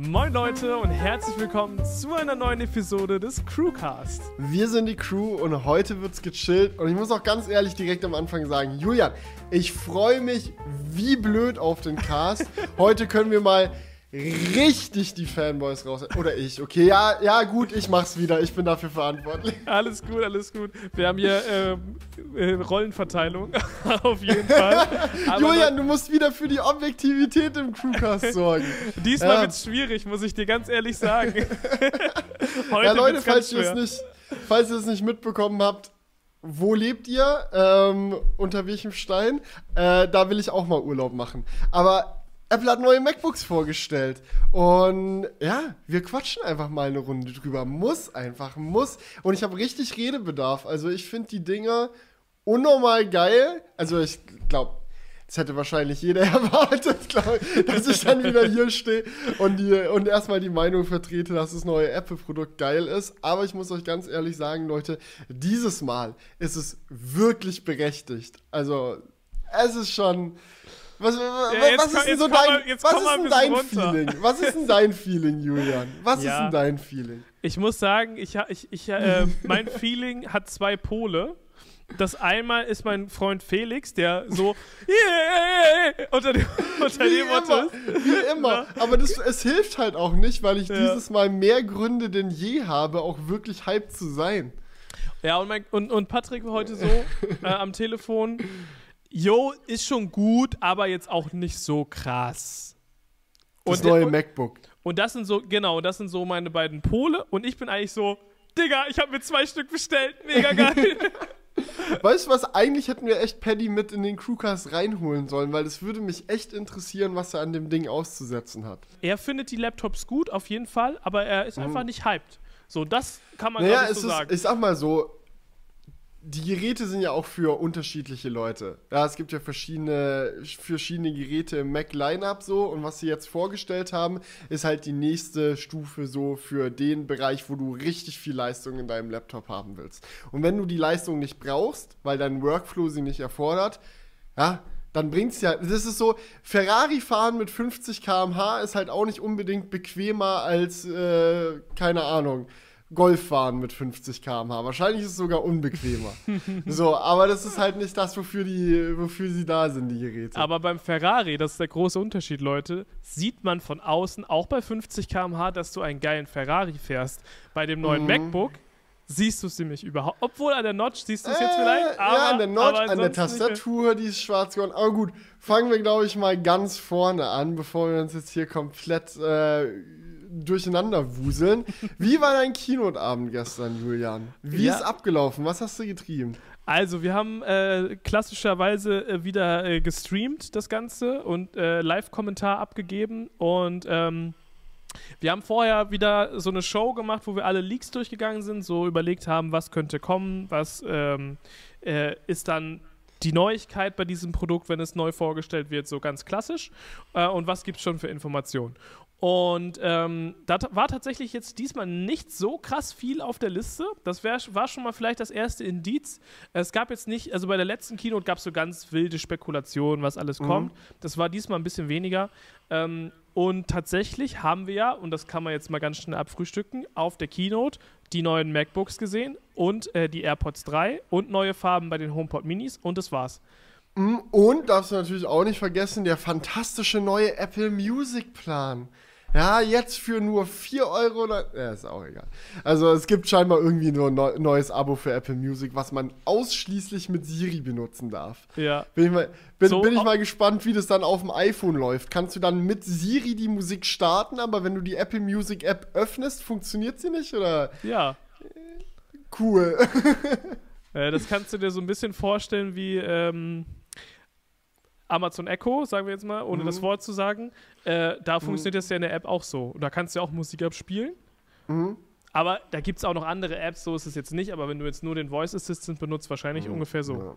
Moin Leute und herzlich willkommen zu einer neuen Episode des Crewcast. Wir sind die Crew und heute wird's gechillt und ich muss auch ganz ehrlich direkt am Anfang sagen, Julian, ich freue mich wie blöd auf den Cast. heute können wir mal richtig die Fanboys raus. Oder ich, okay, ja, ja, gut, ich mach's wieder. Ich bin dafür verantwortlich. Alles gut, alles gut. Wir haben hier ähm, äh, Rollenverteilung. Auf jeden Fall. Julian, du musst wieder für die Objektivität im Crewcast sorgen. Diesmal ja. wird's schwierig, muss ich dir ganz ehrlich sagen. Heute ja, Leute, falls ihr, es nicht, falls ihr es nicht mitbekommen habt, wo lebt ihr? Ähm, unter welchem Stein? Äh, da will ich auch mal Urlaub machen. Aber Apple hat neue MacBooks vorgestellt. Und ja, wir quatschen einfach mal eine Runde drüber. Muss einfach, muss. Und ich habe richtig Redebedarf. Also ich finde die Dinger unnormal geil. Also ich glaube, das hätte wahrscheinlich jeder erwartet, glaub, dass ich dann wieder hier stehe und, und erstmal die Meinung vertrete, dass das neue Apple-Produkt geil ist. Aber ich muss euch ganz ehrlich sagen, Leute, dieses Mal ist es wirklich berechtigt. Also es ist schon was, ja, was ist denn so dein, was ist denn dein Feeling? Was ist denn dein Feeling, Julian? Was ja. ist denn dein Feeling? Ich muss sagen, ich, ich, ich, äh, mein Feeling hat zwei Pole. Das einmal ist mein Freund Felix, der so yeah, unter dem, unter wie dem Motto ist. Wie immer. Aber das, es hilft halt auch nicht, weil ich ja. dieses Mal mehr Gründe denn je habe, auch wirklich hyped zu sein. Ja, und, mein, und, und Patrick war heute so äh, am Telefon Jo, ist schon gut, aber jetzt auch nicht so krass. Das und, neue und, MacBook. Und das sind so, genau, das sind so meine beiden Pole. Und ich bin eigentlich so, Digga, ich habe mir zwei Stück bestellt. Mega geil. weißt du was? Eigentlich hätten wir echt Paddy mit in den Crewcast reinholen sollen, weil es würde mich echt interessieren, was er an dem Ding auszusetzen hat. Er findet die Laptops gut, auf jeden Fall, aber er ist mhm. einfach nicht hyped. So, das kann man naja, so ist, sagen. Ich sag mal so, die Geräte sind ja auch für unterschiedliche Leute. Ja, es gibt ja verschiedene, verschiedene Geräte im Mac-Line-Up so und was sie jetzt vorgestellt haben, ist halt die nächste Stufe so für den Bereich, wo du richtig viel Leistung in deinem Laptop haben willst. Und wenn du die Leistung nicht brauchst, weil dein Workflow sie nicht erfordert, ja, dann bringt's ja, das ist so, Ferrari fahren mit 50 km/h ist halt auch nicht unbedingt bequemer als, äh, keine Ahnung, Golf fahren mit 50 km/h. Wahrscheinlich ist es sogar unbequemer. so, aber das ist halt nicht das, wofür, die, wofür sie da sind, die Geräte. Aber beim Ferrari, das ist der große Unterschied, Leute, sieht man von außen auch bei 50 km/h, dass du einen geilen Ferrari fährst. Bei dem neuen mhm. MacBook siehst du es nämlich überhaupt. Obwohl an der Notch siehst du es äh, jetzt vielleicht. Aber, ja, an der Notch, an der Tastatur, die ist schwarz geworden. Aber gut, fangen wir, glaube ich, mal ganz vorne an, bevor wir uns jetzt hier komplett äh, durcheinander wuseln. Wie war dein Keynote-Abend gestern, Julian? Wie ja. ist abgelaufen? Was hast du getrieben? Also, wir haben äh, klassischerweise äh, wieder äh, gestreamt, das Ganze, und äh, Live-Kommentar abgegeben. Und ähm, wir haben vorher wieder so eine Show gemacht, wo wir alle Leaks durchgegangen sind, so überlegt haben, was könnte kommen, was ähm, äh, ist dann die Neuigkeit bei diesem Produkt, wenn es neu vorgestellt wird, so ganz klassisch. Äh, und was gibt es schon für Informationen? Und ähm, da war tatsächlich jetzt diesmal nicht so krass viel auf der Liste. Das wär, war schon mal vielleicht das erste Indiz. Es gab jetzt nicht, also bei der letzten Keynote gab es so ganz wilde Spekulationen, was alles mhm. kommt. Das war diesmal ein bisschen weniger. Ähm, und tatsächlich haben wir ja, und das kann man jetzt mal ganz schnell abfrühstücken, auf der Keynote die neuen MacBooks gesehen und äh, die AirPods 3 und neue Farben bei den HomePod Minis und das war's. Mhm. Und darfst du natürlich auch nicht vergessen, der fantastische neue Apple Music Plan. Ja, jetzt für nur 4 Euro. Ja, ist auch egal. Also es gibt scheinbar irgendwie nur ein neues Abo für Apple Music, was man ausschließlich mit Siri benutzen darf. Ja. Bin ich mal, bin, so, bin ich mal gespannt, wie das dann auf dem iPhone läuft. Kannst du dann mit Siri die Musik starten, aber wenn du die Apple Music App öffnest, funktioniert sie nicht? Oder? Ja. Cool. äh, das kannst du dir so ein bisschen vorstellen wie. Ähm Amazon Echo, sagen wir jetzt mal, ohne mhm. das Wort zu sagen, äh, da mhm. funktioniert das ja in der App auch so. Und da kannst du ja auch Musik abspielen. Mhm. Aber da gibt es auch noch andere Apps, so ist es jetzt nicht. Aber wenn du jetzt nur den Voice Assistant benutzt, wahrscheinlich mhm. ungefähr so. Ja.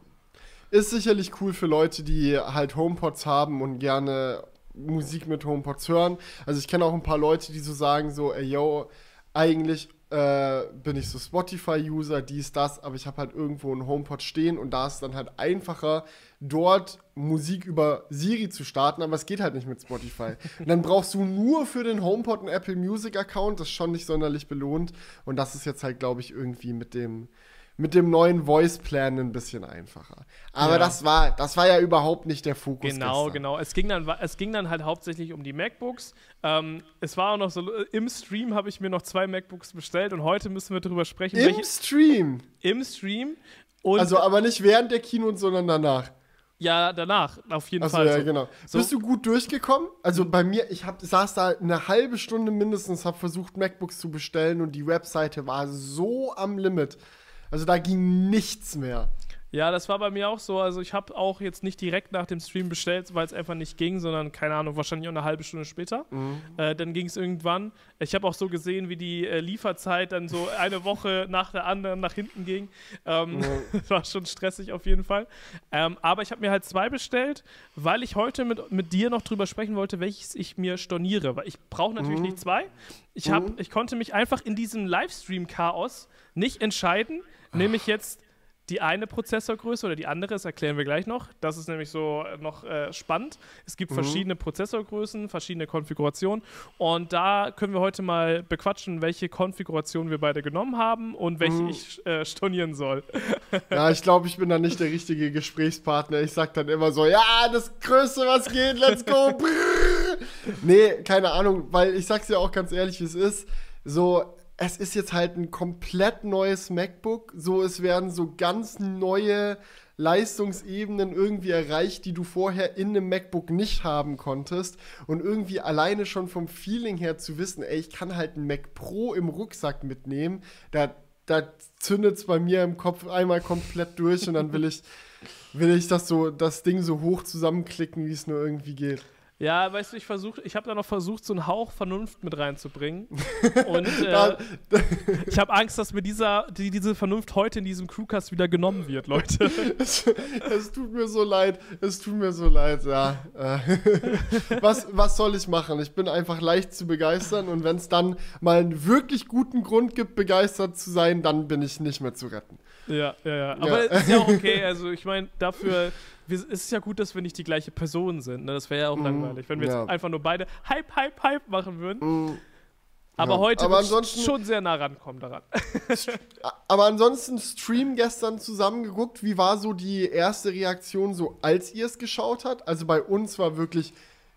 Ist sicherlich cool für Leute, die halt HomePods haben und gerne Musik mit HomePods hören. Also ich kenne auch ein paar Leute, die so sagen so, ey yo, eigentlich äh, bin ich so Spotify-User, dies, das, aber ich habe halt irgendwo einen HomePod stehen und da ist dann halt einfacher, dort Musik über Siri zu starten, aber es geht halt nicht mit Spotify. und dann brauchst du nur für den HomePod einen Apple Music-Account, das ist schon nicht sonderlich belohnt und das ist jetzt halt, glaube ich, irgendwie mit dem mit dem neuen Voice Plan ein bisschen einfacher. Aber ja. das war das war ja überhaupt nicht der Fokus. Genau, gestern. genau. Es ging dann es ging dann halt hauptsächlich um die MacBooks. Ähm, es war auch noch so im Stream habe ich mir noch zwei MacBooks bestellt und heute müssen wir darüber sprechen. Im welche, Stream. Im Stream. Und also aber nicht während der Kino, sondern danach. Ja, danach, auf jeden Achso, Fall. Ja, so. genau. So. Bist du gut durchgekommen? Also bei mir, ich hab, saß da eine halbe Stunde mindestens, habe versucht, MacBooks zu bestellen und die Webseite war so am Limit. Also da ging nichts mehr. Ja, das war bei mir auch so. Also ich habe auch jetzt nicht direkt nach dem Stream bestellt, weil es einfach nicht ging, sondern keine Ahnung, wahrscheinlich auch eine halbe Stunde später. Mhm. Äh, dann ging es irgendwann. Ich habe auch so gesehen, wie die äh, Lieferzeit dann so eine Woche nach der anderen nach hinten ging. Ähm, mhm. war schon stressig auf jeden Fall. Ähm, aber ich habe mir halt zwei bestellt, weil ich heute mit, mit dir noch drüber sprechen wollte, welches ich mir storniere. Weil ich brauche natürlich mhm. nicht zwei. Ich, hab, mhm. ich konnte mich einfach in diesem Livestream-Chaos nicht entscheiden, nämlich jetzt die eine Prozessorgröße oder die andere, das erklären wir gleich noch. Das ist nämlich so noch äh, spannend. Es gibt mhm. verschiedene Prozessorgrößen, verschiedene Konfigurationen und da können wir heute mal bequatschen, welche Konfiguration wir beide genommen haben und welche mhm. ich äh, stornieren soll. Ja, ich glaube, ich bin da nicht der richtige Gesprächspartner. Ich sag dann immer so, ja, das Größte, was geht, let's go. nee, keine Ahnung, weil ich sag's ja auch ganz ehrlich, wie es ist. So, es ist jetzt halt ein komplett neues MacBook. So, es werden so ganz neue Leistungsebenen irgendwie erreicht, die du vorher in einem MacBook nicht haben konntest. Und irgendwie alleine schon vom Feeling her zu wissen, ey, ich kann halt ein Mac Pro im Rucksack mitnehmen, da, da zündet es bei mir im Kopf einmal komplett durch und dann will ich, will ich das so, das Ding so hoch zusammenklicken, wie es nur irgendwie geht. Ja, weißt du, ich versuche, ich habe da noch versucht, so einen Hauch Vernunft mit reinzubringen. Und äh, ich habe Angst, dass mir dieser, die, diese Vernunft heute in diesem Crewcast wieder genommen wird, Leute. es, es, tut mir so leid, es tut mir so leid, ja. Äh. was, was soll ich machen? Ich bin einfach leicht zu begeistern und wenn es dann mal einen wirklich guten Grund gibt, begeistert zu sein, dann bin ich nicht mehr zu retten. Ja, ja, ja. Aber ja. ist ja auch okay. Also ich meine, dafür es ist ja gut, dass wir nicht die gleiche Person sind. Ne? Das wäre ja auch mm, langweilig, wenn wir ja. jetzt einfach nur beide Hype, Hype, Hype machen würden. Mm. Aber ja. heute aber ansonsten, schon sehr nah rankommen daran. aber ansonsten Stream gestern zusammengeguckt. Wie war so die erste Reaktion, so als ihr es geschaut habt? Also bei uns war wirklich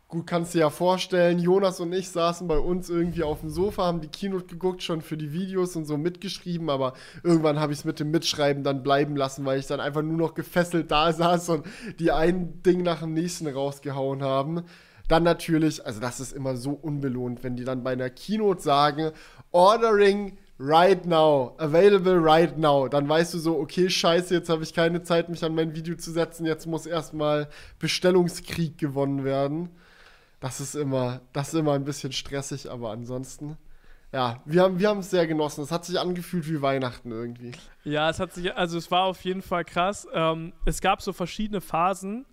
Gut, kannst du dir ja vorstellen, Jonas und ich saßen bei uns irgendwie auf dem Sofa, haben die Keynote geguckt, schon für die Videos und so mitgeschrieben, aber irgendwann habe ich es mit dem Mitschreiben dann bleiben lassen, weil ich dann einfach nur noch gefesselt da saß und die ein Ding nach dem nächsten rausgehauen haben. Dann natürlich, also das ist immer so unbelohnt, wenn die dann bei einer Keynote sagen, Ordering right now, available right now. Dann weißt du so, okay, scheiße, jetzt habe ich keine Zeit, mich an mein Video zu setzen, jetzt muss erstmal Bestellungskrieg gewonnen werden. Das ist immer, das ist immer ein bisschen stressig, aber ansonsten. Ja, wir haben wir es sehr genossen. Es hat sich angefühlt wie Weihnachten irgendwie. Ja, es hat sich, also es war auf jeden Fall krass. Ähm, es gab so verschiedene Phasen.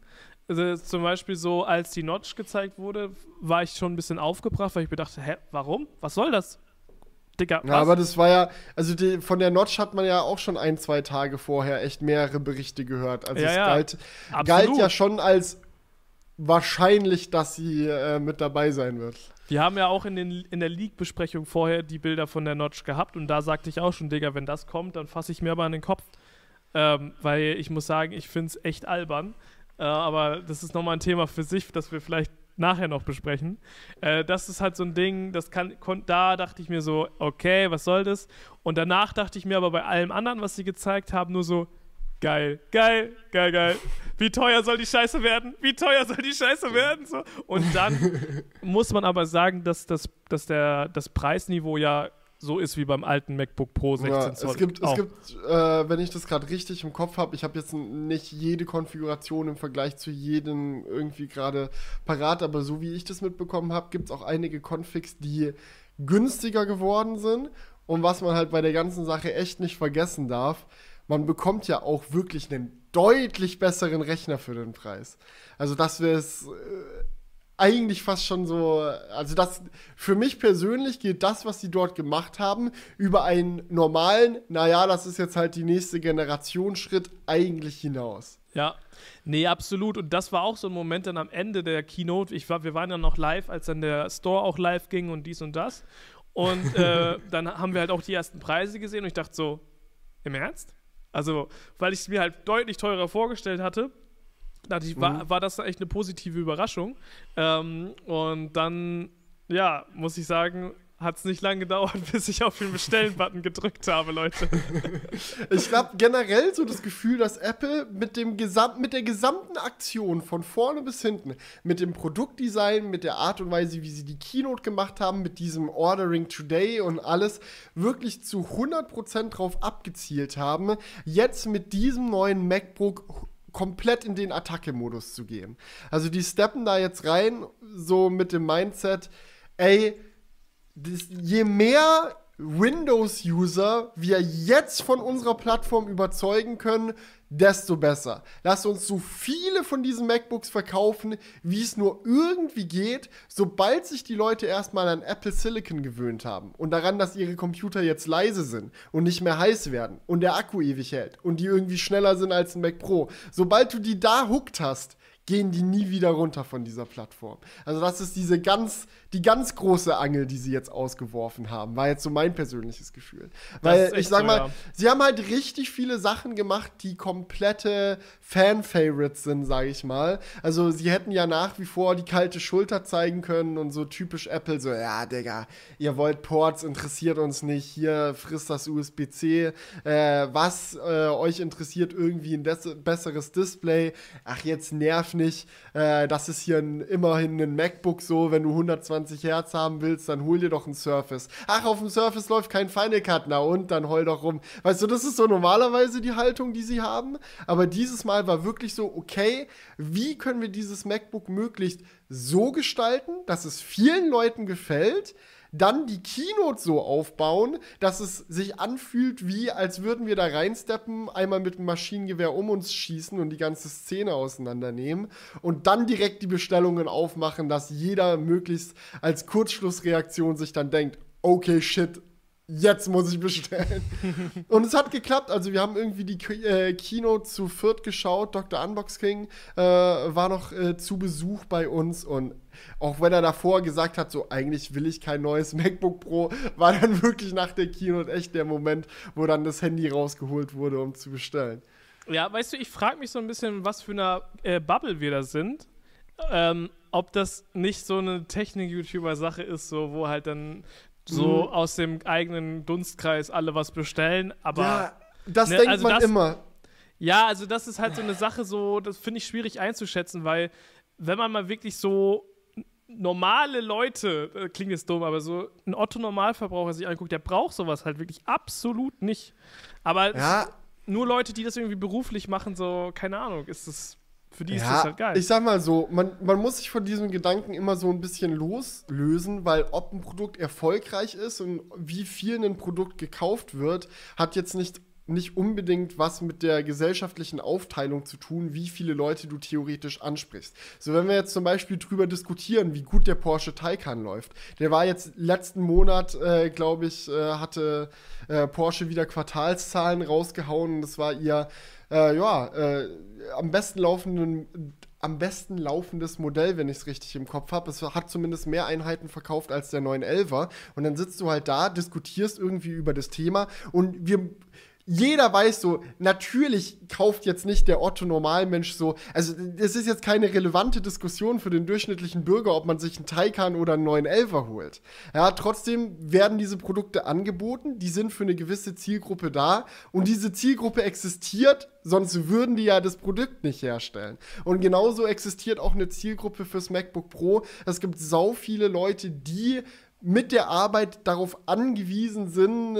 Also zum Beispiel so, als die Notch gezeigt wurde, war ich schon ein bisschen aufgebracht, weil ich mir dachte, hä, warum? Was soll das? Digga, ja, aber das war ja, also die, von der Notch hat man ja auch schon ein, zwei Tage vorher echt mehrere Berichte gehört. Also ja, es ja, galt, galt ja schon als wahrscheinlich, dass sie äh, mit dabei sein wird. Wir haben ja auch in, den, in der League-Besprechung vorher die Bilder von der Notch gehabt und da sagte ich auch schon, Digga, wenn das kommt, dann fasse ich mir aber an den Kopf. Ähm, weil ich muss sagen, ich finde es echt albern. Äh, aber das ist nochmal ein Thema für sich, das wir vielleicht nachher noch besprechen. Äh, das ist halt so ein Ding, das kann, da dachte ich mir so, okay, was soll das? Und danach dachte ich mir aber bei allem anderen, was sie gezeigt haben, nur so, geil, geil, geil, geil. Wie teuer soll die Scheiße werden? Wie teuer soll die Scheiße werden? So. Und dann muss man aber sagen, dass, das, dass der, das Preisniveau ja so ist wie beim alten MacBook Pro 16 ja, Zoll. Es gibt, es gibt äh, wenn ich das gerade richtig im Kopf habe, ich habe jetzt nicht jede Konfiguration im Vergleich zu jedem irgendwie gerade parat, aber so wie ich das mitbekommen habe, gibt es auch einige Configs, die günstiger geworden sind. Und was man halt bei der ganzen Sache echt nicht vergessen darf, man bekommt ja auch wirklich einen deutlich besseren Rechner für den Preis. Also das wäre es. Äh, eigentlich fast schon so, also das, für mich persönlich geht das, was sie dort gemacht haben, über einen normalen, naja, das ist jetzt halt die nächste Generation Schritt eigentlich hinaus. Ja, nee, absolut. Und das war auch so ein Moment dann am Ende der Keynote. Ich war, wir waren ja noch live, als dann der Store auch live ging und dies und das. Und äh, dann haben wir halt auch die ersten Preise gesehen und ich dachte so, im Ernst? Also, weil ich es mir halt deutlich teurer vorgestellt hatte dachte ich, war, mhm. war das echt eine positive Überraschung. Ähm, und dann, ja, muss ich sagen, hat es nicht lange gedauert, bis ich auf den Bestellen-Button gedrückt habe, Leute. Ich glaube generell so das Gefühl, dass Apple mit, dem Gesam mit der gesamten Aktion von vorne bis hinten, mit dem Produktdesign, mit der Art und Weise, wie sie die Keynote gemacht haben, mit diesem Ordering Today und alles, wirklich zu 100% drauf abgezielt haben, jetzt mit diesem neuen MacBook komplett in den Attacke-Modus zu gehen. Also die steppen da jetzt rein, so mit dem Mindset, ey, das, je mehr Windows-User wir jetzt von unserer Plattform überzeugen können, desto besser. Lass uns so viele von diesen MacBooks verkaufen, wie es nur irgendwie geht, sobald sich die Leute erstmal an Apple Silicon gewöhnt haben und daran, dass ihre Computer jetzt leise sind und nicht mehr heiß werden und der Akku ewig hält und die irgendwie schneller sind als ein Mac Pro. Sobald du die da hooked hast, gehen die nie wieder runter von dieser Plattform. Also das ist diese ganz, die ganz große Angel, die sie jetzt ausgeworfen haben, war jetzt so mein persönliches Gefühl. Weil ich sag so, mal, ja. sie haben halt richtig viele Sachen gemacht, die komplette Fan-Favorites sind, sage ich mal. Also sie hätten ja nach wie vor die kalte Schulter zeigen können und so typisch Apple so, ja, Digga, ihr wollt Ports, interessiert uns nicht, hier frisst das USB-C, äh, was äh, euch interessiert irgendwie ein besseres Display, ach jetzt nervt nicht. Äh, das ist hier ein, immerhin ein MacBook so, wenn du 120 Hertz haben willst, dann hol dir doch ein Surface. Ach, auf dem Surface läuft kein Final Cut, na und, dann heul doch rum. Weißt du, das ist so normalerweise die Haltung, die sie haben. Aber dieses Mal war wirklich so, okay, wie können wir dieses MacBook möglichst so gestalten, dass es vielen Leuten gefällt, dann die Keynote so aufbauen, dass es sich anfühlt, wie als würden wir da reinsteppen, einmal mit dem Maschinengewehr um uns schießen und die ganze Szene auseinandernehmen und dann direkt die Bestellungen aufmachen, dass jeder möglichst als Kurzschlussreaktion sich dann denkt, okay, shit, jetzt muss ich bestellen. und es hat geklappt. Also wir haben irgendwie die äh, Keynote zu viert geschaut. Dr. Unbox King äh, war noch äh, zu Besuch bei uns und auch wenn er davor gesagt hat, so eigentlich will ich kein neues MacBook Pro, war dann wirklich nach der Keynote echt der Moment, wo dann das Handy rausgeholt wurde, um zu bestellen. Ja, weißt du, ich frage mich so ein bisschen, was für eine äh, Bubble wir da sind. Ähm, ob das nicht so eine Technik-YouTuber-Sache ist, so wo halt dann so mhm. aus dem eigenen Dunstkreis alle was bestellen, aber. Ja, das ne, denkt also man das, immer. Ja, also das ist halt so eine Sache, so, das finde ich schwierig einzuschätzen, weil wenn man mal wirklich so normale Leute, äh, klingt jetzt dumm, aber so ein Otto-Normalverbraucher sich anguckt, der braucht sowas halt wirklich absolut nicht. Aber ja. nur Leute, die das irgendwie beruflich machen, so, keine Ahnung, ist das für die ja, ist das halt geil. Ich sag mal so, man, man muss sich von diesem Gedanken immer so ein bisschen loslösen, weil ob ein Produkt erfolgreich ist und wie viel ein Produkt gekauft wird, hat jetzt nicht nicht unbedingt was mit der gesellschaftlichen Aufteilung zu tun, wie viele Leute du theoretisch ansprichst. So, wenn wir jetzt zum Beispiel drüber diskutieren, wie gut der Porsche Taycan läuft. Der war jetzt letzten Monat, äh, glaube ich, äh, hatte äh, Porsche wieder Quartalszahlen rausgehauen. Das war ihr, äh, ja, äh, am besten laufenden am besten laufendes Modell, wenn ich es richtig im Kopf habe. Es hat zumindest mehr Einheiten verkauft als der 911er. Und dann sitzt du halt da, diskutierst irgendwie über das Thema und wir jeder weiß so, natürlich kauft jetzt nicht der Otto Normalmensch so, also es ist jetzt keine relevante Diskussion für den durchschnittlichen Bürger, ob man sich einen Taycan oder einen 911er holt. Ja, trotzdem werden diese Produkte angeboten, die sind für eine gewisse Zielgruppe da und diese Zielgruppe existiert, sonst würden die ja das Produkt nicht herstellen. Und genauso existiert auch eine Zielgruppe fürs MacBook Pro. Es gibt sau viele Leute, die mit der Arbeit darauf angewiesen sind,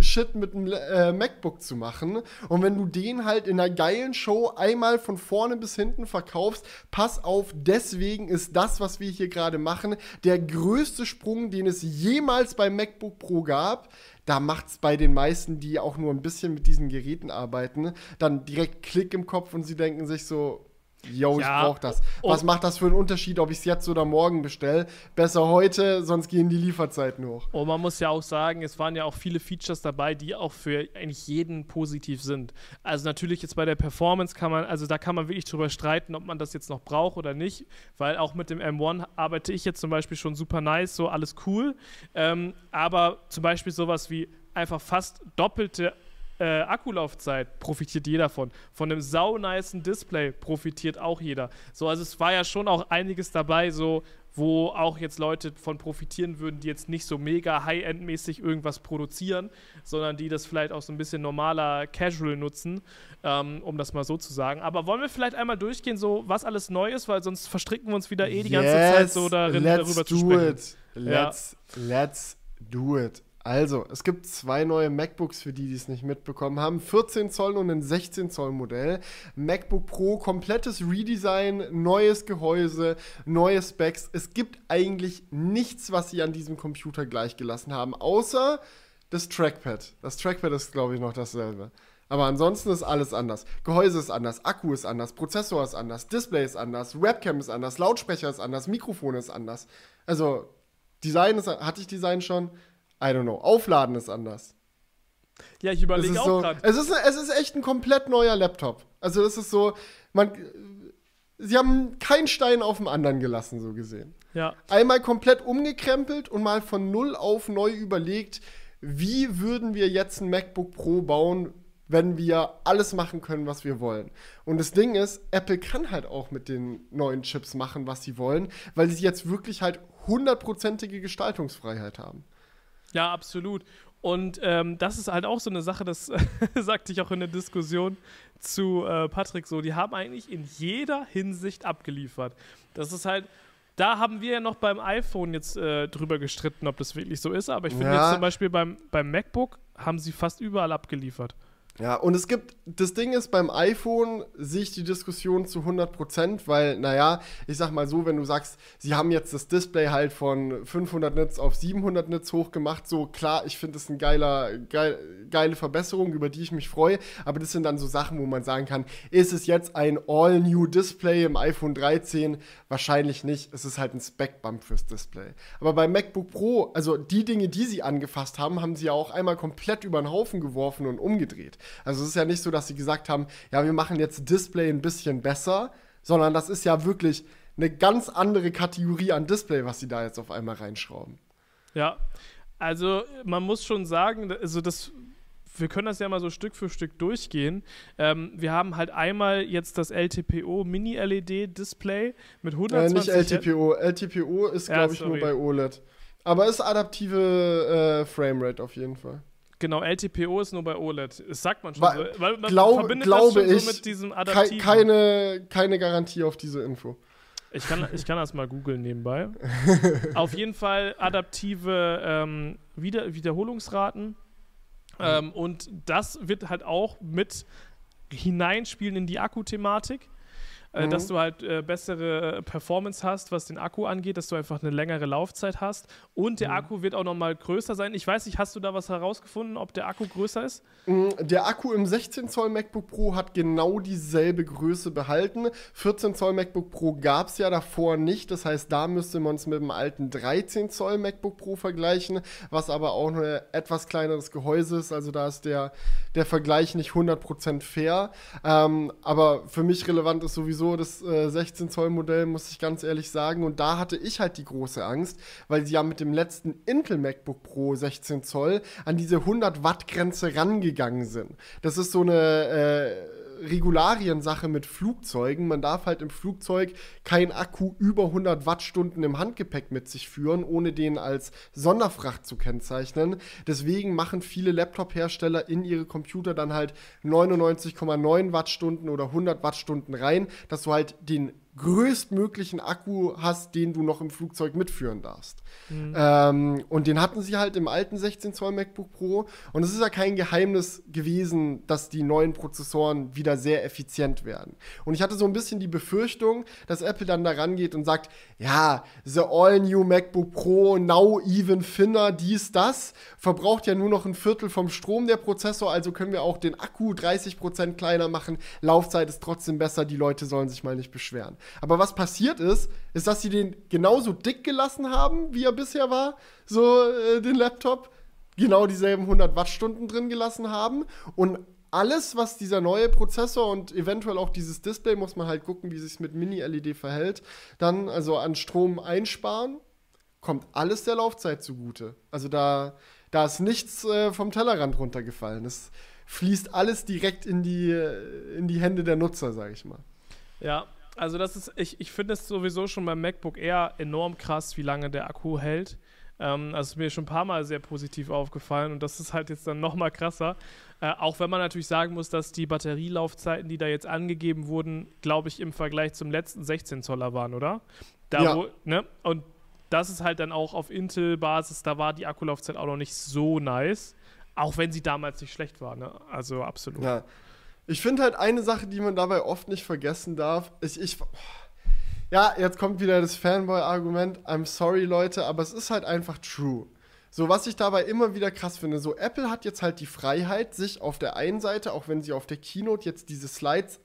Shit mit einem äh, MacBook zu machen. Und wenn du den halt in einer geilen Show einmal von vorne bis hinten verkaufst, pass auf, deswegen ist das, was wir hier gerade machen, der größte Sprung, den es jemals beim MacBook Pro gab. Da macht es bei den meisten, die auch nur ein bisschen mit diesen Geräten arbeiten, dann direkt Klick im Kopf und sie denken sich so, yo, ja, ich brauche das. Was macht das für einen Unterschied, ob ich es jetzt oder morgen bestelle? Besser heute, sonst gehen die Lieferzeiten hoch. Und man muss ja auch sagen, es waren ja auch viele Features dabei, die auch für eigentlich jeden positiv sind. Also natürlich jetzt bei der Performance kann man, also da kann man wirklich drüber streiten, ob man das jetzt noch braucht oder nicht, weil auch mit dem M1 arbeite ich jetzt zum Beispiel schon super nice, so alles cool. Ähm, aber zum Beispiel sowas wie einfach fast doppelte äh, Akkulaufzeit profitiert jeder von. Von einem saunicen Display profitiert auch jeder. So, also es war ja schon auch einiges dabei, so wo auch jetzt Leute von profitieren würden, die jetzt nicht so mega High-End-mäßig irgendwas produzieren, sondern die das vielleicht auch so ein bisschen normaler Casual nutzen, ähm, um das mal so zu sagen. Aber wollen wir vielleicht einmal durchgehen, so was alles neu ist, weil sonst verstricken wir uns wieder eh die ganze yes, Zeit so darin, darüber zu sprechen. It. Let's, ja. let's do it. Also, es gibt zwei neue MacBooks für die, die es nicht mitbekommen haben. 14 Zoll und ein 16 Zoll Modell. MacBook Pro, komplettes Redesign, neues Gehäuse, neue Specs. Es gibt eigentlich nichts, was sie an diesem Computer gleichgelassen haben, außer das Trackpad. Das Trackpad ist, glaube ich, noch dasselbe. Aber ansonsten ist alles anders. Gehäuse ist anders, Akku ist anders, Prozessor ist anders, Display ist anders, Webcam ist anders, Lautsprecher ist anders, Mikrofon ist anders. Also, Design ist, hatte ich Design schon? I don't know. Aufladen ist anders. Ja, ich überlege auch so, gerade. Es ist, es ist echt ein komplett neuer Laptop. Also es ist so, man, sie haben keinen Stein auf dem anderen gelassen, so gesehen. Ja. Einmal komplett umgekrempelt und mal von null auf neu überlegt, wie würden wir jetzt ein MacBook Pro bauen, wenn wir alles machen können, was wir wollen. Und das Ding ist, Apple kann halt auch mit den neuen Chips machen, was sie wollen, weil sie jetzt wirklich halt hundertprozentige Gestaltungsfreiheit haben. Ja, absolut. Und ähm, das ist halt auch so eine Sache, das sagte ich auch in der Diskussion zu äh, Patrick so, die haben eigentlich in jeder Hinsicht abgeliefert. Das ist halt, da haben wir ja noch beim iPhone jetzt äh, drüber gestritten, ob das wirklich so ist, aber ich finde ja. jetzt zum Beispiel beim, beim MacBook haben sie fast überall abgeliefert. Ja, und es gibt, das Ding ist, beim iPhone sehe ich die Diskussion zu 100%, weil, naja, ich sag mal so, wenn du sagst, sie haben jetzt das Display halt von 500 Nits auf 700 Nits hochgemacht, so klar, ich finde das eine geiler, geil, geile Verbesserung, über die ich mich freue, aber das sind dann so Sachen, wo man sagen kann, ist es jetzt ein All-New Display im iPhone 13? Wahrscheinlich nicht, es ist halt ein Spec-Bump fürs Display. Aber beim MacBook Pro, also die Dinge, die sie angefasst haben, haben sie ja auch einmal komplett über den Haufen geworfen und umgedreht. Also es ist ja nicht so, dass sie gesagt haben, ja, wir machen jetzt Display ein bisschen besser, sondern das ist ja wirklich eine ganz andere Kategorie an Display, was sie da jetzt auf einmal reinschrauben. Ja, also man muss schon sagen, also das wir können das ja mal so Stück für Stück durchgehen. Ähm, wir haben halt einmal jetzt das LTPO Mini-LED-Display mit 120 äh, Nicht LTPO. LTPO ist, glaube ja, ich, nur bei OLED. Aber ist adaptive äh, Framerate auf jeden Fall. Genau, LTPO ist nur bei OLED. Das sagt man schon. So, weil man glaub, verbindet glaube das schon ich, so mit diesem adaptiven. Keine, keine Garantie auf diese Info. Ich kann, ich kann das mal googeln nebenbei. auf jeden Fall adaptive ähm, Wieder Wiederholungsraten. Mhm. Ähm, und das wird halt auch mit hineinspielen in die Akkuthematik. Äh, mhm. dass du halt äh, bessere Performance hast, was den Akku angeht, dass du einfach eine längere Laufzeit hast. Und der mhm. Akku wird auch nochmal größer sein. Ich weiß nicht, hast du da was herausgefunden, ob der Akku größer ist? Mhm, der Akku im 16 Zoll MacBook Pro hat genau dieselbe Größe behalten. 14 Zoll MacBook Pro gab es ja davor nicht. Das heißt, da müsste man es mit dem alten 13 Zoll MacBook Pro vergleichen, was aber auch ein etwas kleineres Gehäuse ist. Also da ist der, der Vergleich nicht 100% fair. Ähm, aber für mich relevant ist sowieso sowieso das äh, 16 Zoll Modell, muss ich ganz ehrlich sagen. Und da hatte ich halt die große Angst, weil sie ja mit dem letzten Intel MacBook Pro 16 Zoll an diese 100 Watt Grenze rangegangen sind. Das ist so eine äh, Regulariensache mit Flugzeugen. Man darf halt im Flugzeug kein Akku über 100 Wattstunden im Handgepäck mit sich führen, ohne den als Sonderfracht zu kennzeichnen. Deswegen machen viele Laptop-Hersteller in ihre Computer dann halt 99,9 Wattstunden oder 100 Wattstunden rein, dass du halt den größtmöglichen Akku hast, den du noch im Flugzeug mitführen darfst. Mhm. Ähm, und den hatten sie halt im alten 16 Zoll MacBook Pro. Und es ist ja kein Geheimnis gewesen, dass die neuen Prozessoren wieder sehr effizient werden. Und ich hatte so ein bisschen die Befürchtung, dass Apple dann da rangeht und sagt, ja, the all new MacBook Pro, now even thinner, dies, das, verbraucht ja nur noch ein Viertel vom Strom der Prozessor, also können wir auch den Akku 30% kleiner machen, Laufzeit ist trotzdem besser, die Leute sollen sich mal nicht beschweren. Aber was passiert ist, ist, dass sie den genauso dick gelassen haben, wie er bisher war, so äh, den Laptop, genau dieselben 100 Wattstunden drin gelassen haben und alles, was dieser neue Prozessor und eventuell auch dieses Display, muss man halt gucken, wie sich mit Mini-LED verhält, dann also an Strom einsparen, kommt alles der Laufzeit zugute. Also da, da ist nichts äh, vom Tellerrand runtergefallen. Es fließt alles direkt in die, äh, in die Hände der Nutzer, sage ich mal. Ja, also das ist, ich, ich finde es sowieso schon beim MacBook Air enorm krass, wie lange der Akku hält. Ähm, also ist mir schon ein paar Mal sehr positiv aufgefallen und das ist halt jetzt dann nochmal krasser. Äh, auch wenn man natürlich sagen muss, dass die Batterielaufzeiten, die da jetzt angegeben wurden, glaube ich, im Vergleich zum letzten 16 Zoller waren, oder? Da ja. Wo, ne? Und das ist halt dann auch auf Intel-Basis, da war die Akkulaufzeit auch noch nicht so nice. Auch wenn sie damals nicht schlecht war, ne? Also absolut. Ja. Ich finde halt eine Sache, die man dabei oft nicht vergessen darf. Ich, ich, ja, jetzt kommt wieder das Fanboy-Argument. I'm sorry, Leute, aber es ist halt einfach true. So, was ich dabei immer wieder krass finde, so Apple hat jetzt halt die Freiheit, sich auf der einen Seite, auch wenn sie auf der Keynote jetzt diese Slides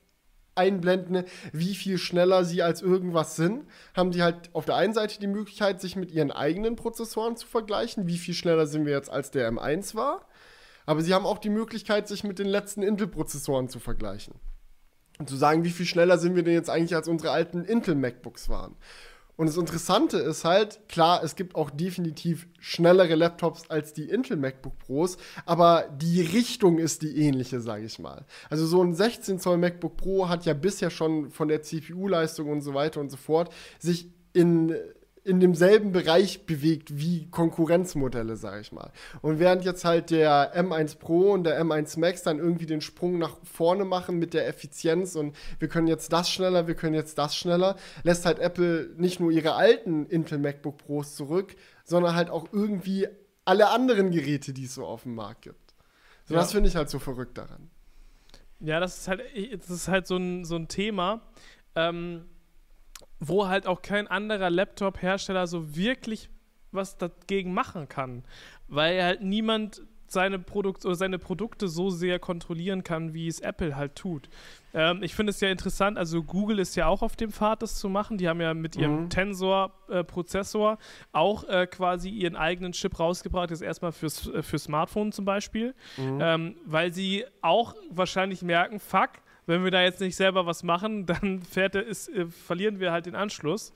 einblenden, wie viel schneller sie als irgendwas sind, haben die halt auf der einen Seite die Möglichkeit, sich mit ihren eigenen Prozessoren zu vergleichen, wie viel schneller sind wir jetzt als der M1 war. Aber sie haben auch die Möglichkeit, sich mit den letzten Intel-Prozessoren zu vergleichen. Und zu sagen, wie viel schneller sind wir denn jetzt eigentlich als unsere alten Intel-MacBooks waren. Und das Interessante ist halt, klar, es gibt auch definitiv schnellere Laptops als die Intel MacBook Pros, aber die Richtung ist die ähnliche, sage ich mal. Also so ein 16 Zoll MacBook Pro hat ja bisher schon von der CPU-Leistung und so weiter und so fort sich in in demselben Bereich bewegt wie Konkurrenzmodelle, sage ich mal. Und während jetzt halt der M1 Pro und der M1 Max dann irgendwie den Sprung nach vorne machen mit der Effizienz und wir können jetzt das schneller, wir können jetzt das schneller, lässt halt Apple nicht nur ihre alten Intel MacBook Pros zurück, sondern halt auch irgendwie alle anderen Geräte, die es so auf dem Markt gibt. So, ja. Das finde ich halt so verrückt daran. Ja, das ist halt, das ist halt so ein, so ein Thema. Ähm, wo halt auch kein anderer Laptop-Hersteller so wirklich was dagegen machen kann, weil halt niemand seine, Produkt oder seine Produkte so sehr kontrollieren kann, wie es Apple halt tut. Ähm, ich finde es ja interessant, also Google ist ja auch auf dem Pfad, das zu machen. Die haben ja mit ihrem mhm. Tensor-Prozessor äh, auch äh, quasi ihren eigenen Chip rausgebracht, jetzt erstmal fürs, äh, für Smartphone zum Beispiel, mhm. ähm, weil sie auch wahrscheinlich merken, fuck, wenn wir da jetzt nicht selber was machen, dann fährt ist, äh, verlieren wir halt den Anschluss.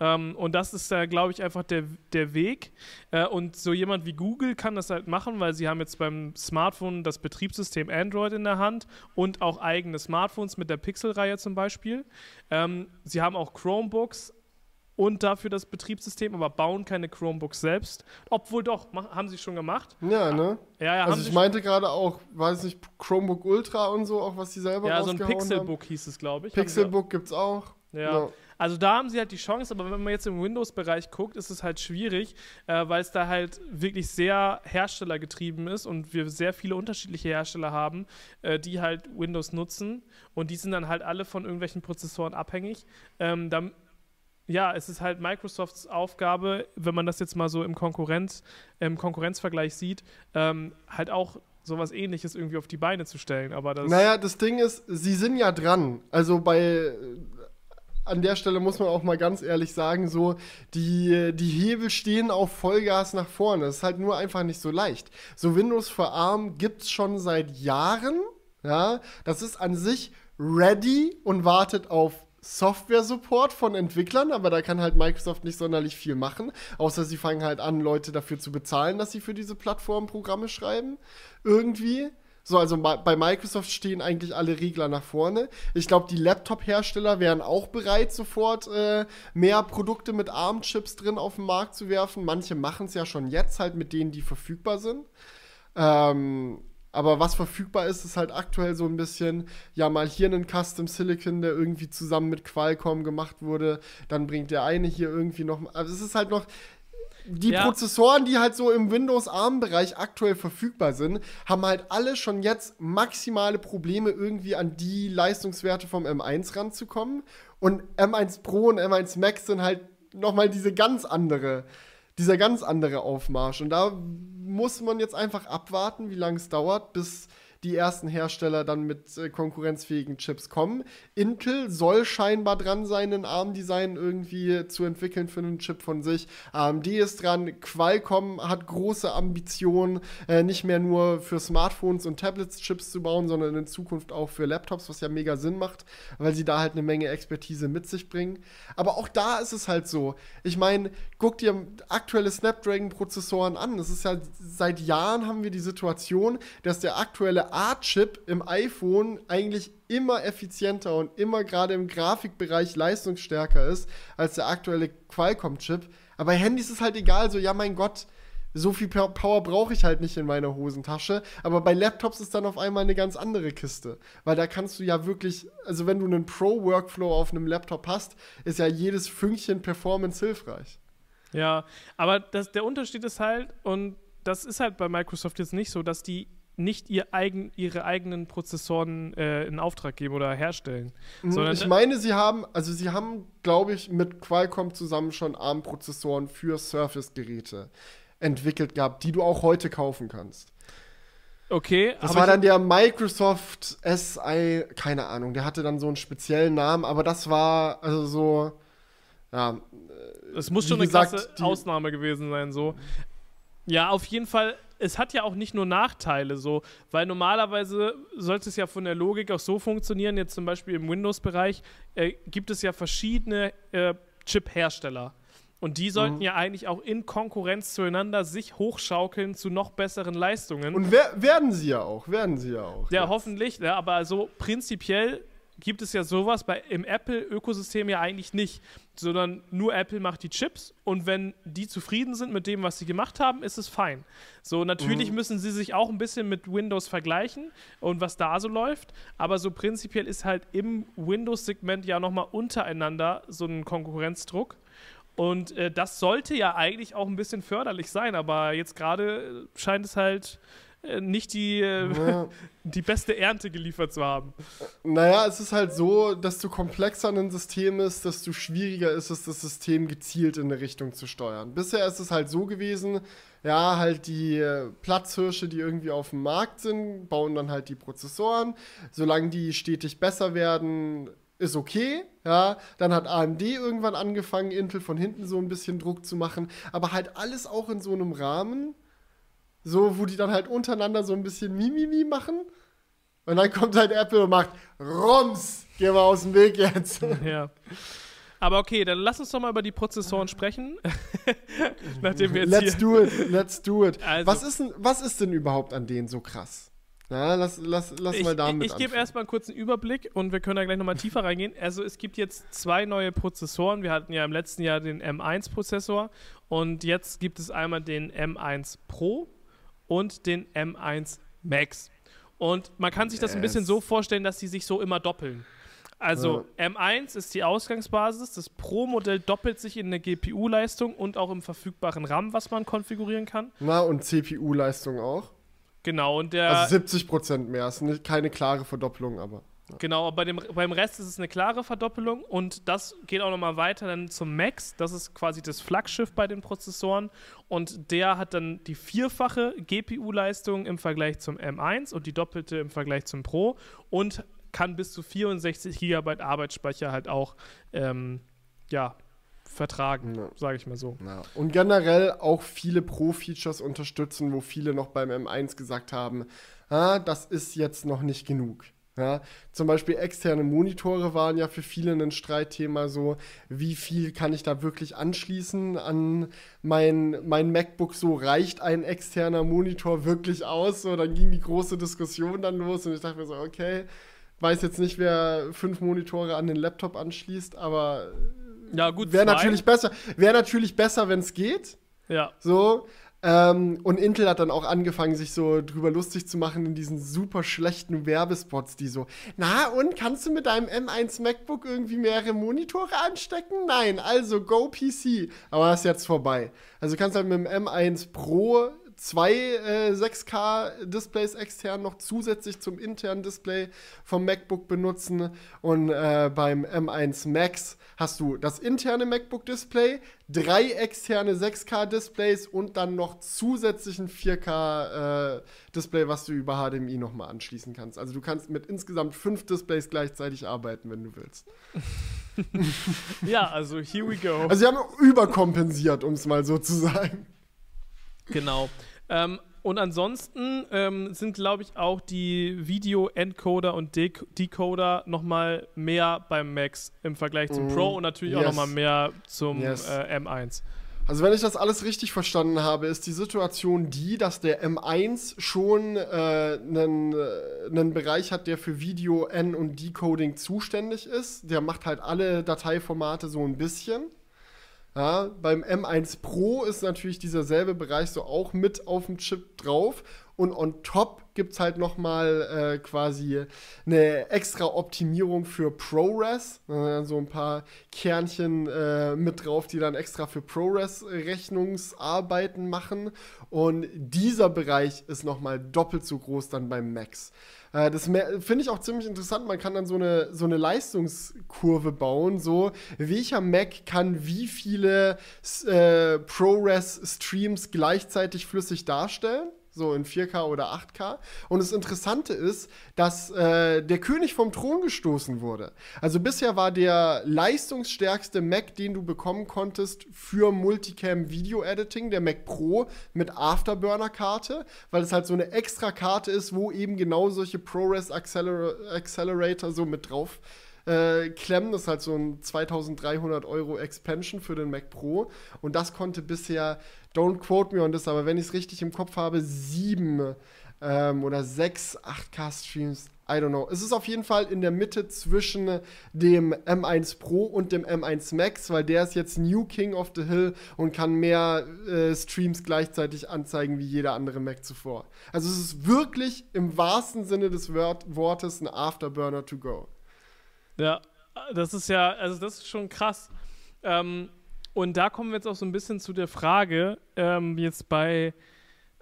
Ähm, und das ist da, glaube ich, einfach der, der Weg. Äh, und so jemand wie Google kann das halt machen, weil sie haben jetzt beim Smartphone das Betriebssystem Android in der Hand und auch eigene Smartphones mit der Pixel-Reihe zum Beispiel. Ähm, sie haben auch Chromebooks, und dafür das Betriebssystem, aber bauen keine Chromebooks selbst. Obwohl doch, haben sie schon gemacht. Ja, ne? Ja, ja, also ich meinte gerade auch, weiß nicht, Chromebook Ultra und so, auch was sie selber Ja, so ein Pixelbook haben. hieß es, glaube ich. Pixelbook gibt's auch. Ja. ja. Also da haben sie halt die Chance, aber wenn man jetzt im Windows-Bereich guckt, ist es halt schwierig, äh, weil es da halt wirklich sehr herstellergetrieben ist und wir sehr viele unterschiedliche Hersteller haben, äh, die halt Windows nutzen und die sind dann halt alle von irgendwelchen Prozessoren abhängig. Ähm, da ja, es ist halt Microsofts Aufgabe, wenn man das jetzt mal so im, Konkurrenz, im Konkurrenzvergleich sieht, ähm, halt auch sowas ähnliches irgendwie auf die Beine zu stellen. Aber das naja, das Ding ist, sie sind ja dran. Also bei an der Stelle muss man auch mal ganz ehrlich sagen, so, die, die Hebel stehen auf Vollgas nach vorne. Das ist halt nur einfach nicht so leicht. So Windows für ARM gibt es schon seit Jahren. Ja, das ist an sich ready und wartet auf Software-Support von Entwicklern, aber da kann halt Microsoft nicht sonderlich viel machen, außer sie fangen halt an, Leute dafür zu bezahlen, dass sie für diese Plattform Programme schreiben. Irgendwie. So, also bei Microsoft stehen eigentlich alle Regler nach vorne. Ich glaube, die Laptop-Hersteller wären auch bereit, sofort äh, mehr Produkte mit ARM-Chips drin auf den Markt zu werfen. Manche machen es ja schon jetzt halt mit denen, die verfügbar sind. Ähm, Aber was verfügbar ist, ist halt aktuell so ein bisschen, ja, mal hier einen Custom Silicon, der irgendwie zusammen mit Qualcomm gemacht wurde. Dann bringt der eine hier irgendwie noch. Also es ist halt noch. Die ja. Prozessoren, die halt so im Windows-ARM-Bereich aktuell verfügbar sind, haben halt alle schon jetzt maximale Probleme, irgendwie an die Leistungswerte vom M1 ranzukommen. Und M1 Pro und M1 Max sind halt nochmal diese ganz andere dieser ganz andere Aufmarsch. Und da muss man jetzt einfach abwarten, wie lange es dauert, bis die ersten Hersteller dann mit äh, konkurrenzfähigen Chips kommen. Intel soll scheinbar dran sein, ein ARM-Design irgendwie zu entwickeln für einen Chip von sich. AMD ist dran, Qualcomm hat große Ambitionen, äh, nicht mehr nur für Smartphones und Tablets Chips zu bauen, sondern in Zukunft auch für Laptops, was ja mega Sinn macht, weil sie da halt eine Menge Expertise mit sich bringen. Aber auch da ist es halt so. Ich meine, guck dir aktuelle Snapdragon-Prozessoren an. Das ist ja seit Jahren haben wir die Situation, dass der aktuelle A-Chip im iPhone eigentlich immer effizienter und immer gerade im Grafikbereich leistungsstärker ist als der aktuelle Qualcomm-Chip. Aber bei Handys ist halt egal, so, ja, mein Gott, so viel Power brauche ich halt nicht in meiner Hosentasche. Aber bei Laptops ist dann auf einmal eine ganz andere Kiste. Weil da kannst du ja wirklich, also wenn du einen Pro-Workflow auf einem Laptop hast, ist ja jedes Fünkchen Performance hilfreich. Ja, aber das, der Unterschied ist halt, und das ist halt bei Microsoft jetzt nicht so, dass die nicht ihr eigen, ihre eigenen Prozessoren äh, in Auftrag geben oder herstellen. Mhm, ich meine, sie haben, also sie haben, glaube ich, mit Qualcomm zusammen schon ARM-Prozessoren für Surface-Geräte entwickelt gehabt, die du auch heute kaufen kannst. Okay. Das war dann der Microsoft SI, keine Ahnung, der hatte dann so einen speziellen Namen, aber das war also so, ja. Es muss schon gesagt, eine krasse Ausnahme gewesen sein, so. Ja, auf jeden Fall es hat ja auch nicht nur Nachteile, so, weil normalerweise sollte es ja von der Logik auch so funktionieren, jetzt zum Beispiel im Windows-Bereich äh, gibt es ja verschiedene äh, Chip-Hersteller. Und die sollten mhm. ja eigentlich auch in Konkurrenz zueinander sich hochschaukeln zu noch besseren Leistungen. Und wer, werden sie ja auch, werden sie ja auch. Ja, jetzt. hoffentlich, ja, aber so prinzipiell gibt es ja sowas bei, im Apple-Ökosystem ja eigentlich nicht, sondern nur Apple macht die Chips und wenn die zufrieden sind mit dem, was sie gemacht haben, ist es fein. So, natürlich mhm. müssen sie sich auch ein bisschen mit Windows vergleichen und was da so läuft, aber so prinzipiell ist halt im Windows-Segment ja nochmal untereinander so ein Konkurrenzdruck. Und äh, das sollte ja eigentlich auch ein bisschen förderlich sein, aber jetzt gerade scheint es halt nicht die, äh, die beste Ernte geliefert zu haben. Naja, es ist halt so, desto komplexer ein System ist, desto schwieriger ist es, das System gezielt in eine Richtung zu steuern. Bisher ist es halt so gewesen, ja, halt die äh, Platzhirsche, die irgendwie auf dem Markt sind, bauen dann halt die Prozessoren. Solange die stetig besser werden, ist okay, ja. Dann hat AMD irgendwann angefangen, Intel von hinten so ein bisschen Druck zu machen, aber halt alles auch in so einem Rahmen, so, wo die dann halt untereinander so ein bisschen Mimimi machen. Und dann kommt halt Apple und macht Roms, geh mal aus dem Weg jetzt. Ja. Aber okay, dann lass uns doch mal über die Prozessoren sprechen. Nachdem wir jetzt let's do it, let's do it. Also. Was, ist denn, was ist denn überhaupt an denen so krass? Ja, lass, lass, lass ich, mal damit Ich, ich gebe erstmal einen kurzen Überblick und wir können da gleich nochmal tiefer reingehen. Also es gibt jetzt zwei neue Prozessoren. Wir hatten ja im letzten Jahr den M1-Prozessor und jetzt gibt es einmal den M1 Pro und den M1 Max. Und man kann sich das yes. ein bisschen so vorstellen, dass sie sich so immer doppeln. Also ja. M1 ist die Ausgangsbasis. Das Pro-Modell doppelt sich in der GPU-Leistung und auch im verfügbaren RAM, was man konfigurieren kann. Na, und CPU-Leistung auch. Genau, und der. Also 70 Prozent mehr. Ist nicht, keine klare Verdoppelung, aber. Genau, bei dem, beim Rest ist es eine klare Verdoppelung und das geht auch nochmal weiter dann zum Max. Das ist quasi das Flaggschiff bei den Prozessoren und der hat dann die vierfache GPU-Leistung im Vergleich zum M1 und die doppelte im Vergleich zum Pro und kann bis zu 64 GB Arbeitsspeicher halt auch ähm, ja, vertragen, ja. sage ich mal so. Ja. Und generell auch viele Pro-Features unterstützen, wo viele noch beim M1 gesagt haben, ah, das ist jetzt noch nicht genug. Ja, zum Beispiel externe Monitore waren ja für viele ein Streitthema so, wie viel kann ich da wirklich anschließen an mein, mein MacBook so, reicht ein externer Monitor wirklich aus? So, dann ging die große Diskussion dann los und ich dachte mir so, okay, weiß jetzt nicht, wer fünf Monitore an den Laptop anschließt, aber ja, wäre natürlich besser, wäre natürlich besser, wenn es geht. Ja. So, Ähm, und Intel hat dann auch angefangen, sich so drüber lustig zu machen in diesen super schlechten Werbespots, die so, na und kannst du mit deinem M1 MacBook irgendwie mehrere Monitore anstecken? Nein, also Go PC. Aber das ist jetzt vorbei. Also du kannst halt mit dem M1 Pro zwei äh, 6K-Displays extern noch zusätzlich zum internen Display vom MacBook benutzen. Und äh, beim M1 Max hast du das interne MacBook-Display, drei externe 6K-Displays und dann noch zusätzlich ein 4K-Display, äh, was du über HDMI nochmal anschließen kannst. Also du kannst mit insgesamt fünf Displays gleichzeitig arbeiten, wenn du willst. ja, also here we go. Also sie haben überkompensiert, um es mal so zu sagen. Genau. Ähm, und ansonsten ähm, sind, glaube ich, auch die Video-Encoder und De Decoder nochmal mehr beim Max im Vergleich zum mm, Pro und natürlich yes. auch nochmal mehr zum yes. äh, M1. Also wenn ich das alles richtig verstanden habe, ist die Situation die, dass der M1 schon einen äh, äh Bereich hat, der für Video N und Decoding zuständig ist. Der macht halt alle Dateiformate so ein bisschen. Ja, beim M1 Pro ist natürlich dieser selbe Bereich so auch mit auf dem Chip drauf. Und on top gibt es halt nochmal äh, quasi eine extra Optimierung für ProRes. So ein paar Kernchen äh, mit drauf, die dann extra für ProRes-Rechnungsarbeiten machen. Und dieser Bereich ist nochmal doppelt so groß dann beim Max. Äh, das finde ich auch ziemlich interessant. Man kann dann so eine, so eine Leistungskurve bauen. So, welcher Mac kann wie viele äh, ProRes-Streams gleichzeitig flüssig darstellen? So in 4K oder 8K. Und das Interessante ist, dass äh, der König vom Thron gestoßen wurde. Also bisher war der leistungsstärkste Mac, den du bekommen konntest für Multicam Video Editing, der Mac Pro mit Afterburner-Karte, weil es halt so eine extra Karte ist, wo eben genau solche ProRes Acceler Accelerator so mit drauf äh, klemmen. Das ist halt so ein 2300 Euro Expansion für den Mac Pro. Und das konnte bisher, don't quote me on this, aber wenn ich es richtig im Kopf habe, sieben ähm, oder sechs 8K-Streams. I don't know. Es ist auf jeden Fall in der Mitte zwischen dem M1 Pro und dem M1 Max, weil der ist jetzt New King of the Hill und kann mehr äh, Streams gleichzeitig anzeigen wie jeder andere Mac zuvor. Also es ist wirklich im wahrsten Sinne des Wort Wortes ein Afterburner to go. Ja, das ist ja, also das ist schon krass. Ähm, und da kommen wir jetzt auch so ein bisschen zu der Frage, ähm, jetzt bei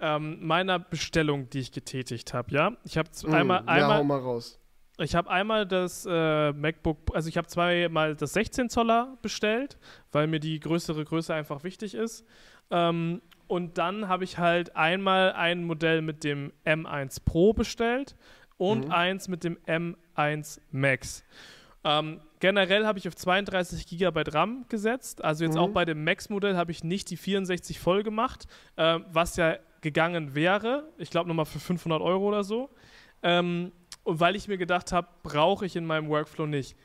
ähm, meiner Bestellung, die ich getätigt habe, ja? Ich habe mm, einmal, einmal. Ja, hau mal raus. Ich habe einmal das äh, MacBook, also ich habe zweimal das 16 Zoller bestellt, weil mir die größere Größe einfach wichtig ist. Ähm, und dann habe ich halt einmal ein Modell mit dem M1 Pro bestellt und mhm. eins mit dem M1 Max. Ähm, generell habe ich auf 32 GB RAM gesetzt. Also jetzt mhm. auch bei dem Max-Modell habe ich nicht die 64 voll gemacht, äh, was ja gegangen wäre. Ich glaube nochmal für 500 Euro oder so. Ähm, und weil ich mir gedacht habe, brauche ich in meinem Workflow nicht.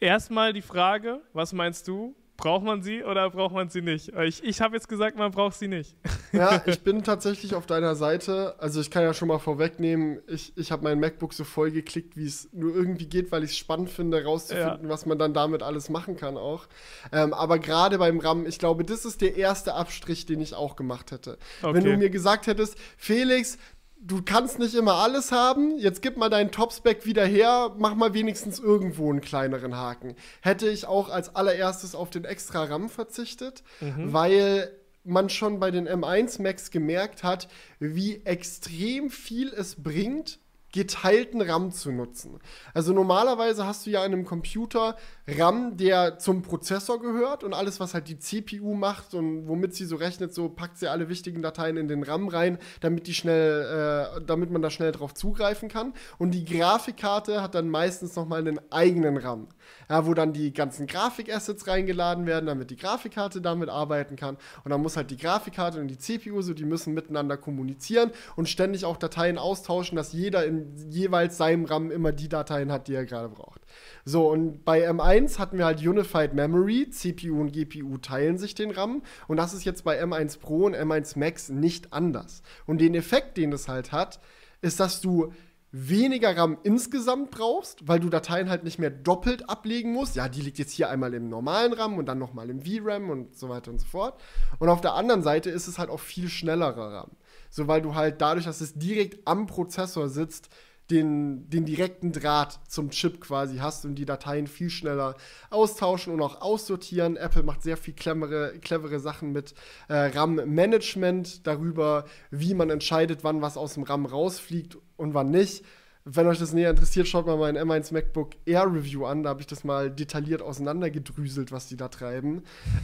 Erstmal die Frage, was meinst du? Braucht man sie oder braucht man sie nicht? Ich, ich habe jetzt gesagt, man braucht sie nicht. Ja, ich bin tatsächlich auf deiner Seite. Also ich kann ja schon mal vorwegnehmen, ich, ich habe mein MacBook so voll geklickt, wie es nur irgendwie geht, weil ich es spannend finde, rauszufinden, ja. was man dann damit alles machen kann auch. Ähm, aber gerade beim RAM, ich glaube, das ist der erste Abstrich, den ich auch gemacht hätte. Okay. Wenn du mir gesagt hättest, Felix, du kannst nicht immer alles haben. Jetzt gib mal deinen Topspec wieder her, mach mal wenigstens irgendwo einen kleineren Haken. Hätte ich auch als allererstes auf den extra RAM verzichtet, mhm. weil man schon bei den M1 Max gemerkt hat, wie extrem viel es bringt, geteilten RAM zu nutzen. Also normalerweise hast du ja in einem Computer RAM, der zum Prozessor gehört und alles, was halt die CPU macht und womit sie so rechnet, so packt sie alle wichtigen Dateien in den RAM rein, damit die schnell, äh, damit man da schnell drauf zugreifen kann. Und die Grafikkarte hat dann meistens nochmal einen eigenen RAM ja, wo dann die ganzen Grafikassets reingeladen werden, damit die Grafikkarte damit arbeiten kann. Und dann muss halt die Grafikkarte und die CPU, so die müssen miteinander kommunizieren und ständig auch Dateien austauschen, dass jeder in jeweils seinem RAM immer die Dateien hat, die er gerade braucht. So, und bei M1 hatten wir halt Unified Memory, CPU und GPU teilen sich den RAM und das ist jetzt bei M1 Pro und M1 Max nicht anders. Und den Effekt, den es halt hat, ist, dass du weniger RAM insgesamt brauchst, weil du Dateien halt nicht mehr doppelt ablegen musst. Ja, die liegt jetzt hier einmal im normalen RAM und dann nochmal im VRAM und so weiter und so fort. Und auf der anderen Seite ist es halt auch viel schnellerer RAM. So, weil du halt dadurch, dass es direkt am Prozessor sitzt, den, den direkten Draht zum Chip quasi hast und die Dateien viel schneller austauschen und auch aussortieren. Apple macht sehr viel clevere, clevere Sachen mit äh, RAM-Management darüber, wie man entscheidet, wann was aus dem RAM rausfliegt und wann nicht. Wenn euch das näher interessiert, schaut mal mein M1 MacBook Air Review an. Da habe ich das mal detailliert auseinandergedrüselt, was die da treiben.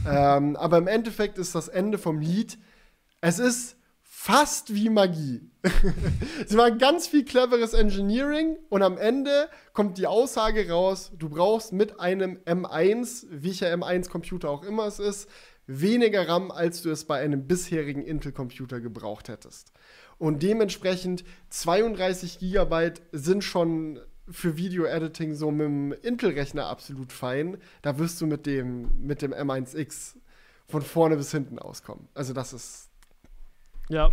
ähm, aber im Endeffekt ist das Ende vom Lied. Es ist fast wie Magie. Sie machen ganz viel cleveres Engineering und am Ende kommt die Aussage raus, du brauchst mit einem M1, welcher M1-Computer auch immer es ist, weniger RAM, als du es bei einem bisherigen Intel-Computer gebraucht hättest. Und dementsprechend 32 GB sind schon für Video-Editing so mit dem Intel-Rechner absolut fein. Da wirst du mit dem, mit dem M1X von vorne bis hinten auskommen. Also das ist ja.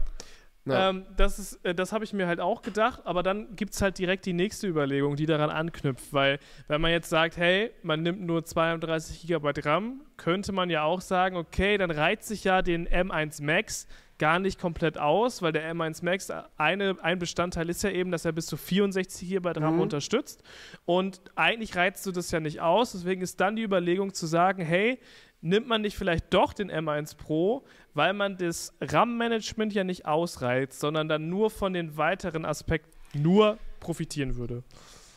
Ja. Ähm, das äh, das habe ich mir halt auch gedacht, aber dann gibt es halt direkt die nächste Überlegung, die daran anknüpft, weil wenn man jetzt sagt, hey, man nimmt nur 32 GB RAM, könnte man ja auch sagen, okay, dann reizt sich ja den M1 Max gar nicht komplett aus, weil der M1 Max, eine, ein Bestandteil ist ja eben, dass er bis zu 64 GB RAM mhm. unterstützt und eigentlich reizt du das ja nicht aus, deswegen ist dann die Überlegung zu sagen, hey, nimmt man nicht vielleicht doch den M1 Pro, weil man das RAM-Management ja nicht ausreizt, sondern dann nur von den weiteren Aspekten nur profitieren würde.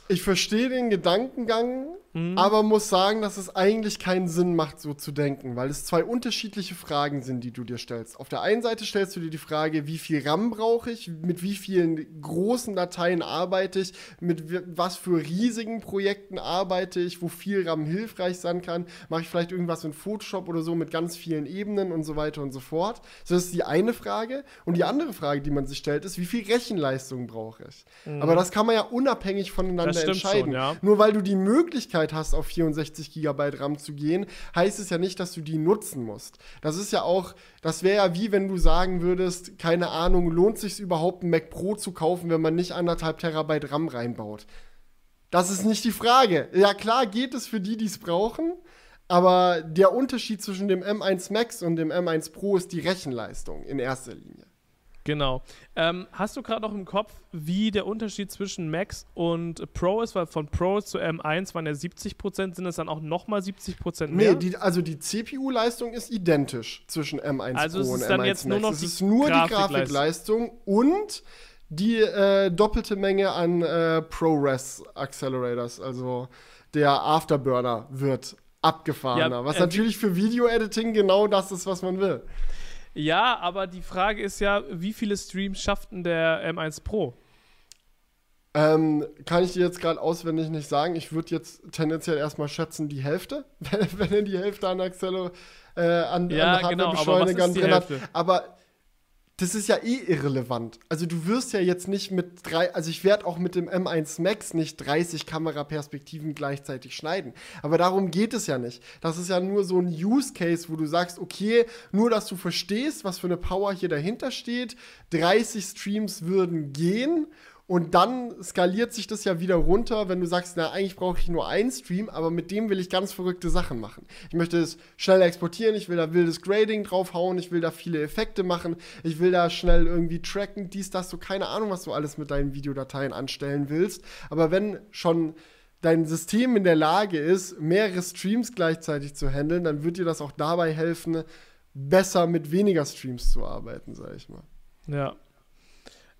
Ich verstehe den Gedankengang, mhm. aber muss sagen, dass es eigentlich keinen Sinn macht, so zu denken, weil es zwei unterschiedliche Fragen sind, die du dir stellst. Auf der einen Seite stellst du dir die Frage, wie viel RAM brauche ich, mit wie vielen großen Dateien arbeite ich, mit was für riesigen Projekten arbeite ich, wo viel RAM hilfreich sein kann, mache ich vielleicht irgendwas in Photoshop oder so mit ganz vielen Ebenen und so weiter und so fort. So, das ist die eine Frage. Und die andere Frage, die man sich stellt, ist, wie viel Rechenleistung brauche ich? Mhm. Aber das kann man ja unabhängig voneinander entscheiden. Schon, ja. Nur weil du die Möglichkeit hast, auf 64 GB RAM zu gehen, heißt es ja nicht, dass du die nutzen musst. Das ist ja auch, das wäre ja wie wenn du sagen würdest, keine Ahnung, lohnt sich überhaupt ein Mac Pro zu kaufen, wenn man nicht anderthalb Terabyte RAM reinbaut? Das ist nicht die Frage. Ja, klar geht es für die, die es brauchen. Aber der Unterschied zwischen dem M1 Max und dem M1 Pro ist die Rechenleistung in erster Linie. Genau. Ähm, hast du gerade noch im Kopf, wie der Unterschied zwischen Max und Pro ist? Weil von Pro zu M1 waren ja 70%, sind es dann auch nochmal 70% mehr? Nee, die, also die CPU-Leistung ist identisch zwischen M1 also Pro und M1 Max. Nur es ist nur die Grafikleistung und die äh, doppelte Menge an äh, ProRes Accelerators, also der Afterburner wird abgefahrener, ja, was äh, natürlich für Video-Editing genau das ist, was man will. Ja, aber die Frage ist ja, wie viele Streams schafft denn der M1 Pro? Ähm, kann ich dir jetzt gerade auswendig nicht sagen. Ich würde jetzt tendenziell erstmal schätzen, die Hälfte, wenn, wenn er die Hälfte an Accelo, äh, an, ja, an Hardware-Beschleunigern genau, drin hat. Aber das ist ja eh irrelevant. Also du wirst ja jetzt nicht mit drei, also ich werde auch mit dem M1 Max nicht 30 Kameraperspektiven gleichzeitig schneiden. Aber darum geht es ja nicht. Das ist ja nur so ein Use Case, wo du sagst, okay, nur dass du verstehst, was für eine Power hier dahinter steht. 30 Streams würden gehen und dann skaliert sich das ja wieder runter, wenn du sagst, na, eigentlich brauche ich nur einen Stream, aber mit dem will ich ganz verrückte Sachen machen. Ich möchte es schnell exportieren, ich will da wildes Grading draufhauen, ich will da viele Effekte machen, ich will da schnell irgendwie tracken, dies, das, so keine Ahnung, was du alles mit deinen Videodateien anstellen willst. Aber wenn schon dein System in der Lage ist, mehrere Streams gleichzeitig zu handeln, dann wird dir das auch dabei helfen, besser mit weniger Streams zu arbeiten, sag ich mal. Ja,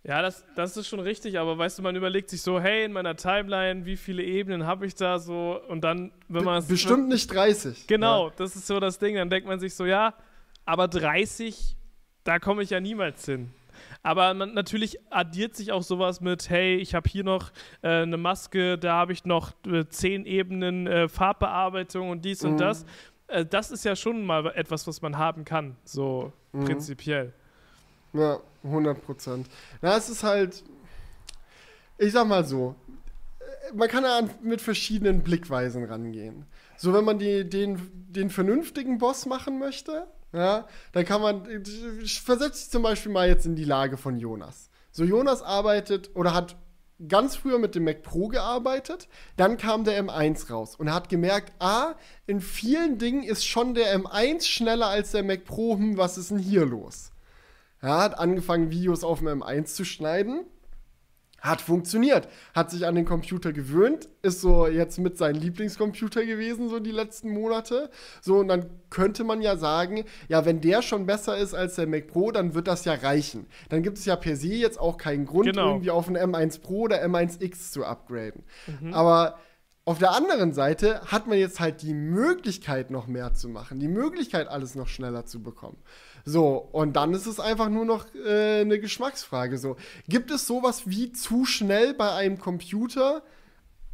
ja, das, das ist schon richtig, aber weißt du, man überlegt sich so, hey, in meiner Timeline, wie viele Ebenen habe ich da so und dann, wenn man es. Bestimmt nicht 30. Genau, ja. das ist so das Ding. Dann denkt man sich so, ja, aber 30, da komme ich ja niemals hin. Aber man, natürlich addiert sich auch sowas mit, hey, ich habe hier noch äh, eine Maske, da habe ich noch äh, zehn Ebenen äh, Farbbearbeitung und dies mhm. und das. Äh, das ist ja schon mal etwas, was man haben kann, so mhm. prinzipiell. Ja, 100 Prozent. Na, es ist halt, ich sag mal so, man kann ja mit verschiedenen Blickweisen rangehen. So, wenn man die, den, den vernünftigen Boss machen möchte, ja, dann kann man, versetzt sich zum Beispiel mal jetzt in die Lage von Jonas. So, Jonas arbeitet oder hat ganz früher mit dem Mac Pro gearbeitet, dann kam der M1 raus und er hat gemerkt, ah, in vielen Dingen ist schon der M1 schneller als der Mac Pro, hm, was ist denn hier los? Er hat angefangen, Videos auf dem M1 zu schneiden hat funktioniert, hat sich an den Computer gewöhnt, ist so jetzt mit seinem Lieblingscomputer gewesen, so die letzten Monate. So, und dann könnte man ja sagen, ja, wenn der schon besser ist als der Mac Pro, dann wird das ja reichen. Dann gibt es ja per se jetzt auch keinen Grund, genau. irgendwie auf einen M1 Pro oder M1X zu upgraden. Mhm. Aber auf der anderen Seite hat man jetzt halt die Möglichkeit, noch mehr zu machen, die Möglichkeit, alles noch schneller zu bekommen. So, und dann ist es einfach nur noch äh, eine Geschmacksfrage. So, gibt es sowas wie zu schnell bei einem Computer?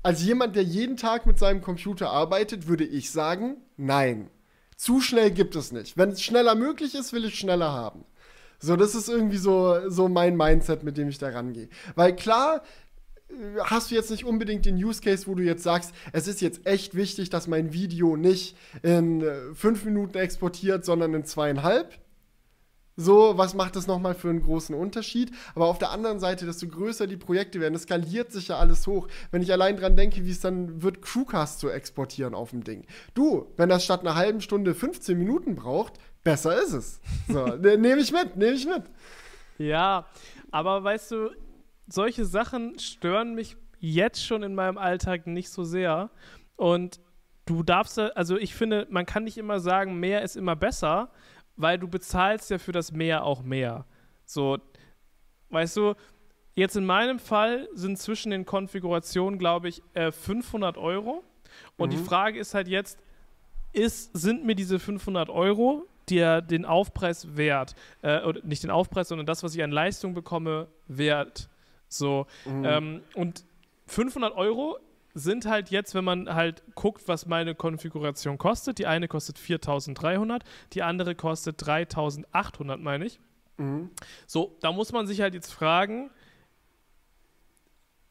Als jemand, der jeden Tag mit seinem Computer arbeitet, würde ich sagen, nein. Zu schnell gibt es nicht. Wenn es schneller möglich ist, will ich schneller haben. So, das ist irgendwie so, so mein Mindset, mit dem ich da rangehe. Weil klar, hast du jetzt nicht unbedingt den Use Case, wo du jetzt sagst, es ist jetzt echt wichtig, dass mein Video nicht in äh, fünf Minuten exportiert, sondern in zweieinhalb. So, was macht das nochmal für einen großen Unterschied? Aber auf der anderen Seite, desto größer die Projekte werden, das skaliert sich ja alles hoch. Wenn ich allein dran denke, wie es dann wird, Crewcast zu exportieren auf dem Ding. Du, wenn das statt einer halben Stunde 15 Minuten braucht, besser ist es. So, ne, nehme ich mit, nehme ich mit. Ja, aber weißt du, solche Sachen stören mich jetzt schon in meinem Alltag nicht so sehr. Und du darfst, also ich finde, man kann nicht immer sagen, mehr ist immer besser, weil du bezahlst ja für das mehr auch mehr. So, weißt du, jetzt in meinem Fall sind zwischen den Konfigurationen, glaube ich, äh, 500 Euro. Und mhm. die Frage ist halt jetzt, ist, sind mir diese 500 Euro dir den Aufpreis wert? Äh, oder nicht den Aufpreis, sondern das, was ich an Leistung bekomme, wert? So, mhm. ähm, und 500 Euro sind halt jetzt, wenn man halt guckt, was meine Konfiguration kostet. Die eine kostet 4300, die andere kostet 3800, meine ich. Mhm. So, da muss man sich halt jetzt fragen,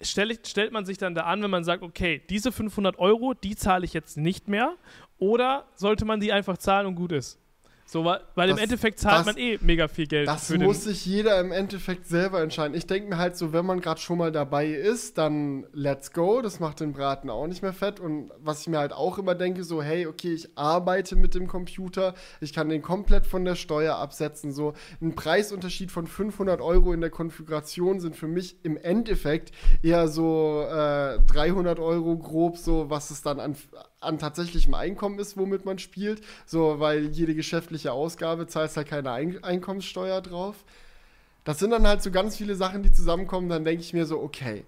stell, stellt man sich dann da an, wenn man sagt, okay, diese 500 Euro, die zahle ich jetzt nicht mehr, oder sollte man die einfach zahlen und gut ist? So, weil, das, im Endeffekt zahlt das, man eh mega viel Geld. Das muss sich jeder im Endeffekt selber entscheiden. Ich denke mir halt so, wenn man gerade schon mal dabei ist, dann let's go. Das macht den Braten auch nicht mehr fett. Und was ich mir halt auch immer denke, so, hey, okay, ich arbeite mit dem Computer, ich kann den komplett von der Steuer absetzen. So, ein Preisunterschied von 500 Euro in der Konfiguration sind für mich im Endeffekt eher so äh, 300 Euro grob, so was es dann an an tatsächlichem Einkommen ist, womit man spielt. So, weil jede geschäftliche Ausgabe zahlt halt keine Ein Einkommenssteuer drauf. Das sind dann halt so ganz viele Sachen, die zusammenkommen. Dann denke ich mir so, okay,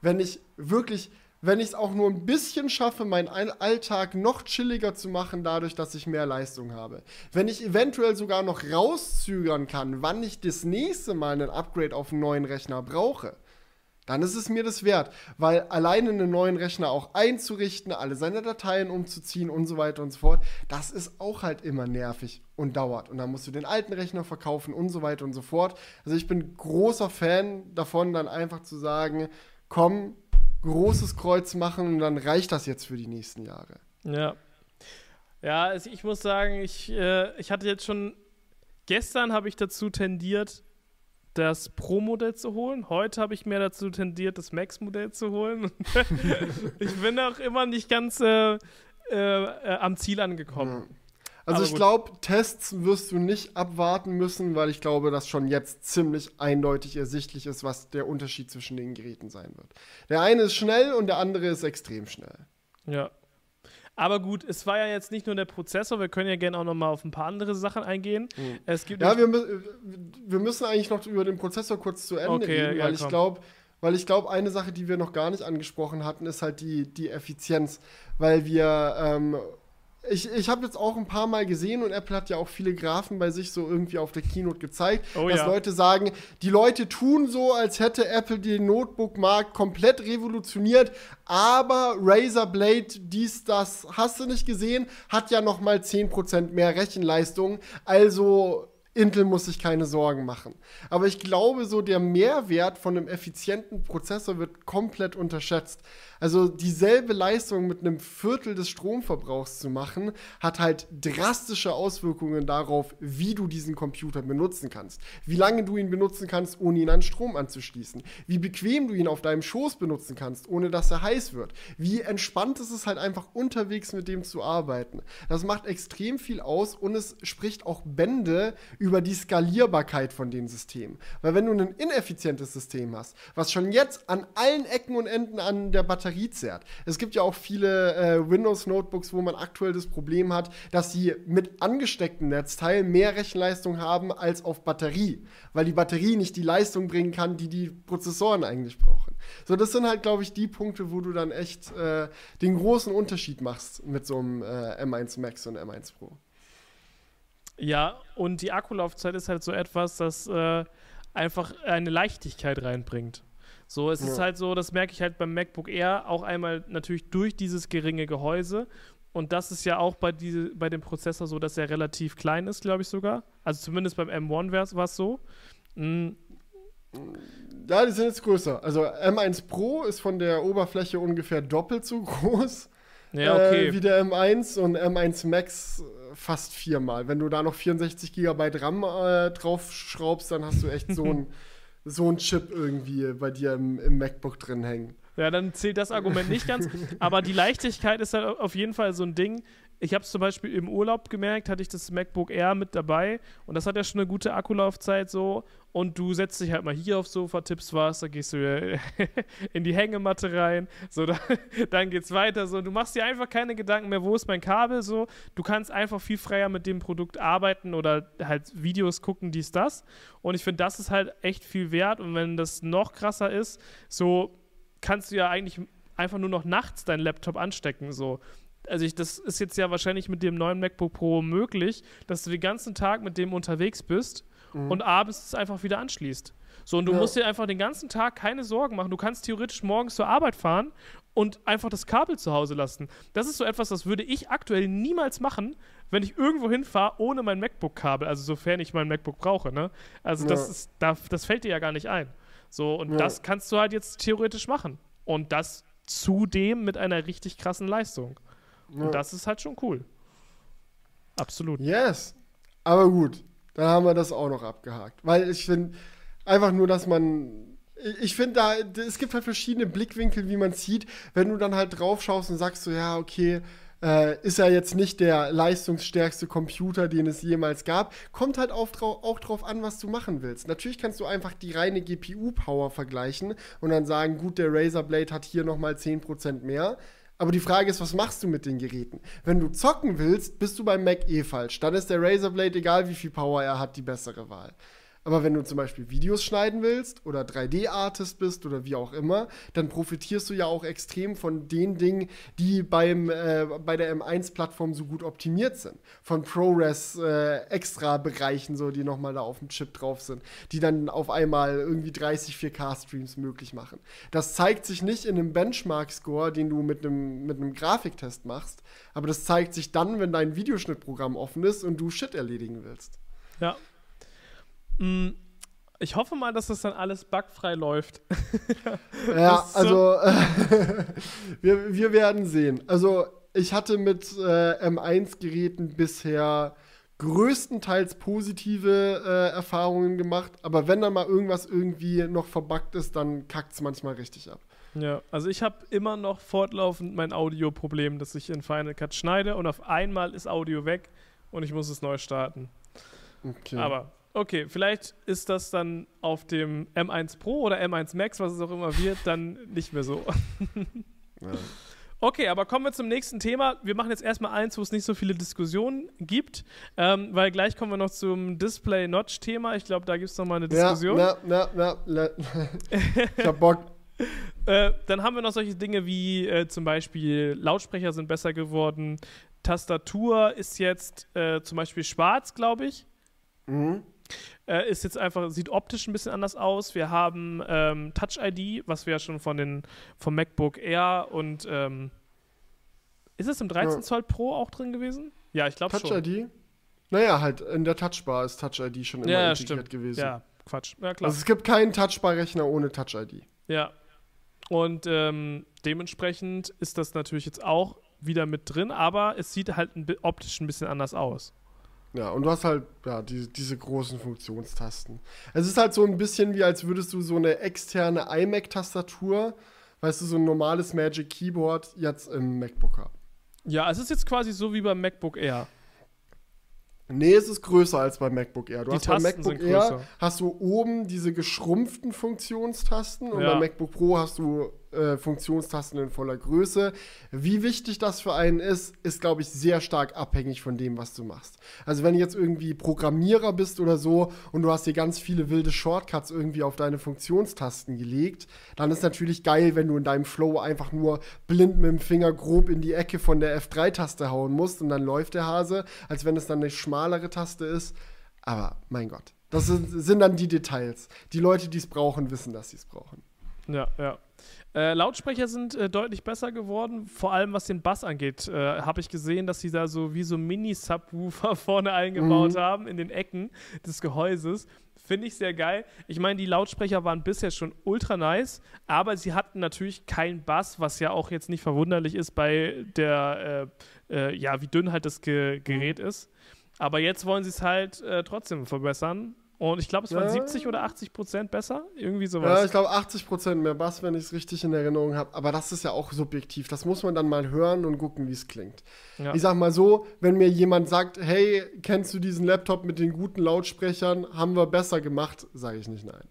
wenn ich wirklich, wenn ich es auch nur ein bisschen schaffe, meinen Alltag noch chilliger zu machen, dadurch, dass ich mehr Leistung habe. Wenn ich eventuell sogar noch rauszögern kann, wann ich das nächste Mal einen Upgrade auf einen neuen Rechner brauche dann ist es mir das wert, weil alleine einen neuen Rechner auch einzurichten, alle seine Dateien umzuziehen und so weiter und so fort, das ist auch halt immer nervig und dauert. Und dann musst du den alten Rechner verkaufen und so weiter und so fort. Also ich bin großer Fan davon, dann einfach zu sagen, komm, großes Kreuz machen und dann reicht das jetzt für die nächsten Jahre. Ja. Ja, also ich muss sagen, ich, äh, ich hatte jetzt schon, gestern habe ich dazu tendiert, das Pro-Modell zu holen. Heute habe ich mehr dazu tendiert, das Max-Modell zu holen. ich bin auch immer nicht ganz äh, äh, am Ziel angekommen. Also Aber ich glaube, Tests wirst du nicht abwarten müssen, weil ich glaube, dass schon jetzt ziemlich eindeutig ersichtlich ist, was der Unterschied zwischen den Geräten sein wird. Der eine ist schnell und der andere ist extrem schnell. Ja, aber gut, es war ja jetzt nicht nur der Prozessor, wir können ja gerne auch noch mal auf ein paar andere Sachen eingehen. Mhm. Es gibt ja, wir, wir müssen eigentlich noch über den Prozessor kurz zu Ende okay, reden, weil ja, ich glaube, weil ich glaube, eine Sache, die wir noch gar nicht angesprochen hatten, ist halt die, die Effizienz, weil wir ähm, ich, ich habe jetzt auch ein paar Mal gesehen und Apple hat ja auch viele Graphen bei sich so irgendwie auf der Keynote gezeigt, oh, dass ja. Leute sagen, die Leute tun so, als hätte Apple den Notebook-Markt komplett revolutioniert, aber Razer Blade, dies, das, hast du nicht gesehen, hat ja noch mal 10% mehr Rechenleistung. Also Intel muss sich keine Sorgen machen. Aber ich glaube, so der Mehrwert von einem effizienten Prozessor wird komplett unterschätzt. Also dieselbe Leistung mit einem Viertel des Stromverbrauchs zu machen, hat halt drastische Auswirkungen darauf, wie du diesen Computer benutzen kannst. Wie lange du ihn benutzen kannst, ohne ihn an Strom anzuschließen. Wie bequem du ihn auf deinem Schoß benutzen kannst, ohne dass er heiß wird. Wie entspannt ist es halt einfach unterwegs mit dem zu arbeiten. Das macht extrem viel aus und es spricht auch Bände über die Skalierbarkeit von den Systemen. Weil wenn du ein ineffizientes System hast, was schon jetzt an allen Ecken und Enden an der Batterie Batterie zerrt. Es gibt ja auch viele äh, Windows-Notebooks, wo man aktuell das Problem hat, dass sie mit angestecktem Netzteil mehr Rechenleistung haben als auf Batterie, weil die Batterie nicht die Leistung bringen kann, die die Prozessoren eigentlich brauchen. So, das sind halt, glaube ich, die Punkte, wo du dann echt äh, den großen Unterschied machst mit so einem äh, M1 Max und M1 Pro. Ja, und die Akkulaufzeit ist halt so etwas, das äh, einfach eine Leichtigkeit reinbringt. So, es ja. ist halt so, das merke ich halt beim MacBook Air auch einmal natürlich durch dieses geringe Gehäuse. Und das ist ja auch bei, diese, bei dem Prozessor so, dass er relativ klein ist, glaube ich sogar. Also zumindest beim M1 war es so. Mhm. Ja, die sind jetzt größer. Also M1 Pro ist von der Oberfläche ungefähr doppelt so groß ja, okay. äh, wie der M1 und M1 Max fast viermal. Wenn du da noch 64 GB RAM äh, drauf schraubst, dann hast du echt so ein so ein Chip irgendwie bei dir im, im MacBook drin hängen. Ja, dann zählt das Argument nicht ganz. aber die Leichtigkeit ist halt auf jeden Fall so ein Ding. Ich habe es zum Beispiel im Urlaub gemerkt, hatte ich das MacBook Air mit dabei und das hat ja schon eine gute Akkulaufzeit so. Und du setzt dich halt mal hier aufs Sofa, tippst was, dann gehst du in die Hängematte rein, so, dann, dann geht's weiter, so. Du machst dir einfach keine Gedanken mehr, wo ist mein Kabel, so. Du kannst einfach viel freier mit dem Produkt arbeiten oder halt Videos gucken, dies, das. Und ich finde, das ist halt echt viel wert. Und wenn das noch krasser ist, so kannst du ja eigentlich einfach nur noch nachts deinen Laptop anstecken, so also ich, das ist jetzt ja wahrscheinlich mit dem neuen MacBook Pro möglich, dass du den ganzen Tag mit dem unterwegs bist mhm. und abends es einfach wieder anschließt. So, und du ja. musst dir einfach den ganzen Tag keine Sorgen machen. Du kannst theoretisch morgens zur Arbeit fahren und einfach das Kabel zu Hause lassen. Das ist so etwas, das würde ich aktuell niemals machen, wenn ich irgendwo hinfahre ohne mein MacBook-Kabel, also sofern ich mein MacBook brauche, ne? Also ja. das ist, da, das fällt dir ja gar nicht ein. So, und ja. das kannst du halt jetzt theoretisch machen. Und das zudem mit einer richtig krassen Leistung. Ja. Und das ist halt schon cool. Absolut. Yes. Aber gut, dann haben wir das auch noch abgehakt. Weil ich finde, einfach nur, dass man. Ich finde da, es gibt halt verschiedene Blickwinkel, wie man sieht. Wenn du dann halt drauf schaust und sagst so, ja, okay, äh, ist ja jetzt nicht der leistungsstärkste Computer, den es jemals gab. Kommt halt auch, auch drauf an, was du machen willst. Natürlich kannst du einfach die reine GPU-Power vergleichen und dann sagen, gut, der Razer Blade hat hier nochmal 10% mehr. Aber die Frage ist, was machst du mit den Geräten? Wenn du zocken willst, bist du beim Mac eh falsch. Dann ist der Razer Blade, egal wie viel Power er hat, die bessere Wahl. Aber wenn du zum Beispiel Videos schneiden willst oder 3D-Artist bist oder wie auch immer, dann profitierst du ja auch extrem von den Dingen, die beim, äh, bei der M1-Plattform so gut optimiert sind. Von ProRes äh, so, die nochmal da auf dem Chip drauf sind, die dann auf einmal irgendwie 30 4K-Streams möglich machen. Das zeigt sich nicht in einem Benchmark-Score, den du mit einem, mit einem Grafiktest machst, aber das zeigt sich dann, wenn dein Videoschnittprogramm offen ist und du Shit erledigen willst. Ja, ich hoffe mal, dass das dann alles bugfrei läuft. ja, also äh, wir, wir werden sehen. Also ich hatte mit äh, M1-Geräten bisher größtenteils positive äh, Erfahrungen gemacht, aber wenn dann mal irgendwas irgendwie noch verbuggt ist, dann kackt es manchmal richtig ab. Ja, also ich habe immer noch fortlaufend mein Audio-Problem, dass ich in Final Cut schneide und auf einmal ist Audio weg und ich muss es neu starten. Okay. Aber Okay, vielleicht ist das dann auf dem M1 Pro oder M1 Max, was es auch immer wird, dann nicht mehr so. ja. Okay, aber kommen wir zum nächsten Thema. Wir machen jetzt erstmal eins, wo es nicht so viele Diskussionen gibt, ähm, weil gleich kommen wir noch zum Display-Notch-Thema. Ich glaube, da gibt es nochmal eine Diskussion. Ja, ja, ja, ja. ich hab Bock. äh, dann haben wir noch solche Dinge wie äh, zum Beispiel Lautsprecher sind besser geworden, Tastatur ist jetzt äh, zum Beispiel schwarz, glaube ich. Mhm. Äh, ist jetzt einfach, sieht optisch ein bisschen anders aus. Wir haben ähm, Touch ID, was wir ja schon von den, vom MacBook Air und ähm, ist es im 13 ja. Zoll Pro auch drin gewesen? Ja, ich glaube schon. Touch ID? Naja, halt in der Touchbar ist Touch ID schon immer ja, integriert stimmt. gewesen. Ja, Quatsch. Ja, klar. Also es gibt keinen Touchbar-Rechner ohne Touch ID. Ja. Und ähm, dementsprechend ist das natürlich jetzt auch wieder mit drin, aber es sieht halt optisch ein bisschen anders aus. Ja, und du hast halt, ja, die, diese großen Funktionstasten. Es ist halt so ein bisschen wie, als würdest du so eine externe iMac-Tastatur, weißt du, so ein normales Magic Keyboard jetzt im MacBook haben. Ja, es ist jetzt quasi so wie beim MacBook Air. Nee, es ist größer als beim MacBook Air. Du Die hast beim Tasten MacBook sind Air hast du oben diese geschrumpften Funktionstasten und Ja. beim MacBook Pro hast du äh, Funktionstasten in voller Größe. Wie wichtig das für einen ist, ist, glaube ich, sehr stark abhängig von dem, was du machst. Also wenn du jetzt irgendwie Programmierer bist oder so und du hast dir ganz viele wilde Shortcuts irgendwie auf deine Funktionstasten gelegt, dann ist natürlich geil, wenn du in deinem Flow einfach nur blind mit dem Finger grob in die Ecke von der F3-Taste hauen musst und dann läuft der Hase, als wenn es dann eine schmalere Taste ist. Aber mein Gott, das sind, sind dann die Details. Die Leute, die es brauchen, wissen, dass sie es brauchen. Ja, ja. Äh, Lautsprecher sind äh, deutlich besser geworden, vor allem was den Bass angeht. Äh, Habe ich gesehen, dass sie da so wie so Mini-Subwoofer vorne eingebaut Mhm. haben in den Ecken des Gehäuses. Finde ich sehr geil. Ich meine, die Lautsprecher waren bisher schon ultra nice, aber sie hatten natürlich keinen Bass, was ja auch jetzt nicht verwunderlich ist bei der, äh, äh, ja, wie dünn halt das Ge Gerät ist. Aber jetzt wollen sie es halt äh, trotzdem verbessern. Und ich glaube, es waren Ja. 70 oder 80 Prozent besser. Irgendwie sowas. Ja, ich glaube 80% mehr Bass, wenn ich es richtig in Erinnerung habe. Aber das ist ja auch subjektiv. Das muss man dann mal hören und gucken, wie es klingt. Ja. Ich sag mal so, wenn mir jemand sagt, hey, kennst du diesen Laptop mit den guten Lautsprechern? Haben wir besser gemacht, sage ich nicht nein.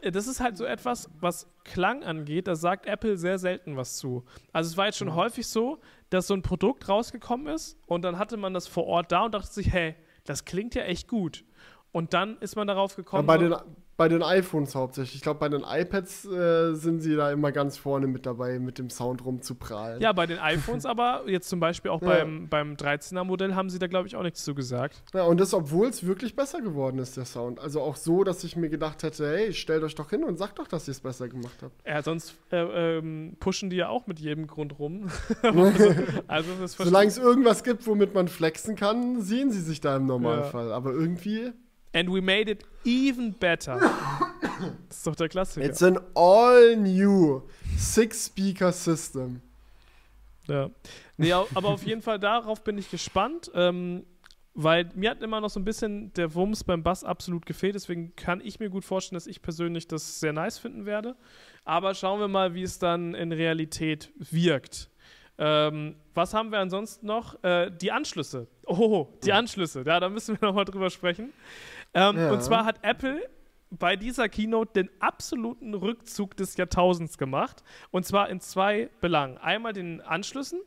Äh, Das ist halt so etwas, was Klang angeht, da sagt Apple sehr selten was zu. Also es war jetzt schon häufig so, dass so ein Produkt rausgekommen ist und dann hatte man das vor Ort da und dachte sich, hey, das klingt ja echt gut. Und dann ist man darauf Ja, gekommen. bei, so- den, bei den iPhones hauptsächlich. Ich glaube, bei den iPads äh, sind sie da immer ganz vorne mit dabei, mit dem Sound rumzuprahlen. ja, bei den iPhones aber, jetzt zum Beispiel auch Ja. beim, beim 13er Modell, haben sie da, glaube ich, auch nichts zu gesagt. Ja, und das, obwohl es wirklich besser geworden ist, der Sound. Also auch so, dass ich mir gedacht hätte, hey, stellt euch doch hin und sagt doch, dass ihr es besser gemacht habt. Ja, sonst äh, ähm, pushen die ja auch mit jedem Grund rum. also das Solange es irgendwas gibt, womit man flexen kann, sehen sie sich da im Normalfall. Aber irgendwie, And we made it even better. das ist doch der Klassiker. it's an all new Six-Speaker System. Ja. Nee, aber auf jeden Fall darauf bin ich gespannt, ähm, weil mir hat immer noch so ein bisschen der Wumms beim Bass absolut gefehlt. Deswegen kann ich mir gut vorstellen, dass ich persönlich das sehr nice finden werde. Aber schauen wir mal, wie es dann in Realität wirkt. Ähm, was haben wir ansonsten noch? Äh, die Anschlüsse. Oh, die Anschlüsse. Ja, da müssen wir nochmal drüber sprechen. Ähm, Ja. Und zwar hat Apple bei dieser Keynote den absoluten Rückzug des Jahrtausends gemacht. Und zwar in zwei Belangen. Einmal den Anschlüssen,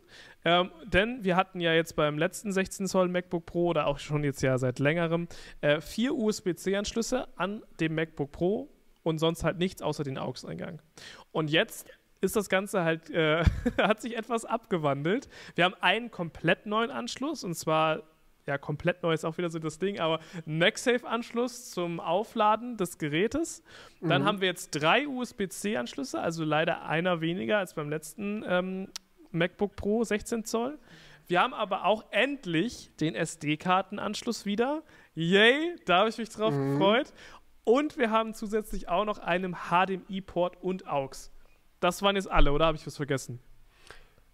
ähm, denn wir hatten ja jetzt beim letzten 16 Zoll MacBook Pro oder auch schon jetzt ja seit längerem äh, vier USB-C-Anschlüsse an dem MacBook Pro und sonst halt nichts außer den AUX-Eingang. Und jetzt ist das Ganze halt, äh, hat sich etwas abgewandelt. Wir haben einen komplett neuen Anschluss und zwar, ja, komplett neu ist auch wieder so das Ding, aber MagSafe-Anschluss zum Aufladen des Gerätes. Dann haben wir jetzt drei USB-C-Anschlüsse, also leider einer weniger als beim letzten ähm, MacBook Pro 16 Zoll. Wir haben aber auch endlich den SD-Kartenanschluss wieder. Yay, da habe ich mich drauf gefreut. Und wir haben zusätzlich auch noch einen HDMI-Port und AUX. Das waren jetzt alle, oder habe ich was vergessen?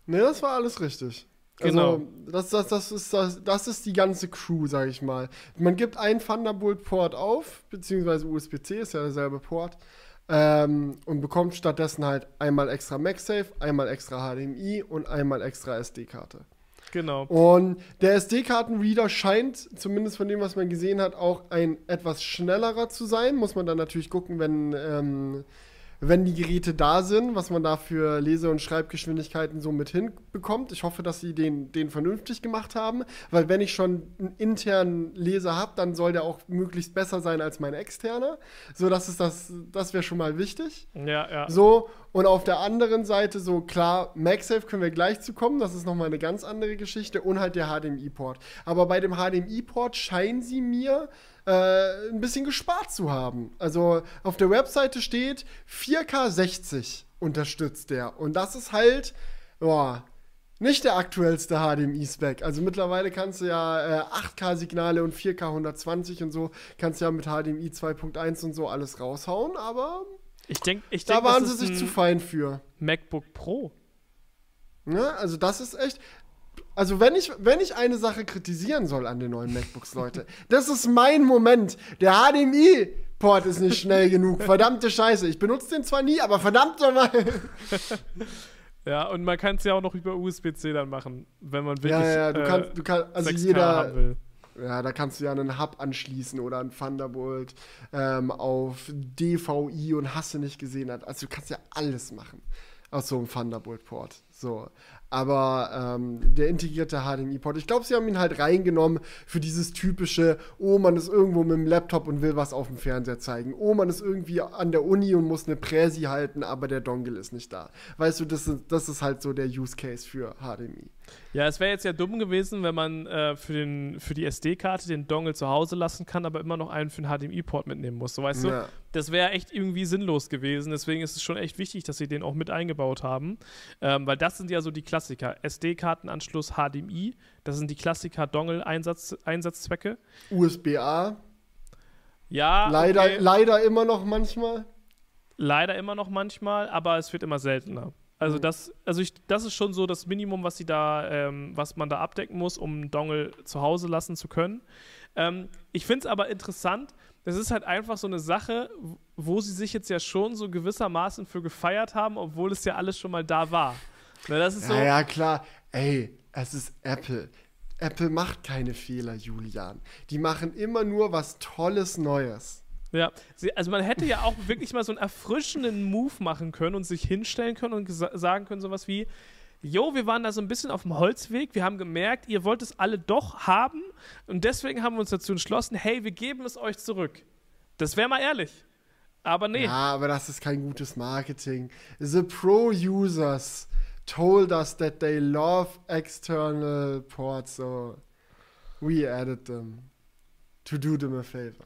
Ne, das war alles richtig. Genau. Also, das, das, das, ist, das, das ist die ganze Crew, sag ich mal. Man gibt einen Thunderbolt-Port auf, beziehungsweise USB-C ist ja derselbe Port, ähm, und bekommt stattdessen halt einmal extra MagSafe, einmal extra HDMI und einmal extra SD-Karte. Genau. Und der SD-Kartenreader scheint, zumindest von dem, was man gesehen hat, auch ein etwas schnellerer zu sein. Muss man dann natürlich gucken, wenn, ähm, wenn die Geräte da sind, was man da für Lese- und Schreibgeschwindigkeiten so mit hinbekommt. Ich hoffe, dass sie den, den vernünftig gemacht haben, weil wenn ich schon einen internen Leser habe, dann soll der auch möglichst besser sein als mein externer. So, das ist das, das wäre schon mal wichtig. Ja, ja. So, und auf der anderen Seite, so klar, MagSafe können wir gleich zu kommen, das ist nochmal eine ganz andere Geschichte und halt der HDMI-Port. Aber bei dem HDMI-Port scheinen sie mir äh, ein bisschen gespart zu haben. Also auf der Webseite steht 4K 60 unterstützt der. Und das ist halt, boah, nicht der aktuellste HDMI-Spec. Also mittlerweile kannst du ja äh, 8K-Signale und 4K 120 und so, kannst du ja mit HDMI 2.1 und so alles raushauen, aber ich denk, ich da denk, waren sie sich zu fein für. MacBook Pro. Ne? Also das ist echt. Also wenn ich, wenn ich eine Sache kritisieren soll an den neuen MacBooks, Leute, das ist mein Moment. Der HDMI-Port ist nicht schnell genug. Verdammte Scheiße. Ich benutze den zwar nie, aber verdammt nochmal. Ja, und man kann es ja auch noch über USB-C dann machen, wenn man wirklich. Ja, ja, du kannst, du kannst also jeder. Ja, da kannst du ja einen Hub anschließen oder einen Thunderbolt ähm, auf DVI und hast du nicht gesehen. Also du kannst ja alles machen aus so einem Thunderbolt-Port. So. Aber ähm, der integrierte HDMI-Port, ich glaube, sie haben ihn halt reingenommen für dieses typische, oh, man ist irgendwo mit dem Laptop und will was auf dem Fernseher zeigen. Oh, man ist irgendwie an der Uni und muss eine Präsi halten, aber der Dongle ist nicht da. Weißt du, das ist, das ist halt so der Use Case für HDMI. Ja, es wäre jetzt ja dumm gewesen, wenn man äh, für, den, für die SD-Karte den Dongle zu Hause lassen kann, aber immer noch einen für den HDMI-Port mitnehmen muss. So weißt ja. du, das wäre echt irgendwie sinnlos gewesen. Deswegen ist es schon echt wichtig, dass sie den auch mit eingebaut haben. Ähm, weil das sind ja so die Klassiker. SD-Kartenanschluss, HDMI, das sind die Klassiker Dongle-Einsatzzwecke. USB-A. Ja. Leider, okay. leider immer noch manchmal. Leider immer noch manchmal, aber es wird immer seltener. Also mhm. das, also ich, das ist schon so das Minimum, was sie da, ähm, was man da abdecken muss, um einen Dongle zu Hause lassen zu können. Ähm, ich finde es aber interessant. Das ist halt einfach so eine Sache, wo sie sich jetzt ja schon so gewissermaßen für gefeiert haben, obwohl es ja alles schon mal da war. Na, das ist so. Ja, ja, klar. Ey, es ist Apple. Apple macht keine Fehler, Julian. Die machen immer nur was Tolles Neues. Ja, also man hätte ja auch wirklich mal so einen erfrischenden Move machen können und sich hinstellen können und sagen können, sowas wie, Jo, wir waren da so ein bisschen auf dem Holzweg. Wir haben gemerkt, ihr wollt es alle doch haben. Und deswegen haben wir uns dazu entschlossen, hey, wir geben es euch zurück. Das wäre mal ehrlich. Aber nee. Ja, aber das ist kein gutes Marketing. The Pro-Users told us that they love external ports, so we added them to do them a favor.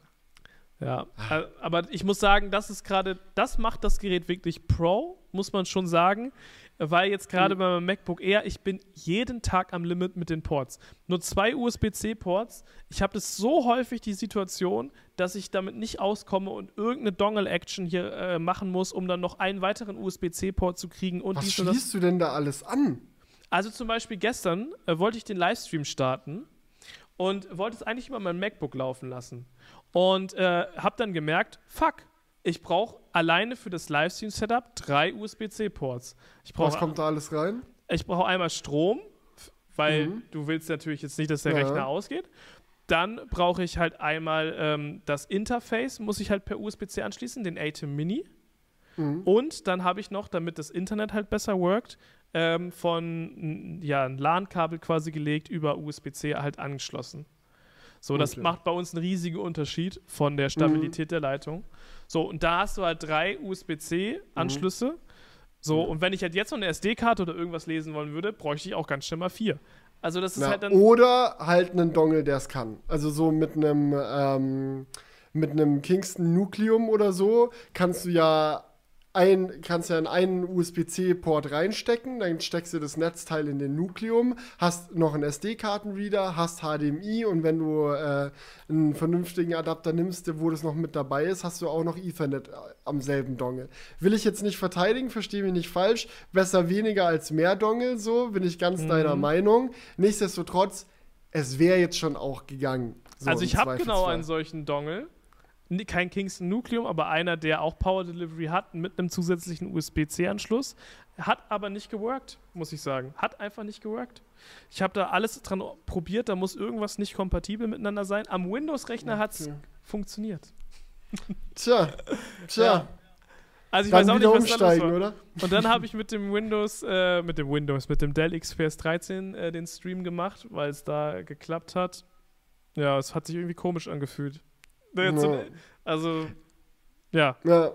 Ja, ah. Aber ich muss sagen, das ist gerade, das macht das Gerät wirklich Pro, muss man schon sagen, weil jetzt gerade mhm. bei meinem MacBook Air, ich bin jeden Tag am Limit mit den Ports. Nur zwei USB-C-Ports. Ich habe das so häufig die Situation, dass ich damit nicht auskomme und irgendeine Dongle-Action hier äh, machen muss, um dann noch einen weiteren USB-C-Port zu kriegen. Und Was schließt du denn da alles an? Also zum Beispiel gestern äh, wollte ich den Livestream starten und wollte es eigentlich über mein MacBook laufen lassen. Und äh, habe dann gemerkt, fuck, ich brauche alleine für das Livestream-Setup drei USB-C-Ports. Was kommt da alles rein? Ich brauche einmal Strom, weil mhm. du willst natürlich jetzt nicht, dass der ja. Rechner ausgeht. Dann brauche ich halt einmal ähm, das Interface, muss ich halt per USB-C anschließen, den ATEM Mini. Mhm. Und dann habe ich noch, damit das Internet halt besser workt, ähm, von ja, ein LAN-Kabel quasi gelegt, über USB-C halt angeschlossen. So, das okay. macht bei uns einen riesigen Unterschied von der Stabilität mhm. der Leitung. So, und da hast du halt drei USB-C-Anschlüsse. Mhm. So, und wenn ich halt jetzt noch eine SD-Karte oder irgendwas lesen wollen würde, bräuchte ich auch ganz schnell mal vier. Also das ist ja, halt dann. Oder halt einen Dongle, der es kann. Also so mit einem ähm, mit einem Kingston Nucleum oder so kannst du ja ein, kannst ja in einen USB-C-Port reinstecken, dann steckst du das Netzteil in den Nucleum, hast noch einen SD-Kartenreader, hast HDMI und wenn du äh, einen vernünftigen Adapter nimmst, wo das noch mit dabei ist, hast du auch noch Ethernet äh, am selben Dongle. Will ich jetzt nicht verteidigen, verstehe mich nicht falsch. Besser weniger als mehr Dongle, so bin ich ganz mhm. deiner Meinung. Nichtsdestotrotz, es wäre jetzt schon auch gegangen. So also ich habe genau einen solchen Dongle kein Kingston Nucleum, aber einer, der auch Power Delivery hat mit einem zusätzlichen USB-C-Anschluss. Hat aber nicht geworkt, muss ich sagen. Hat einfach nicht geworkt. Ich habe da alles dran probiert, da muss irgendwas nicht kompatibel miteinander sein. Am Windows-Rechner okay. hat es funktioniert. Tja, tja. Ja. Also ich dann weiß auch nicht, was umsteigen, oder? Und dann habe ich mit dem Windows, äh, mit dem Windows, mit dem Dell XPS 13 äh, den Stream gemacht, weil es da geklappt hat. Ja, es hat sich irgendwie komisch angefühlt. Ja. Also, ja. Ja,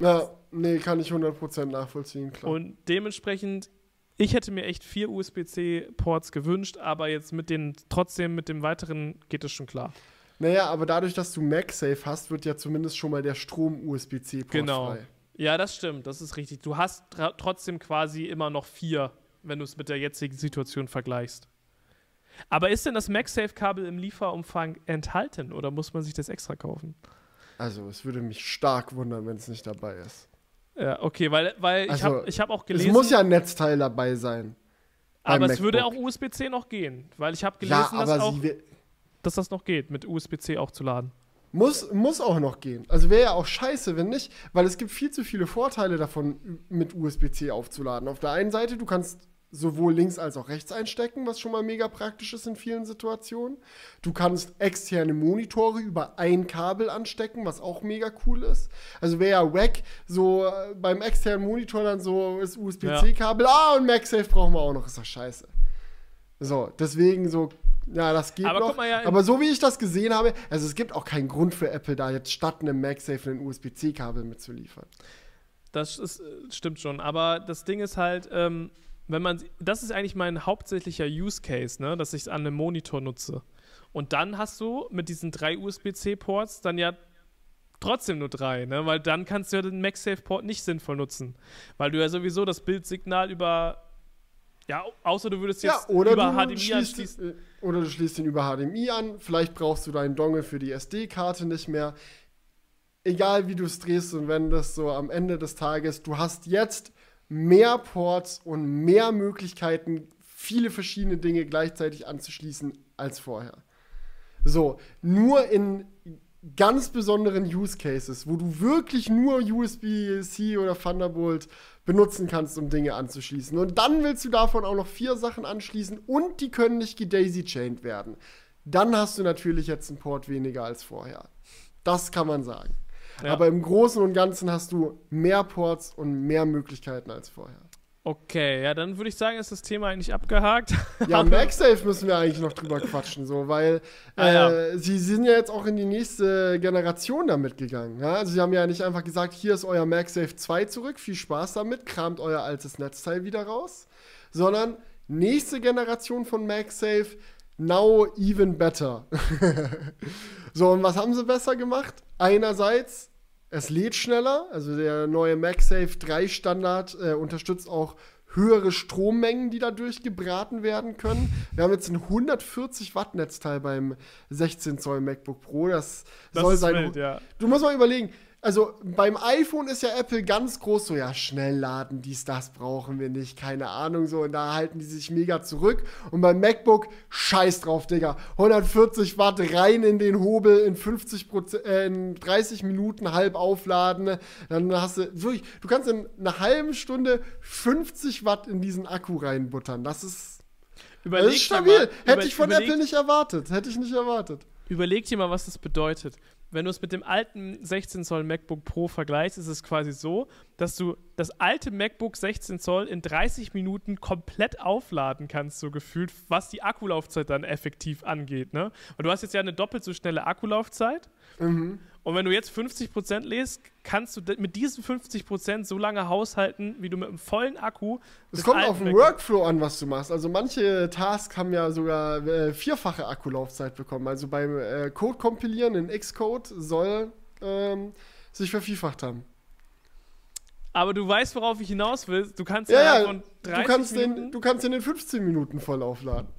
ja, nee, kann ich 100% nachvollziehen, klar. Und dementsprechend, ich hätte mir echt vier USB-C-Ports gewünscht, aber jetzt mit den, trotzdem mit dem weiteren geht es schon klar. Naja, aber dadurch, dass du MagSafe hast, wird ja zumindest schon mal der Strom-USB-C-Port genau. frei. Ja, das stimmt, das ist richtig. Du hast trotzdem quasi immer noch vier wenn du es mit der jetzigen Situation vergleichst. Aber ist denn das MagSafe-Kabel im Lieferumfang enthalten oder muss man sich das extra kaufen? Also, es würde mich stark wundern, wenn es nicht dabei ist. Ja, okay, weil, weil also, ich habe hab auch gelesen. Es muss ja ein Netzteil dabei sein. Aber es würde auch USB-C noch gehen, weil ich habe gelesen, ja, dass, auch, dass das noch geht, mit USB-C auch zu laden. Muss, muss auch noch gehen. Also wäre ja auch scheiße, wenn nicht, weil es gibt viel zu viele Vorteile davon, mit USB-C aufzuladen. Auf der einen Seite, du kannst sowohl links als auch rechts einstecken, was schon mal mega praktisch ist in vielen Situationen. Du kannst externe Monitore über ein Kabel anstecken, was auch mega cool ist. Also wäre ja wack, so äh, beim externen Monitor dann so ist USB-C-Kabel, ja. ah, und MagSafe brauchen wir auch noch, ist doch scheiße. So, deswegen so, ja, das geht aber noch. Ja aber so wie ich das gesehen habe, also es gibt auch keinen Grund für Apple, da jetzt statt einem MagSafe ein USB-C-Kabel mitzuliefern. Das ist, äh, stimmt schon, aber das Ding ist halt, ähm, wenn man, das ist eigentlich mein hauptsächlicher Use Case, ne, dass ich es an einem Monitor nutze. Und dann hast du mit diesen drei USB-C-Ports dann ja trotzdem nur drei, ne? Weil dann kannst du ja den MagSafe-Port nicht sinnvoll nutzen. Weil du ja sowieso das Bildsignal über. Ja, außer du würdest jetzt ja, oder über HDMI anschließen. Äh, oder du schließt ihn über HDMI an. Vielleicht brauchst du deinen Dongle für die SD-Karte nicht mehr. Egal wie du es drehst und wenn das so am Ende des Tages, du hast jetzt mehr Ports und mehr Möglichkeiten, viele verschiedene Dinge gleichzeitig anzuschließen als vorher. So, nur in ganz besonderen Use Cases, wo du wirklich nur USB-C oder Thunderbolt benutzen kannst, um Dinge anzuschließen. Und dann willst du davon auch noch vier Sachen anschließen und die können nicht gedaisy-chained werden. Dann hast du natürlich jetzt einen Port weniger als vorher. Das kann man sagen. Ja. Aber im Großen und Ganzen hast du mehr Ports und mehr Möglichkeiten als vorher. Okay, ja, dann würde ich sagen, ist das Thema eigentlich abgehakt. Ja, MagSafe müssen wir eigentlich noch drüber quatschen, so, weil ah, äh, ja. sie sind ja jetzt auch in die nächste Generation damit gegangen. Ja? Also sie haben ja nicht einfach gesagt, hier ist euer MagSafe 2 zurück, viel Spaß damit, kramt euer altes Netzteil wieder raus, sondern nächste Generation von MagSafe, now even better. so, und was haben sie besser gemacht? Einerseits, es lädt schneller, also der neue MagSafe 3 Standard äh, unterstützt auch höhere Strommengen, die dadurch gebraten werden können. Wir haben jetzt ein 140 Watt Netzteil beim 16 Zoll MacBook Pro. Das, das soll sein. Wild, ja. Du musst mal überlegen, also beim iPhone ist ja Apple ganz groß so, ja, schnell laden, dies, das brauchen wir nicht, keine Ahnung, so, und da halten die sich mega zurück. Und beim MacBook, scheiß drauf, Digga. 140 Watt rein in den Hobel in 50 äh, in 30 Minuten halb aufladen. Dann hast du, wirklich, du kannst in einer halben Stunde 50 Watt in diesen Akku reinbuttern. Das ist, überleg das ist stabil. Mal, Hätte ich von Apple nicht erwartet. Hätte ich nicht erwartet. Überleg dir mal, was das bedeutet wenn du es mit dem alten 16 Zoll MacBook Pro vergleichst, ist es quasi so, dass du das alte MacBook 16 Zoll in 30 Minuten komplett aufladen kannst, so gefühlt, was die Akkulaufzeit dann effektiv angeht. Ne? Und du hast jetzt ja eine doppelt so schnelle Akkulaufzeit. Mhm. Und wenn du jetzt 50% lässt, kannst du mit diesen 50% so lange haushalten, wie du mit einem vollen Akku. Es kommt auf den Workflow an, was du machst. Also manche Tasks haben ja sogar äh, vierfache Akkulaufzeit bekommen. Also beim äh, Code kompilieren in Xcode soll ähm, sich vervielfacht haben. Aber du weißt, worauf ich hinaus will. Du kannst ja, ja von 30 du kannst Minuten den, du kannst den in 15 Minuten voll aufladen.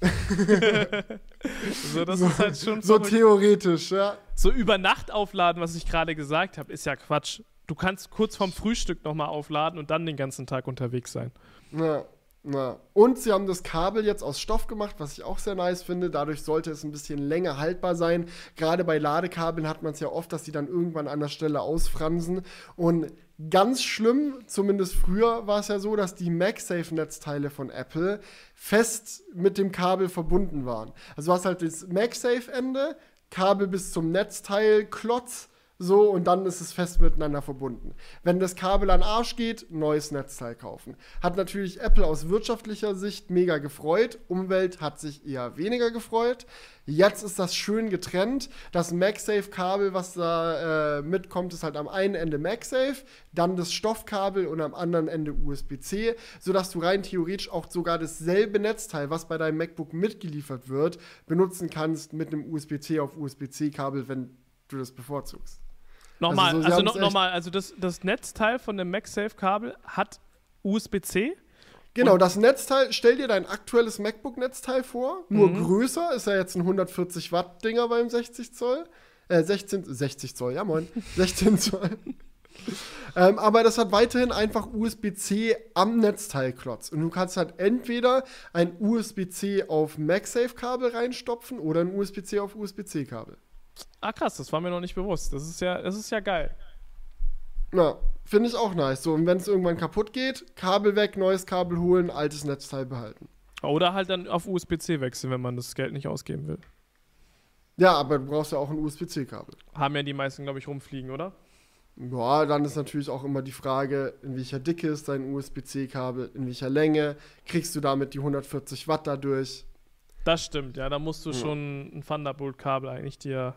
so, das so, ist halt schon so theoretisch, ja. So über Nacht aufladen, was ich gerade gesagt habe, ist ja Quatsch. Du kannst kurz vorm Frühstück nochmal aufladen und dann den ganzen Tag unterwegs sein. Ja. Ja. Und sie haben das Kabel jetzt aus Stoff gemacht, was ich auch sehr nice finde. Dadurch sollte es ein bisschen länger haltbar sein. Gerade bei Ladekabeln hat man es ja oft, dass sie dann irgendwann an der Stelle ausfransen. Und Ganz schlimm, zumindest früher war es ja so, dass die MagSafe-Netzteile von Apple fest mit dem Kabel verbunden waren. Also du hast halt das MagSafe-Ende, Kabel bis zum Netzteil, Klotz so und dann ist es fest miteinander verbunden. Wenn das Kabel an Arsch geht, neues Netzteil kaufen. Hat natürlich Apple aus wirtschaftlicher Sicht mega gefreut, Umwelt hat sich eher weniger gefreut. Jetzt ist das schön getrennt. Das MagSafe-Kabel, was da äh, mitkommt, ist halt am einen Ende MagSafe, dann das Stoffkabel und am anderen Ende USB-C, sodass du rein theoretisch auch sogar dasselbe Netzteil, was bei deinem MacBook mitgeliefert wird, benutzen kannst mit einem USB-C auf USB-C-Kabel, wenn du das bevorzugst. Nochmal, also, so, also no, nochmal, also das, das Netzteil von dem MagSafe-Kabel hat USB-C Genau, das Netzteil, stell dir dein aktuelles MacBook-Netzteil vor, nur mhm. größer, ist ja jetzt ein 140 Watt-Dinger beim 60 Zoll. Äh, 16, 60 Zoll, ja moin. 16 Zoll. ähm, aber das hat weiterhin einfach USB-C am Netzteilklotz. Und du kannst halt entweder ein USB-C auf MagSafe-Kabel reinstopfen oder ein USB-C auf USB-C-Kabel. Ah, krass, das war mir noch nicht bewusst. Das ist ja, das ist ja geil. Ja, finde ich auch nice. So, und wenn es irgendwann kaputt geht, Kabel weg, neues Kabel holen, altes Netzteil behalten. Oder halt dann auf USB-C wechseln, wenn man das Geld nicht ausgeben will. Ja, aber du brauchst ja auch ein USB-C-Kabel. Haben ja die meisten, glaube ich, rumfliegen, oder? Ja, dann ist natürlich auch immer die Frage, in welcher Dicke ist dein USB-C-Kabel, in welcher Länge, kriegst du damit die 140 Watt dadurch? Das stimmt, ja, da musst du ja. schon ein Thunderbolt-Kabel eigentlich dir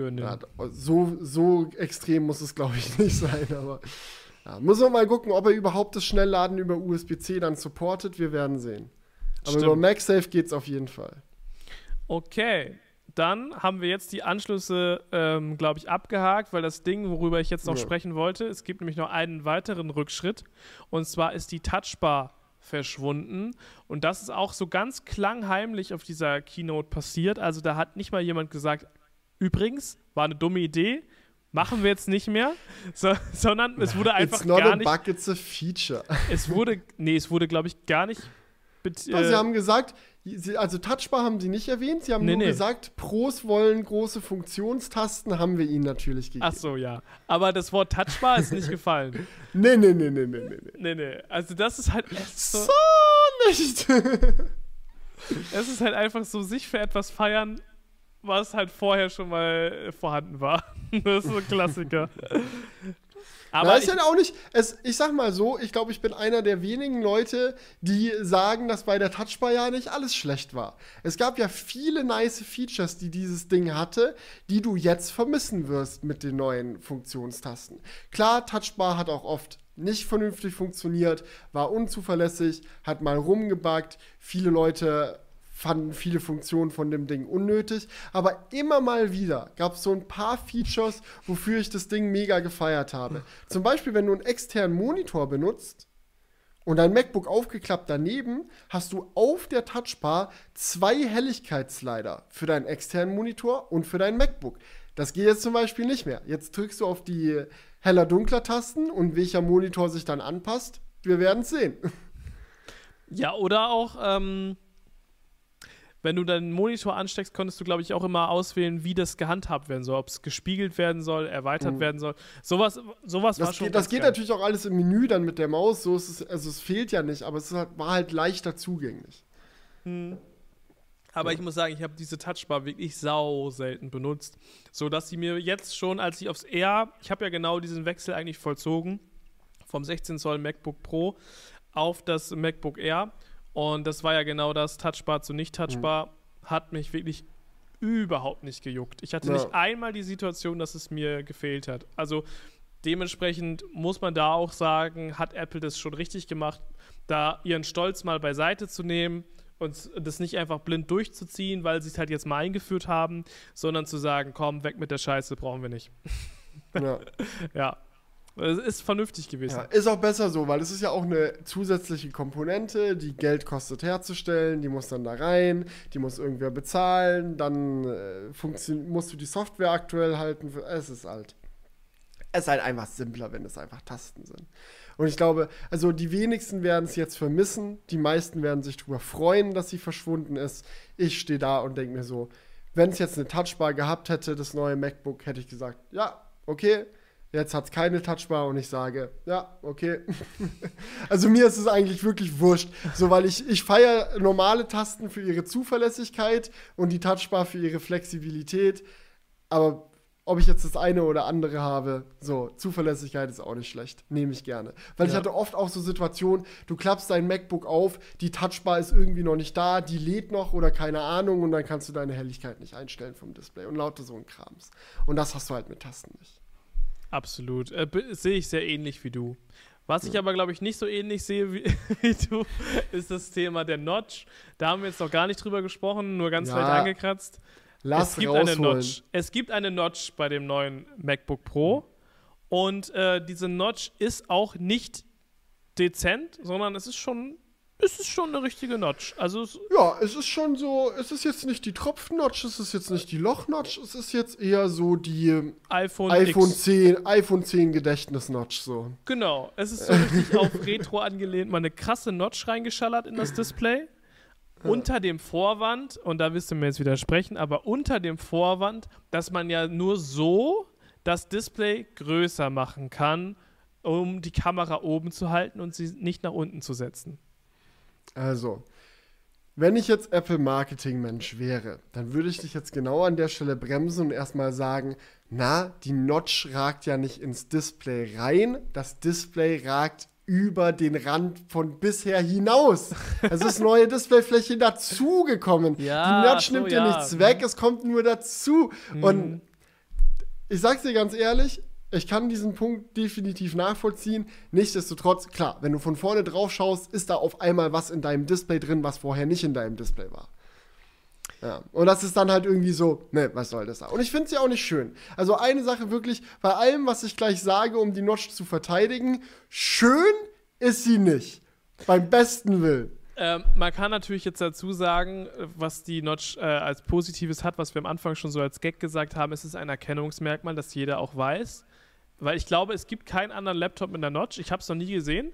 gönnen. Ja, so, so extrem muss es, glaube ich, nicht sein, aber ja, muss man mal gucken, ob er überhaupt das Schnellladen über USB-C dann supportet. Wir werden sehen. Aber Stimmt. über MagSafe geht es auf jeden Fall. Okay, dann haben wir jetzt die Anschlüsse, ähm, glaube ich, abgehakt, weil das Ding, worüber ich jetzt noch ja. sprechen wollte, es gibt nämlich noch einen weiteren Rückschritt. Und zwar ist die Touchbar verschwunden. Und das ist auch so ganz klangheimlich auf dieser Keynote passiert. Also da hat nicht mal jemand gesagt, übrigens, war eine dumme Idee, machen wir jetzt nicht mehr, so, sondern es wurde einfach it's not gar a nicht. Bug, it's a feature. Es wurde, nee, es wurde, glaube ich, gar nicht. Äh, sie haben gesagt, also Touchbar haben sie nicht erwähnt, sie haben nee, nur nee. gesagt, Pros wollen große Funktionstasten, haben wir ihnen natürlich gegeben. Ach so, ja. Aber das Wort Touchbar ist nicht gefallen. nee, nee, nee, nee, nee, nee. Nee, nee. Also das ist halt so, so nicht. es ist halt einfach so, sich für etwas feiern, was halt vorher schon mal vorhanden war. das ist so ein Klassiker. Aber ist ja auch nicht, es, ich sag mal so, ich glaube, ich bin einer der wenigen Leute, die sagen, dass bei der Touchbar ja nicht alles schlecht war. Es gab ja viele nice Features, die dieses Ding hatte, die du jetzt vermissen wirst mit den neuen Funktionstasten. Klar, Touchbar hat auch oft nicht vernünftig funktioniert, war unzuverlässig, hat mal rumgebackt, viele Leute fanden viele Funktionen von dem Ding unnötig. Aber immer mal wieder gab es so ein paar Features, wofür ich das Ding mega gefeiert habe. Zum Beispiel, wenn du einen externen Monitor benutzt und dein MacBook aufgeklappt daneben, hast du auf der Touchbar zwei Helligkeitsslider für deinen externen Monitor und für dein MacBook. Das geht jetzt zum Beispiel nicht mehr. Jetzt drückst du auf die heller-dunkler Tasten und welcher Monitor sich dann anpasst, wir werden es sehen. Ja, oder auch, ähm wenn du deinen Monitor ansteckst, konntest du, glaube ich, auch immer auswählen, wie das gehandhabt werden soll. Ob es gespiegelt werden soll, erweitert mhm. werden soll. Sowas, sowas das war schon. Geht, das geht geil. natürlich auch alles im Menü dann mit der Maus. So ist es, also es fehlt ja nicht, aber es halt, war halt leichter zugänglich. Mhm. Aber ja. ich muss sagen, ich habe diese Touchbar wirklich sau selten benutzt. So dass sie mir jetzt schon, als ich aufs R, ich habe ja genau diesen Wechsel eigentlich vollzogen, vom 16 Zoll MacBook Pro auf das MacBook Air und das war ja genau das, touchbar zu nicht touchbar, mhm. hat mich wirklich überhaupt nicht gejuckt. Ich hatte ja. nicht einmal die Situation, dass es mir gefehlt hat. Also dementsprechend muss man da auch sagen, hat Apple das schon richtig gemacht, da ihren Stolz mal beiseite zu nehmen und das nicht einfach blind durchzuziehen, weil sie es halt jetzt mal eingeführt haben, sondern zu sagen, komm, weg mit der Scheiße, brauchen wir nicht. Ja. ja. Es ist vernünftig gewesen. Ja, ist auch besser so, weil es ist ja auch eine zusätzliche Komponente, die Geld kostet herzustellen, die muss dann da rein, die muss irgendwer bezahlen, dann äh, musst du die Software aktuell halten. Es ist halt. Es ist halt einfach simpler, wenn es einfach Tasten sind. Und ich glaube, also die wenigsten werden es jetzt vermissen, die meisten werden sich darüber freuen, dass sie verschwunden ist. Ich stehe da und denke mir so, wenn es jetzt eine Touchbar gehabt hätte, das neue MacBook, hätte ich gesagt, ja, okay, Jetzt hat es keine Touchbar und ich sage, ja, okay. also mir ist es eigentlich wirklich wurscht. So, weil ich, ich feiere normale Tasten für ihre Zuverlässigkeit und die Touchbar für ihre Flexibilität. Aber ob ich jetzt das eine oder andere habe, so, Zuverlässigkeit ist auch nicht schlecht. Nehme ich gerne. Weil ja. ich hatte oft auch so Situationen, du klappst dein MacBook auf, die Touchbar ist irgendwie noch nicht da, die lädt noch oder keine Ahnung und dann kannst du deine Helligkeit nicht einstellen vom Display und lauter so ein Krams. Und das hast du halt mit Tasten nicht. Absolut. Äh, sehe ich sehr ähnlich wie du. Was ich aber, glaube ich, nicht so ähnlich sehe wie, wie, du, ist das Thema der Notch. Da haben wir jetzt noch gar nicht drüber gesprochen, nur ganz ja, leicht angekratzt. Lass es gibt rausholen. eine Notch. Es gibt eine Notch bei dem neuen MacBook Pro. Und äh, diese Notch ist auch nicht dezent, sondern es ist schon ist es schon eine richtige Notch. Also ja, es ist schon so, es ist jetzt nicht die Tropfen-Notch, es ist jetzt nicht die Loch-Notch, es ist jetzt eher so die iPhone, iPhone 10, iPhone 10 Gedächtnis-Notch so. Genau, es ist so richtig auf Retro angelehnt, mal eine krasse Notch reingeschallert in das Display. Ja. Unter dem Vorwand, und da wirst du mir jetzt widersprechen, aber unter dem Vorwand, dass man ja nur so das Display größer machen kann, um die Kamera oben zu halten und sie nicht nach unten zu setzen. Also, wenn ich jetzt Apple-Marketing-Mensch wäre, dann würde ich dich jetzt genau an der Stelle bremsen und erstmal sagen, na, die Notch ragt ja nicht ins Display rein, das Display ragt über den Rand von bisher hinaus. Es ist neue Displayfläche dazugekommen. Ja, die Notch so, nimmt dir ja. nichts weg, es kommt nur dazu. Mhm. Und ich sag's dir ganz ehrlich, ich kann diesen Punkt definitiv nachvollziehen. Nichtsdestotrotz, klar, wenn du von vorne drauf schaust, ist da auf einmal was in deinem Display drin, was vorher nicht in deinem Display war. Ja, und das ist dann halt irgendwie so, ne, was soll das da? Und ich finde sie auch nicht schön. Also eine Sache wirklich, bei allem, was ich gleich sage, um die Notch zu verteidigen, schön ist sie nicht. Beim besten Willen. Ähm, man kann natürlich jetzt dazu sagen, was die Notch äh, als Positives hat, was wir am Anfang schon so als Gag gesagt haben, es ist ein Erkennungsmerkmal, das jeder auch weiß. Weil ich glaube, es gibt keinen anderen Laptop mit einer Notch, ich habe es noch nie gesehen,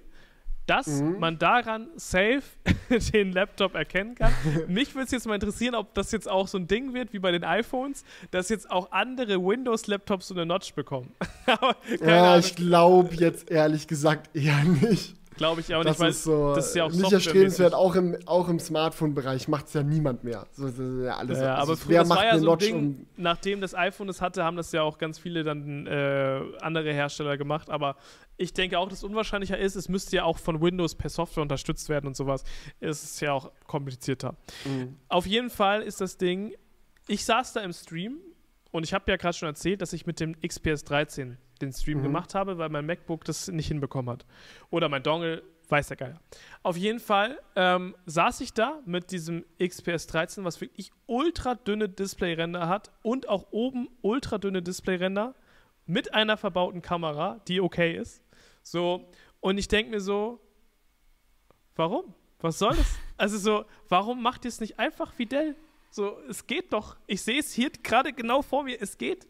dass mhm. man daran safe den Laptop erkennen kann. Mich würde es jetzt mal interessieren, ob das jetzt auch so ein Ding wird, wie bei den iPhones, dass jetzt auch andere Windows-Laptops so eine Notch bekommen. ja, Ahnung. ich glaube jetzt ehrlich gesagt eher nicht. Glaube ich auch nicht, weil so das ist ja auch nicht erstrebenswert. Auch im, auch im Smartphone-Bereich macht es ja niemand mehr. So, das ist ja alles ja, aber wer das macht war ja so ein Ding, nachdem das iPhone es hatte, haben das ja auch ganz viele dann äh, andere Hersteller gemacht. Aber ich denke auch, dass es unwahrscheinlicher ist, es müsste ja auch von Windows per Software unterstützt werden und sowas. Es ist ja auch komplizierter. Mhm. Auf jeden Fall ist das Ding, ich saß da im Stream und ich habe ja gerade schon erzählt, dass ich mit dem XPS 13 den Stream mhm. gemacht habe, weil mein MacBook das nicht hinbekommen hat. Oder mein Dongle, weiß der Geier. Auf jeden Fall ähm, saß ich da mit diesem XPS 13, was wirklich ultra dünne Displayränder hat und auch oben ultra dünne Displayränder mit einer verbauten Kamera, die okay ist. So, und ich denke mir so, warum? Was soll das? Also so, warum macht ihr es nicht einfach wie Dell? So, es geht doch. Ich sehe es hier gerade genau vor mir, es geht.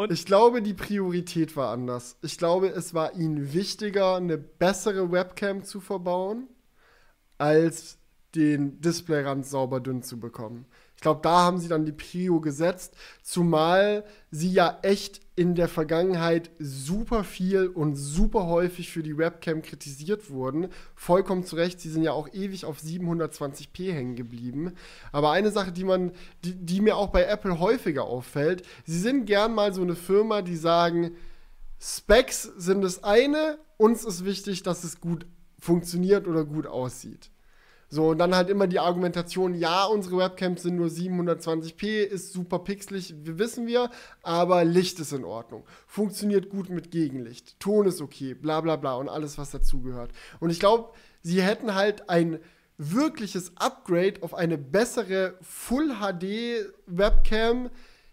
Und ich glaube, die Priorität war anders. Ich glaube, es war ihnen wichtiger, eine bessere Webcam zu verbauen, als den Displayrand sauber dünn zu bekommen. Ich glaube, da haben sie dann die Prio gesetzt, zumal sie ja echt in der Vergangenheit super viel und super häufig für die Webcam kritisiert wurden. Vollkommen zu Recht, sie sind ja auch ewig auf 720p hängen geblieben. Aber eine Sache, die man, die, die mir auch bei Apple häufiger auffällt, sie sind gern mal so eine Firma, die sagen, Specs sind das eine, uns ist wichtig, dass es gut funktioniert oder gut aussieht. So, und dann halt immer die Argumentation, ja, unsere Webcams sind nur 720p, ist super pixelig, wissen wir, aber Licht ist in Ordnung. Funktioniert gut mit Gegenlicht. Ton ist okay, bla bla bla und alles, was dazugehört. Und ich glaube, sie hätten halt ein wirkliches Upgrade auf eine bessere Full HD Webcam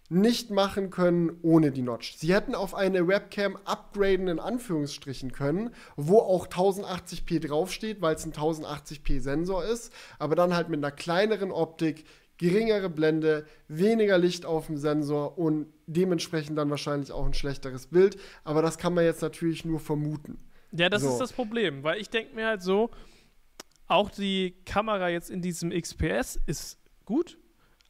nicht machen können ohne die Notch. Sie hätten auf eine Webcam upgraden in Anführungsstrichen können, wo auch 1080p draufsteht, weil es ein 1080p Sensor ist, aber dann halt mit einer kleineren Optik, geringere Blende, weniger Licht auf dem Sensor und dementsprechend dann wahrscheinlich auch ein schlechteres Bild, aber das kann man jetzt natürlich nur vermuten. Ja, das so. ist das Problem, weil ich denke mir halt so, auch die Kamera jetzt in diesem XPS ist gut,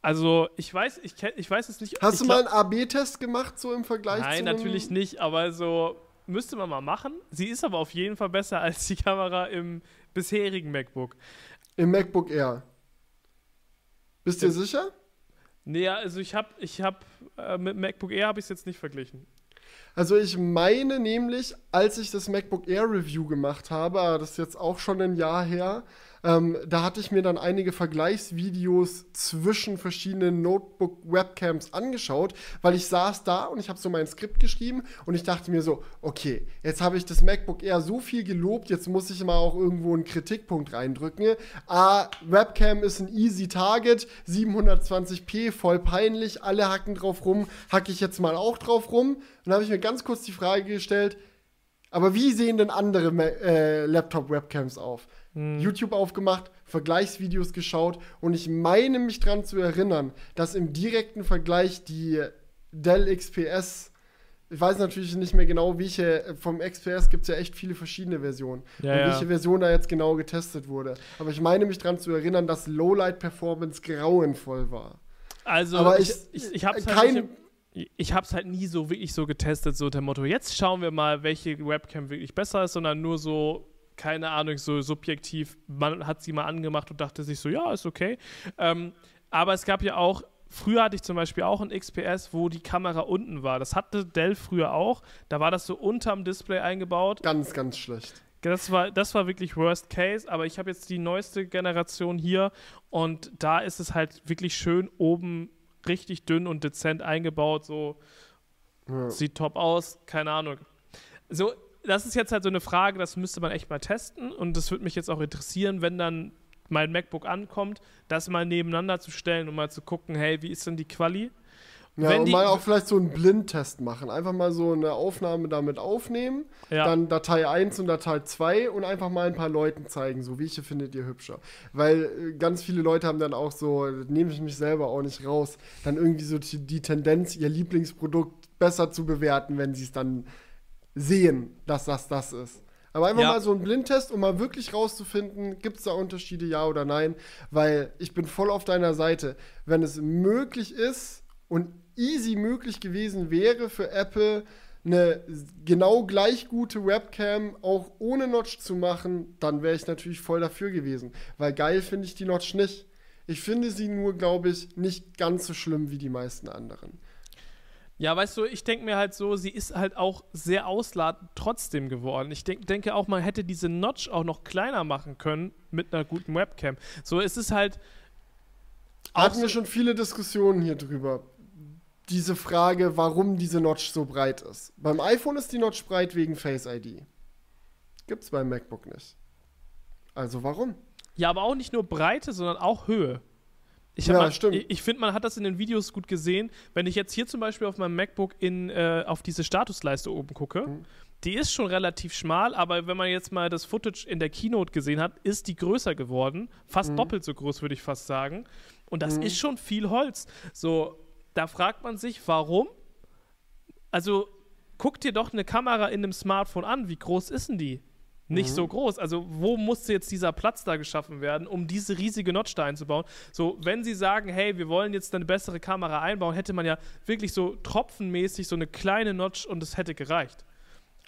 also, ich weiß, ich, ich weiß es nicht. Hast du mal einen AB-Test gemacht, so im Vergleich Nein, zu natürlich nicht, aber so müsste man mal machen. Sie ist aber auf jeden Fall besser als die Kamera im bisherigen MacBook. Im MacBook Air. Bist du dir sicher? Nee, also ich habe ich hab, äh, mit MacBook Air habe ich es jetzt nicht verglichen. Also ich meine nämlich, als ich das MacBook Air Review gemacht habe, das ist jetzt auch schon ein Jahr her, ähm, da hatte ich mir dann einige Vergleichsvideos zwischen verschiedenen Notebook-Webcams angeschaut, weil ich saß da und ich habe so mein Skript geschrieben und ich dachte mir so, okay, jetzt habe ich das MacBook Air so viel gelobt, jetzt muss ich mal auch irgendwo einen Kritikpunkt reindrücken. Ah, Webcam ist ein easy Target, 720p, voll peinlich, alle hacken drauf rum, hacke ich jetzt mal auch drauf rum. Und dann habe ich mir ganz kurz die Frage gestellt, Aber wie sehen denn andere äh, Laptop-Webcams auf? Hm. YouTube aufgemacht, Vergleichsvideos geschaut und ich meine mich daran zu erinnern, dass im direkten Vergleich die Dell XPS ich weiß natürlich nicht mehr genau, welche, vom XPS gibt es ja echt viele verschiedene Versionen. Ja, und welche ja. Version da jetzt genau getestet wurde. Aber ich meine mich daran zu erinnern, dass Lowlight-Performance grauenvoll war. Also, Aber ich, ich, ich, ich habe es halt, ich hab's halt nie so wirklich so getestet, so der Motto, jetzt schauen wir mal, welche Webcam wirklich besser ist, sondern nur so, keine Ahnung, so subjektiv, man hat sie mal angemacht und dachte sich so, ja, ist okay. Ähm, aber es gab ja auch Früher hatte ich zum Beispiel auch ein XPS, wo die Kamera unten war. Das hatte Dell früher auch. Da war das so unterm Display eingebaut. Ganz, ganz schlecht. Das war, das war wirklich Worst Case, aber ich habe jetzt die neueste Generation hier und da ist es halt wirklich schön oben richtig dünn und dezent eingebaut. So ja. sieht top aus, keine Ahnung. So, das ist jetzt halt so eine Frage, das müsste man echt mal testen und das würde mich jetzt auch interessieren, wenn dann mein MacBook ankommt, das mal nebeneinander zu stellen und mal zu gucken, hey, wie ist denn die Quali? Ja, Wenn und mal auch vielleicht so einen Blindtest machen. Einfach mal so eine Aufnahme damit aufnehmen, ja. dann Datei 1 und Datei 2 und einfach mal ein paar Leuten zeigen, so welche findet ihr hübscher. Weil äh, ganz viele Leute haben dann auch so, nehme ich mich selber auch nicht raus, dann irgendwie so die, die Tendenz, ihr Lieblingsprodukt besser zu bewerten, wenn sie es dann sehen, dass das das ist. Aber einfach ja. mal so ein Blindtest, um mal wirklich rauszufinden, gibt es da Unterschiede, ja oder nein. Weil ich bin voll auf deiner Seite. Wenn es möglich ist und easy möglich gewesen wäre für Apple, eine genau gleich gute Webcam auch ohne Notch zu machen, dann wäre ich natürlich voll dafür gewesen. Weil geil finde ich die Notch nicht. Ich finde sie nur, glaube ich, nicht ganz so schlimm wie die meisten anderen. Ja, weißt du, ich denke mir halt so, sie ist halt auch sehr ausladend trotzdem geworden. Ich denk, denke auch, man hätte diese Notch auch noch kleiner machen können mit einer guten Webcam. So, es ist halt. Hatten wir schon viele Diskussionen hier drüber. Diese Frage, warum diese Notch so breit ist. Beim iPhone ist die Notch breit wegen Face ID. Gibt's beim MacBook nicht. Also warum? Ja, aber auch nicht nur Breite, sondern auch Höhe. Ich, ja, ich, ich finde, man hat das in den Videos gut gesehen. Wenn ich jetzt hier zum Beispiel auf meinem MacBook in, äh, auf diese Statusleiste oben gucke, mhm. die ist schon relativ schmal, aber wenn man jetzt mal das Footage in der Keynote gesehen hat, ist die größer geworden. Fast mhm. doppelt so groß, würde ich fast sagen. Und das mhm. ist schon viel Holz. So, da fragt man sich, warum? Also, guck dir doch eine Kamera in einem Smartphone an. Wie groß ist denn die? Nicht mhm. so groß. Also wo musste jetzt dieser Platz da geschaffen werden, um diese riesige Notch da einzubauen? So, wenn sie sagen, hey, wir wollen jetzt eine bessere Kamera einbauen, hätte man ja wirklich so tropfenmäßig so eine kleine Notch und es hätte gereicht.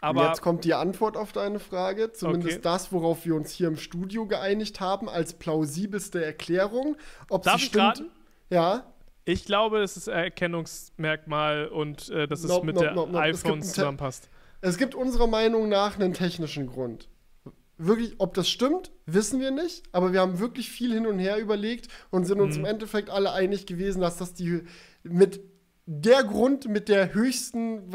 Aber jetzt kommt die Antwort auf deine Frage, zumindest okay. das, worauf wir uns hier im Studio geeinigt haben, als plausibelste Erklärung. Ob Darf sie stimmt, raten? Ja. Ich glaube, es ist Erkennungsmerkmal und äh, dass es nope, mit nope, der nope, iPhone zusammenpasst. Es gibt unserer Meinung nach einen technischen Grund. Wirklich, ob das stimmt, wissen wir nicht, aber wir haben wirklich viel hin und her überlegt und sind uns mhm. im Endeffekt alle einig gewesen, dass das die mit der Grund mit der höchsten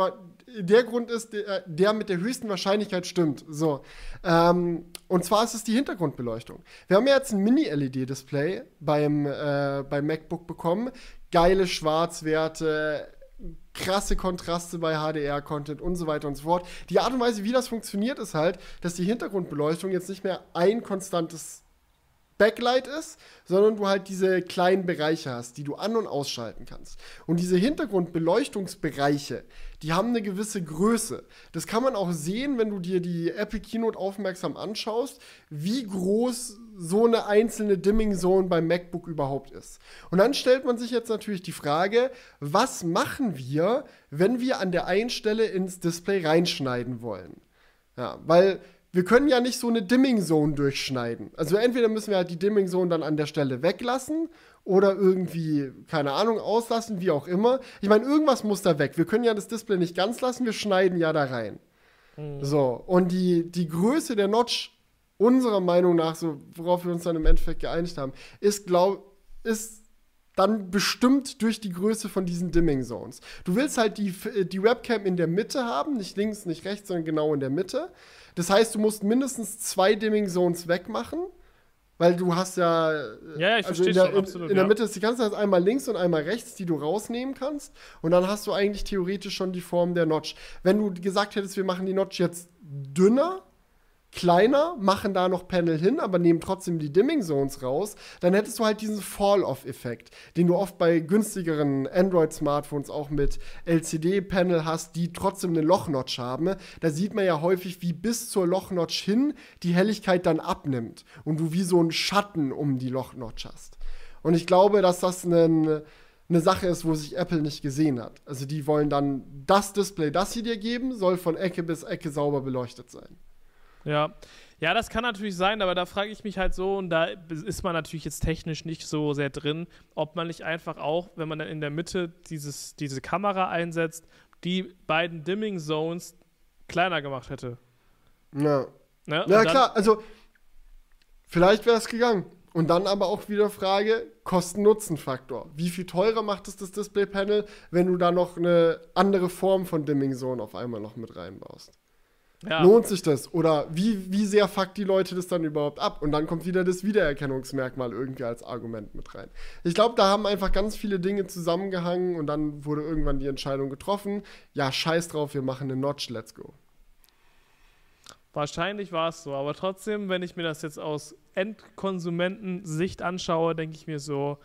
der Grund ist, der, der mit der höchsten Wahrscheinlichkeit stimmt. So. Ähm, und zwar ist es die Hintergrundbeleuchtung. Wir haben ja jetzt ein Mini-LED-Display beim, äh, beim MacBook bekommen. Geile Schwarzwerte, krasse Kontraste bei HDR-Content und so weiter und so fort. Die Art und Weise, wie das funktioniert, ist halt, dass die Hintergrundbeleuchtung jetzt nicht mehr ein konstantes Backlight ist, sondern du halt diese kleinen Bereiche hast, die du an- und ausschalten kannst. Und diese Hintergrundbeleuchtungsbereiche, die haben eine gewisse Größe. Das kann man auch sehen, wenn du dir die Apple Keynote aufmerksam anschaust, wie groß so eine einzelne Dimming Zone beim MacBook überhaupt ist. Und dann stellt man sich jetzt natürlich die Frage, was machen wir, wenn wir an der einen Stelle ins Display reinschneiden wollen? Ja, weil wir können ja nicht so eine Dimming Zone durchschneiden. Also entweder müssen wir halt die Dimming Zone dann an der Stelle weglassen oder irgendwie, keine Ahnung, auslassen, wie auch immer. Ich meine, irgendwas muss da weg. Wir können ja das Display nicht ganz lassen, wir schneiden ja da rein. Mhm. So, und die, die Größe der Notch, unserer Meinung nach, so worauf wir uns dann im Endeffekt geeinigt haben, ist, glaub, ist dann bestimmt durch die Größe von diesen Dimming Zones. Du willst halt die, die Webcam in der Mitte haben, nicht links, nicht rechts, sondern genau in der Mitte. Das heißt, du musst mindestens zwei Dimming Zones wegmachen Weil du hast ja. Ja, ja ich also verstehe in der, schon, absolut. In, in der Mitte ist die ganze Zeit einmal links und einmal rechts, die du rausnehmen kannst. Und dann hast du eigentlich theoretisch schon die Form der Notch. Wenn du gesagt hättest, wir machen die Notch jetzt dünner, kleiner, machen da noch Panel hin, aber nehmen trotzdem die Dimming Zones raus, dann hättest du halt diesen Fall-Off-Effekt, den du oft bei günstigeren Android-Smartphones auch mit LCD-Panel hast, die trotzdem eine Loch-Notch haben. Da sieht man ja häufig, wie bis zur Loch-Notch hin die Helligkeit dann abnimmt und du wie so einen Schatten um die Loch-Notch hast. Und ich glaube, dass das einen eine Sache ist, wo sich Apple nicht gesehen hat. Also die wollen dann das Display, das sie dir geben, soll von Ecke bis Ecke sauber beleuchtet sein. Ja. Ja, das kann natürlich sein, aber da frage ich mich halt so, und da ist man natürlich jetzt technisch nicht so sehr drin, ob man nicht einfach auch, wenn man dann in der Mitte dieses, diese Kamera einsetzt, die beiden Dimming Zones kleiner gemacht hätte. Ja. Ne? Ja, klar, also vielleicht wäre es gegangen. Und dann aber auch wieder Frage, Kosten-Nutzen-Faktor. Wie viel teurer macht es das Display-Panel, wenn du da noch eine andere Form von Dimming Zone auf einmal noch mit reinbaust? Ja. Lohnt sich das? Oder wie, wie sehr fuckt die Leute das dann überhaupt ab? Und dann kommt wieder das Wiedererkennungsmerkmal irgendwie als Argument mit rein. Ich glaube, da haben einfach ganz viele Dinge zusammengehangen und dann wurde irgendwann die Entscheidung getroffen, ja, scheiß drauf, wir machen eine Notch, let's go. Wahrscheinlich war es so, aber trotzdem, wenn ich mir das jetzt aus Endkonsumentensicht anschaue, denke ich mir so,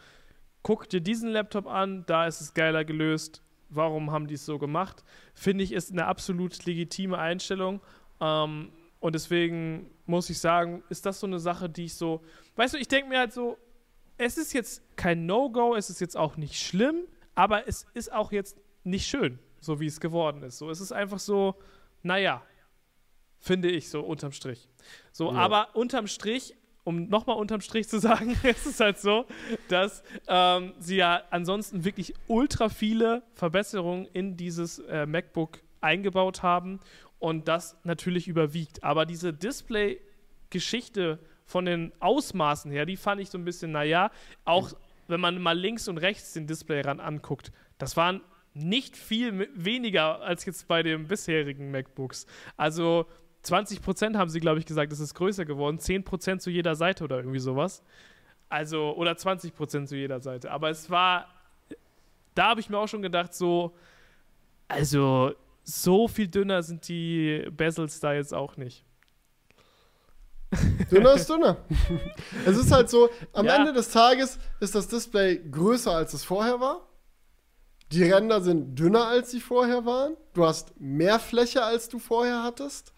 guck dir diesen Laptop an, da ist es geiler gelöst, warum haben die es so gemacht, finde ich, ist eine absolut legitime Einstellung. Ähm, und deswegen muss ich sagen, ist das so eine Sache, die ich so, weißt du, ich denke mir halt so, es ist jetzt kein No-Go, es ist jetzt auch nicht schlimm, aber es ist auch jetzt nicht schön, so wie es geworden ist. So, es ist einfach so, naja, finde ich so unterm Strich. So, ja. aber unterm Strich um nochmal unterm Strich zu sagen, ist es halt so, dass ähm, sie ja ansonsten wirklich ultra viele Verbesserungen in dieses äh, MacBook eingebaut haben und das natürlich überwiegt. Aber diese Display-Geschichte von den Ausmaßen her, die fand ich so ein bisschen, naja, auch wenn man mal links und rechts den Display ran anguckt, das waren nicht viel weniger als jetzt bei den bisherigen MacBooks. Also 20% haben sie, glaube ich, gesagt, es ist größer geworden. 10% zu jeder Seite oder irgendwie sowas. Also, oder 20% zu jeder Seite. Aber es war, da habe ich mir auch schon gedacht, so, also, so viel dünner sind die Bezels da jetzt auch nicht. Dünner ist dünner. es ist halt so, am ja. Ende des Tages ist das Display größer, als es vorher war. Die Ränder sind dünner, als sie vorher waren. Du hast mehr Fläche, als du vorher hattest.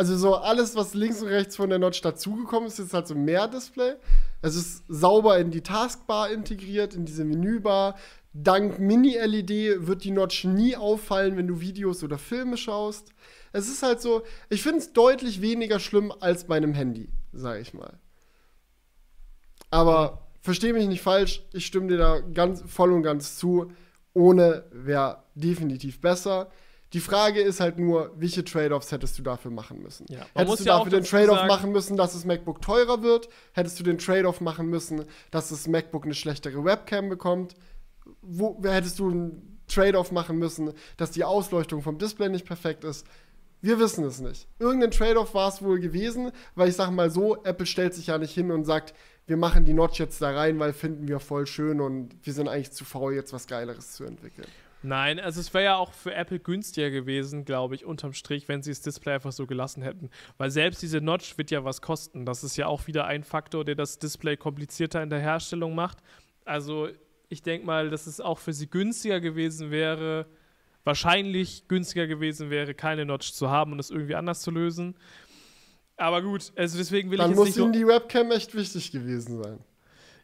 Also so alles, was links und rechts von der Notch dazugekommen ist, ist halt so mehr Display. Es ist sauber in die Taskbar integriert, in diese Menübar. Dank Mini-LED wird die Notch nie auffallen, wenn du Videos oder Filme schaust. Es ist halt so, ich finde es deutlich weniger schlimm als bei einem Handy, sage ich mal. Aber verstehe mich nicht falsch, ich stimme dir da ganz voll und ganz zu. Ohne wäre definitiv besser. Die Frage ist halt nur, welche Trade-offs hättest du dafür machen müssen? Ja, hättest du ja dafür den Trade-off machen müssen, dass das MacBook teurer wird? Hättest du den Trade-off machen müssen, dass das MacBook eine schlechtere Webcam bekommt? Wo hättest du einen Trade-off machen müssen, dass die Ausleuchtung vom Display nicht perfekt ist? Wir wissen es nicht. Irgendein Trade-off war es wohl gewesen, weil ich sage mal so, Apple stellt sich ja nicht hin und sagt, wir machen die Notch jetzt da rein, weil finden wir voll schön und wir sind eigentlich zu faul, jetzt was Geileres zu entwickeln. Nein, also es wäre ja auch für Apple günstiger gewesen, glaube ich, unterm Strich, wenn sie das Display einfach so gelassen hätten. Weil selbst diese Notch wird ja was kosten. Das ist ja auch wieder ein Faktor, der das Display komplizierter in der Herstellung macht. Also ich denke mal, dass es auch für sie günstiger gewesen wäre, wahrscheinlich günstiger gewesen wäre, keine Notch zu haben und das irgendwie anders zu lösen. Aber gut, also deswegen will Dann ich jetzt nicht. Dann muss ihnen die Webcam echt wichtig gewesen sein.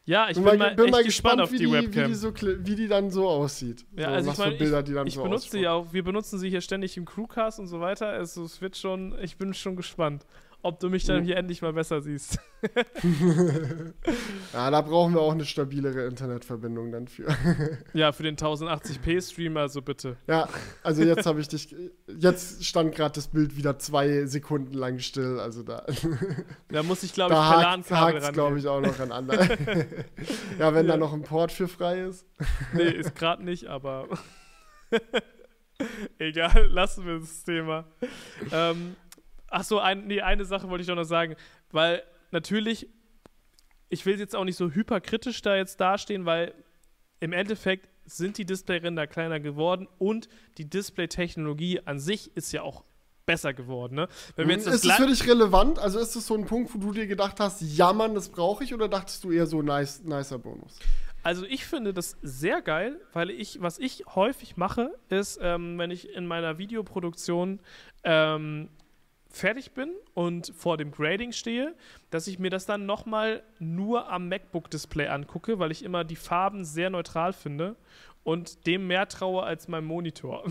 Ja, ich bin, bin mal, bin mal gespannt, gespannt, auf die, die Webcam. Wie die, so, wie die dann so aussieht. Ja, so, also ich meine, Bilder, die dann ich so benutze sie auch, wir benutzen sie hier ständig im Crewcast und so weiter. Also es wird schon, ich bin schon gespannt ob du mich dann hier endlich mal besser siehst. ja, da brauchen wir auch eine stabilere Internetverbindung dann für. ja, für den 1080p-Stream, also bitte. Ja, also jetzt habe ich dich. Jetzt stand gerade das Bild wieder zwei Sekunden lang still, also da. Da muss ich, glaube ich, per LAN-Kabel ran. glaube ich, auch noch an anderen. ja, wenn ja. da noch ein Port für frei ist. nee, ist gerade nicht, aber. Egal, lassen wir das Thema. Ähm, Ach so, ein, nee, eine Sache wollte ich doch noch sagen, weil natürlich, ich will jetzt auch nicht so hyperkritisch da jetzt dastehen, weil im Endeffekt sind die Displayränder kleiner geworden und die Display-Technologie an sich ist ja auch besser geworden. Ne? Wenn wir jetzt ist es für dich relevant? Also ist es so ein Punkt, wo du dir gedacht hast, ja Mann, das brauche ich oder dachtest du eher so nice, nicer Bonus? Also ich finde das sehr geil, weil ich, was ich häufig mache, ist, ähm, wenn ich in meiner Videoproduktion ähm, fertig bin und vor dem Grading stehe, dass ich mir das dann nochmal nur am MacBook-Display angucke, weil ich immer die Farben sehr neutral finde und dem mehr traue als meinem Monitor.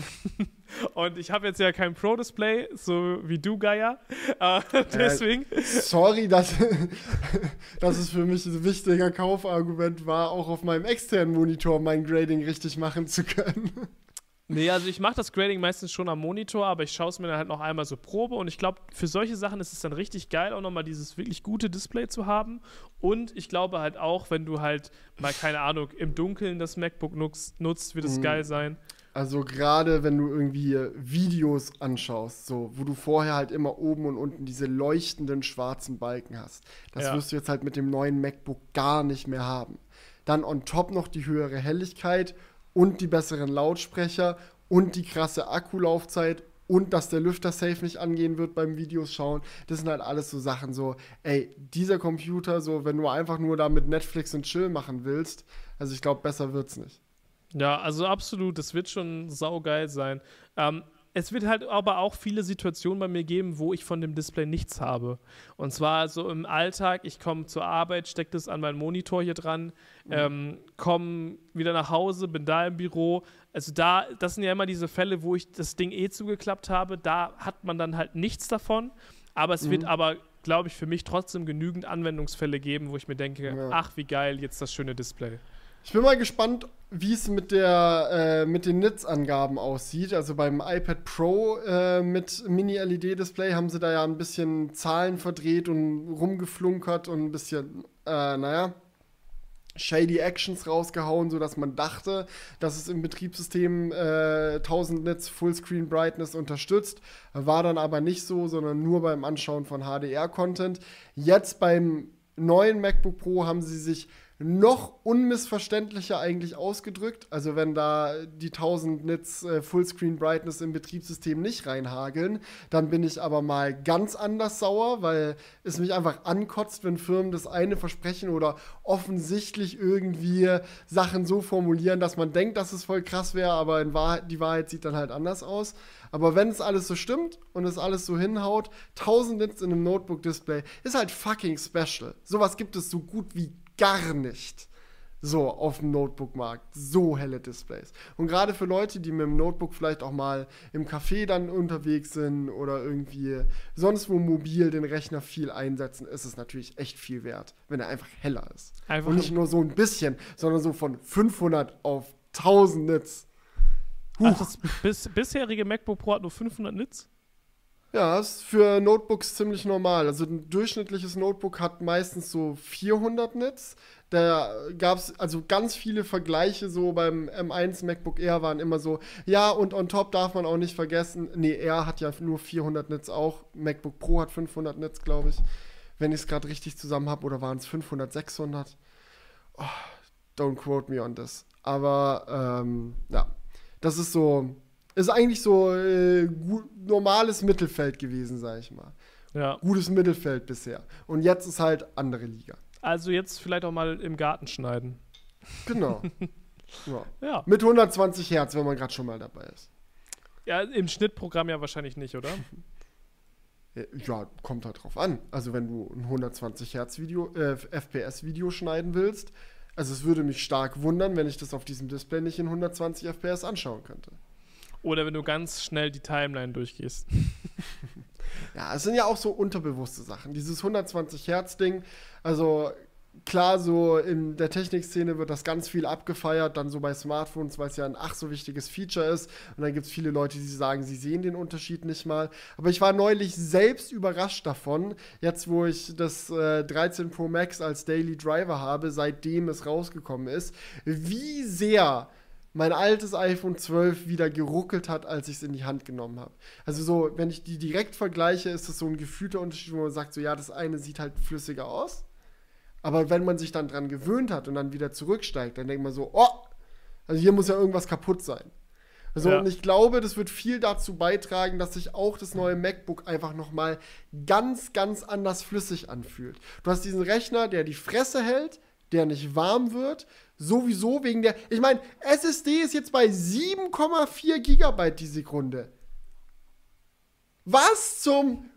und ich habe jetzt ja kein Pro-Display, so wie du, Gaia. Äh, deswegen. Äh, sorry, dass, dass es für mich ein wichtiger Kaufargument war, auch auf meinem externen Monitor mein Grading richtig machen zu können. Nee, also ich mache das Grading meistens schon am Monitor, aber ich schaue es mir dann halt noch einmal so Probe und ich glaube, für solche Sachen ist es dann richtig geil, auch nochmal dieses wirklich gute Display zu haben. Und ich glaube halt auch, wenn du halt mal, keine Ahnung, im Dunkeln das MacBook nutzt, nutzt wird es mhm. geil sein. Also gerade wenn du irgendwie Videos anschaust, so, wo du vorher halt immer oben und unten diese leuchtenden schwarzen Balken hast. Das ja. wirst du jetzt halt mit dem neuen MacBook gar nicht mehr haben. Dann on top noch die höhere Helligkeit und die besseren Lautsprecher und die krasse Akkulaufzeit und dass der Lüfter safe nicht angehen wird beim Videos schauen. Das sind halt alles so Sachen so, ey, dieser Computer, so, wenn du einfach nur da mit Netflix und Chill machen willst, also ich glaube, besser wird's nicht. Ja, also absolut, das wird schon saugeil sein. Ähm, es wird halt aber auch viele Situationen bei mir geben, wo ich von dem Display nichts habe. Und zwar so im Alltag, ich komme zur Arbeit, stecke das an meinen Monitor hier dran, mhm. ähm, komme wieder nach Hause, bin da im Büro. Also da, das sind ja immer diese Fälle, wo ich das Ding eh zugeklappt habe. Da hat man dann halt nichts davon. Aber es mhm. wird aber, glaube ich, für mich trotzdem genügend Anwendungsfälle geben, wo ich mir denke, ja. ach, wie geil, jetzt das schöne Display. Ich bin mal gespannt, wie es mit, äh, mit den Nits-Angaben aussieht. Also beim iPad Pro äh, mit Mini-LED-Display haben sie da ja ein bisschen Zahlen verdreht und rumgeflunkert und ein bisschen, äh, naja, shady Actions rausgehauen, sodass man dachte, dass es im Betriebssystem äh, 1000 Nits Fullscreen Brightness unterstützt. War dann aber nicht so, sondern nur beim Anschauen von HDR-Content. Jetzt beim neuen MacBook Pro haben sie sich noch unmissverständlicher eigentlich ausgedrückt. Also wenn da die 1000 Nits äh, Fullscreen Brightness im Betriebssystem nicht reinhageln, dann bin ich aber mal ganz anders sauer, weil es mich einfach ankotzt, wenn Firmen das eine versprechen oder offensichtlich irgendwie Sachen so formulieren, dass man denkt, dass es voll krass wäre, aber in Wahrheit, die Wahrheit sieht dann halt anders aus. Aber wenn es alles so stimmt und es alles so hinhaut, 1000 Nits in einem Notebook-Display ist halt fucking special. Sowas gibt es so gut wie gar nicht so auf dem Notebook-Markt. So helle Displays. Und gerade für Leute, die mit dem Notebook vielleicht auch mal im Café dann unterwegs sind oder irgendwie sonst wo mobil den Rechner viel einsetzen, ist es natürlich echt viel wert, wenn er einfach heller ist. Einfach Und nicht nur so ein bisschen, sondern so von 500 auf 1000 Nits. Ach, das bis, bisherige MacBook Pro hat nur 500 Nits? Ja, ist für Notebooks ziemlich normal. Also ein durchschnittliches Notebook hat meistens so 400 Nits. Da gab es also ganz viele Vergleiche so beim M1 MacBook Air waren immer so, ja, und on top darf man auch nicht vergessen, nee, Air hat ja nur 400 Nits auch, MacBook Pro hat 500 Nits, glaube ich, wenn ich es gerade richtig zusammen habe, oder waren es 500, 600? Oh, don't quote me on this. Aber ähm, ja, das ist so, ist eigentlich so äh, normales Mittelfeld gewesen, sag ich mal. Ja. Gutes Mittelfeld bisher. Und jetzt ist halt andere Liga. Also jetzt vielleicht auch mal im Garten schneiden. Genau. ja. ja. Mit 120 Hertz, wenn man gerade schon mal dabei ist. Ja, im Schnittprogramm ja wahrscheinlich nicht, oder? Ja, kommt halt drauf an. Also wenn du ein 120 Hertz Video, äh, FPS Video schneiden willst, also es würde mich stark wundern, wenn ich das auf diesem Display nicht in 120 FPS anschauen könnte. Oder wenn du ganz schnell die Timeline durchgehst. ja, es sind ja auch so unterbewusste Sachen. Dieses 120 Hertz Ding, also klar, so in der Technikszene wird das ganz viel abgefeiert, dann so bei Smartphones, weil es ja ein ach so wichtiges Feature ist. Und dann gibt es viele Leute, die sagen, sie sehen den Unterschied nicht mal. Aber ich war neulich selbst überrascht davon, jetzt wo ich das äh, 13 Pro Max als Daily Driver habe, seitdem es rausgekommen ist, wie sehr mein altes iPhone 12 wieder geruckelt hat, als ich es in die Hand genommen habe. Also so, wenn ich die direkt vergleiche, ist es so ein gefühlter Unterschied, wo man sagt, so ja, das eine sieht halt flüssiger aus. Aber wenn man sich dann dran gewöhnt hat und dann wieder zurücksteigt, dann denkt man so, oh, also hier muss ja irgendwas kaputt sein. Also ja. und ich glaube, das wird viel dazu beitragen, dass sich auch das neue MacBook einfach noch mal ganz, ganz anders flüssig anfühlt. Du hast diesen Rechner, der die Fresse hält, der nicht warm wird, sowieso wegen der. Ich meine, SSD ist jetzt bei 7,4 Gigabyte die Sekunde. Was zum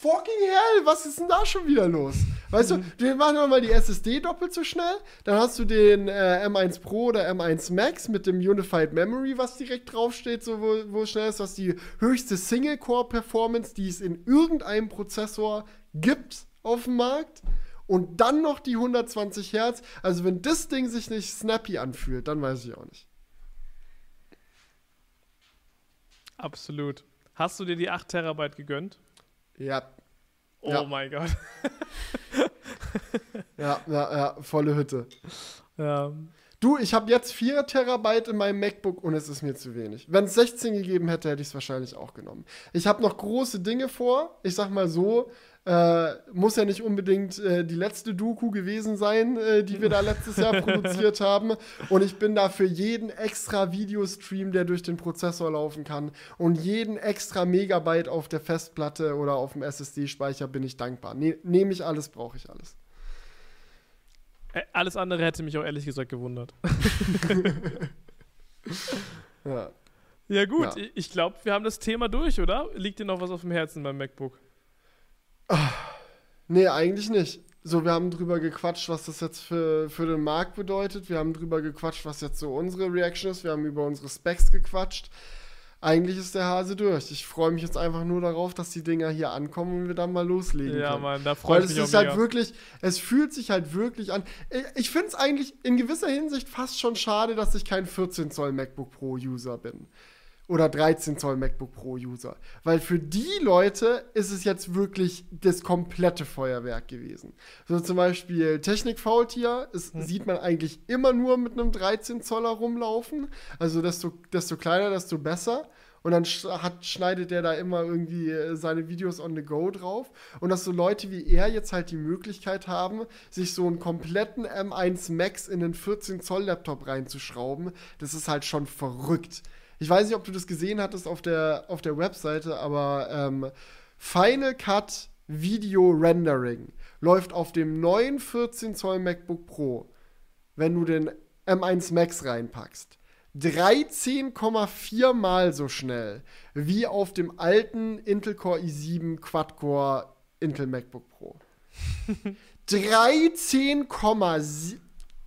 fucking hell, was ist denn da schon wieder los? Weißt du, wir machen mal die SSD doppelt so schnell, dann hast du den äh, M1 Pro oder M1 Max mit dem Unified Memory, was direkt draufsteht, so wo, wo schnell ist, was die höchste Single-Core-Performance, die es in irgendeinem Prozessor gibt auf dem Markt. Und dann noch die 120 Hertz. Also wenn das Ding sich nicht snappy anfühlt, dann weiß ich auch nicht. Absolut. Hast du dir die 8 Terabyte gegönnt? Ja. Oh ja. mein Gott. ja, ja, ja, volle Hütte. Ja. Du, ich habe jetzt 4 Terabyte in meinem MacBook und es ist mir zu wenig. Wenn es 16 gegeben hätte, hätte ich es wahrscheinlich auch genommen. Ich habe noch große Dinge vor. Ich sag mal so, äh, muss ja nicht unbedingt äh, die letzte Doku gewesen sein, äh, die wir da letztes Jahr produziert haben. Und ich bin da für jeden extra Videostream, der durch den Prozessor laufen kann und jeden extra Megabyte auf der Festplatte oder auf dem SSD-Speicher bin ich dankbar. Ne Nehme ich alles, brauche ich alles. Alles andere hätte mich auch ehrlich gesagt gewundert. ja. Ja, gut, ja. ich glaube, wir haben das Thema durch, oder? Liegt dir noch was auf dem Herzen beim MacBook? Nee, eigentlich nicht. So, wir haben drüber gequatscht, was das jetzt für, für den Markt bedeutet. Wir haben drüber gequatscht, was jetzt so unsere Reaction ist. Wir haben über unsere Specs gequatscht. Eigentlich ist der Hase durch. Ich freue mich jetzt einfach nur darauf, dass die Dinger hier ankommen und wir dann mal loslegen ja, können. Mann, da freue ich mich Weil es ist halt wirklich, es fühlt sich halt wirklich an. Ich finde es eigentlich in gewisser Hinsicht fast schon schade, dass ich kein 14 Zoll MacBook Pro User bin oder 13 Zoll MacBook Pro User. Weil für die Leute ist es jetzt wirklich das komplette Feuerwerk gewesen. So zum Beispiel Technik Faultier, es hm. sieht man eigentlich immer nur mit einem 13 Zoller rumlaufen. Also desto, desto kleiner, desto besser. Und dann hat, schneidet der da immer irgendwie äh, seine Videos on the go drauf. Und dass so Leute wie er jetzt halt die Möglichkeit haben, sich so einen kompletten M1 Max in den 14 Zoll Laptop reinzuschrauben, das ist halt schon verrückt. Ich weiß nicht, ob du das gesehen hattest auf der, auf der Webseite, aber ähm, Final Cut Video Rendering läuft auf dem neuen 14 Zoll MacBook Pro, wenn du den M1 Max reinpackst. 13,4 mal so schnell wie auf dem alten Intel Core i7 Quad-Core Intel MacBook Pro. 13,7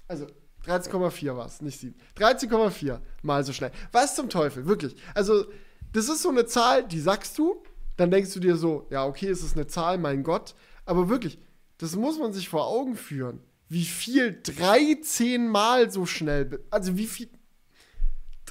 also 13,4 war es, nicht 7. 13,4 mal so schnell. Was zum Teufel, wirklich. Also, das ist so eine Zahl, die sagst du, dann denkst du dir so, ja, okay, es ist eine Zahl, mein Gott. Aber wirklich, das muss man sich vor Augen führen. Wie viel 13 mal so schnell, also wie viel,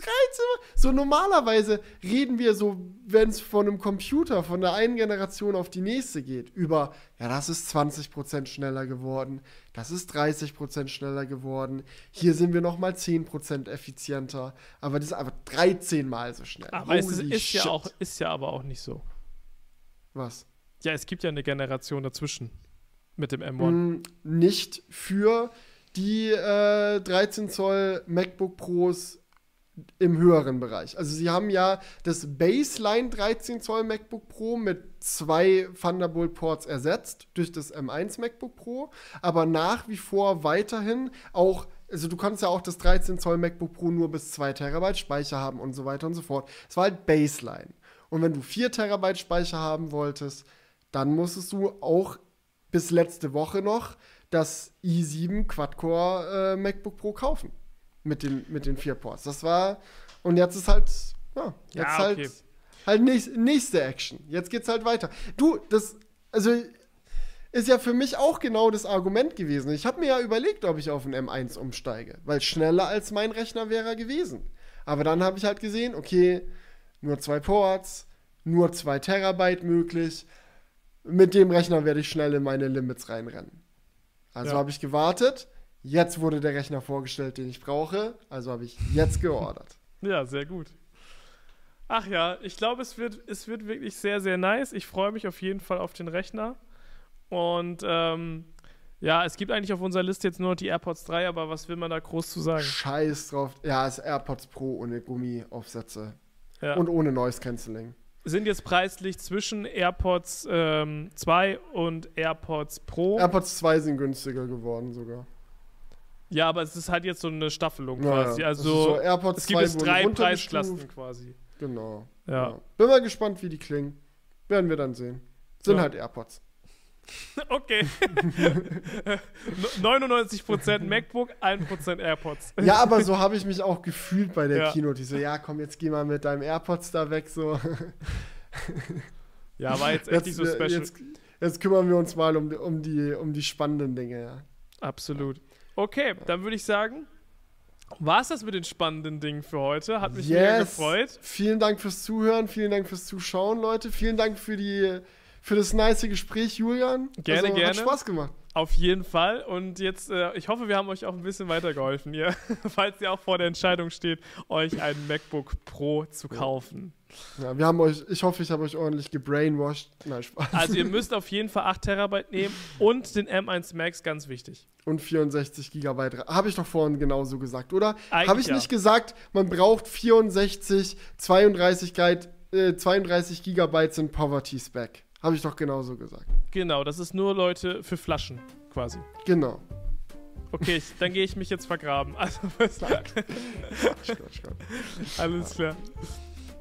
13 So normalerweise reden wir so, wenn es von einem Computer von der einen Generation auf die nächste geht, über, ja, das ist 20% schneller geworden, das ist 30% schneller geworden, hier sind wir nochmal 10% effizienter, aber das ist einfach 13 mal so schnell. Aber es ist, ja auch, ist ja aber auch nicht so. Was? Ja, es gibt ja eine Generation dazwischen mit dem M1. Mm, nicht für die äh, 13 Zoll MacBook Pros im höheren Bereich. Also sie haben ja das Baseline 13 Zoll MacBook Pro mit zwei Thunderbolt Ports ersetzt durch das M1 MacBook Pro, aber nach wie vor weiterhin auch also du kannst ja auch das 13 Zoll MacBook Pro nur bis 2 Terabyte Speicher haben und so weiter und so fort. Es war halt Baseline. Und wenn du 4 Terabyte Speicher haben wolltest, dann musstest du auch bis letzte Woche noch das i7 Quad-Core äh, MacBook Pro kaufen mit den, mit den vier Ports. Das war, und jetzt ist halt, ja, jetzt ja, halt okay. halt, halt nächst, nächste Action. Jetzt geht's halt weiter. Du, das, also, ist ja für mich auch genau das Argument gewesen. Ich habe mir ja überlegt, ob ich auf einen M1 umsteige, weil schneller als mein Rechner wäre er gewesen. Aber dann habe ich halt gesehen, okay, nur zwei Ports, nur zwei Terabyte möglich. Mit dem Rechner werde ich schnell in meine Limits reinrennen. Also ja. habe ich gewartet, Jetzt wurde der Rechner vorgestellt, den ich brauche, also habe ich jetzt geordert. ja, sehr gut. Ach ja, ich glaube, es wird, es wird wirklich sehr, sehr nice. Ich freue mich auf jeden Fall auf den Rechner. Und ähm, ja, es gibt eigentlich auf unserer Liste jetzt nur noch die AirPods 3, aber was will man da groß zu sagen? Scheiß drauf. Ja, es ist AirPods Pro ohne Gummiaufsätze. Ja. Und ohne Noise Cancelling. Sind jetzt preislich zwischen AirPods ähm, 2 und AirPods Pro. AirPods 2 sind günstiger geworden sogar. Ja, aber es ist halt jetzt so eine Staffelung quasi. Ja, also so es gibt jetzt drei Preisklassen quasi. Genau. Ja. ja. Bin mal gespannt, wie die klingen. Werden wir dann sehen. Sind ja. halt AirPods. Okay. 99% MacBook, 1% AirPods. Ja, aber so habe ich mich auch gefühlt bei der ja. Kino. Die so, ja, komm, jetzt geh mal mit deinem AirPods da weg. So. Ja, war jetzt echt nicht so special. Jetzt, jetzt, kümmern wir uns mal um, um, die, um die spannenden Dinge. Ja. Absolut. Okay, dann würde ich sagen, war es das mit den spannenden Dingen für heute? Hat mich yes. mega gefreut. Vielen Dank fürs Zuhören, vielen Dank fürs Zuschauen, Leute. Vielen Dank für, die, für das nice Gespräch, Julian. Gerne, also, gerne. Hat Spaß gemacht. Auf jeden Fall. Und jetzt, äh, ich hoffe, wir haben euch auch ein bisschen weitergeholfen hier, falls ihr auch vor der Entscheidung steht, euch einen MacBook Pro zu kaufen. Ja, wir haben euch, ich hoffe, ich habe euch ordentlich gebrainwashed. Nein, Spaß. Also ihr müsst auf jeden Fall 8 Terabyte nehmen und den M1 Max, ganz wichtig. Und 64 Gigabyte. Habe ich doch vorhin genauso gesagt, oder? Habe ich ja. nicht gesagt, man braucht 64, 32, äh, 32 Gigabyte sind Poverty Spec. Habe ich doch genauso gesagt. Genau, das ist nur Leute für Flaschen quasi. Genau. Okay, ich, dann gehe ich mich jetzt vergraben. Also, was Alles klar.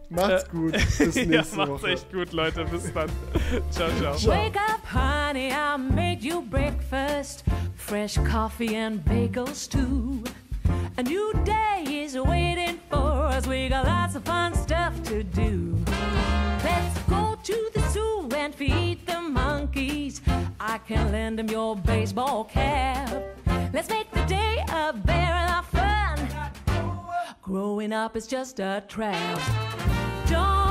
Macht's gut. Bis nächste ja, macht's Woche. echt gut, Leute. Bis dann. ciao, ciao. Wake up, honey, I made you breakfast. Fresh coffee and bagels too. A new day is waiting for us. We got lots of fun stuff to do. Let's go to the zoo and feed the monkeys. I can lend them your baseball cap. Let's make the day a lot of fun. Growing up is just a trap. Don't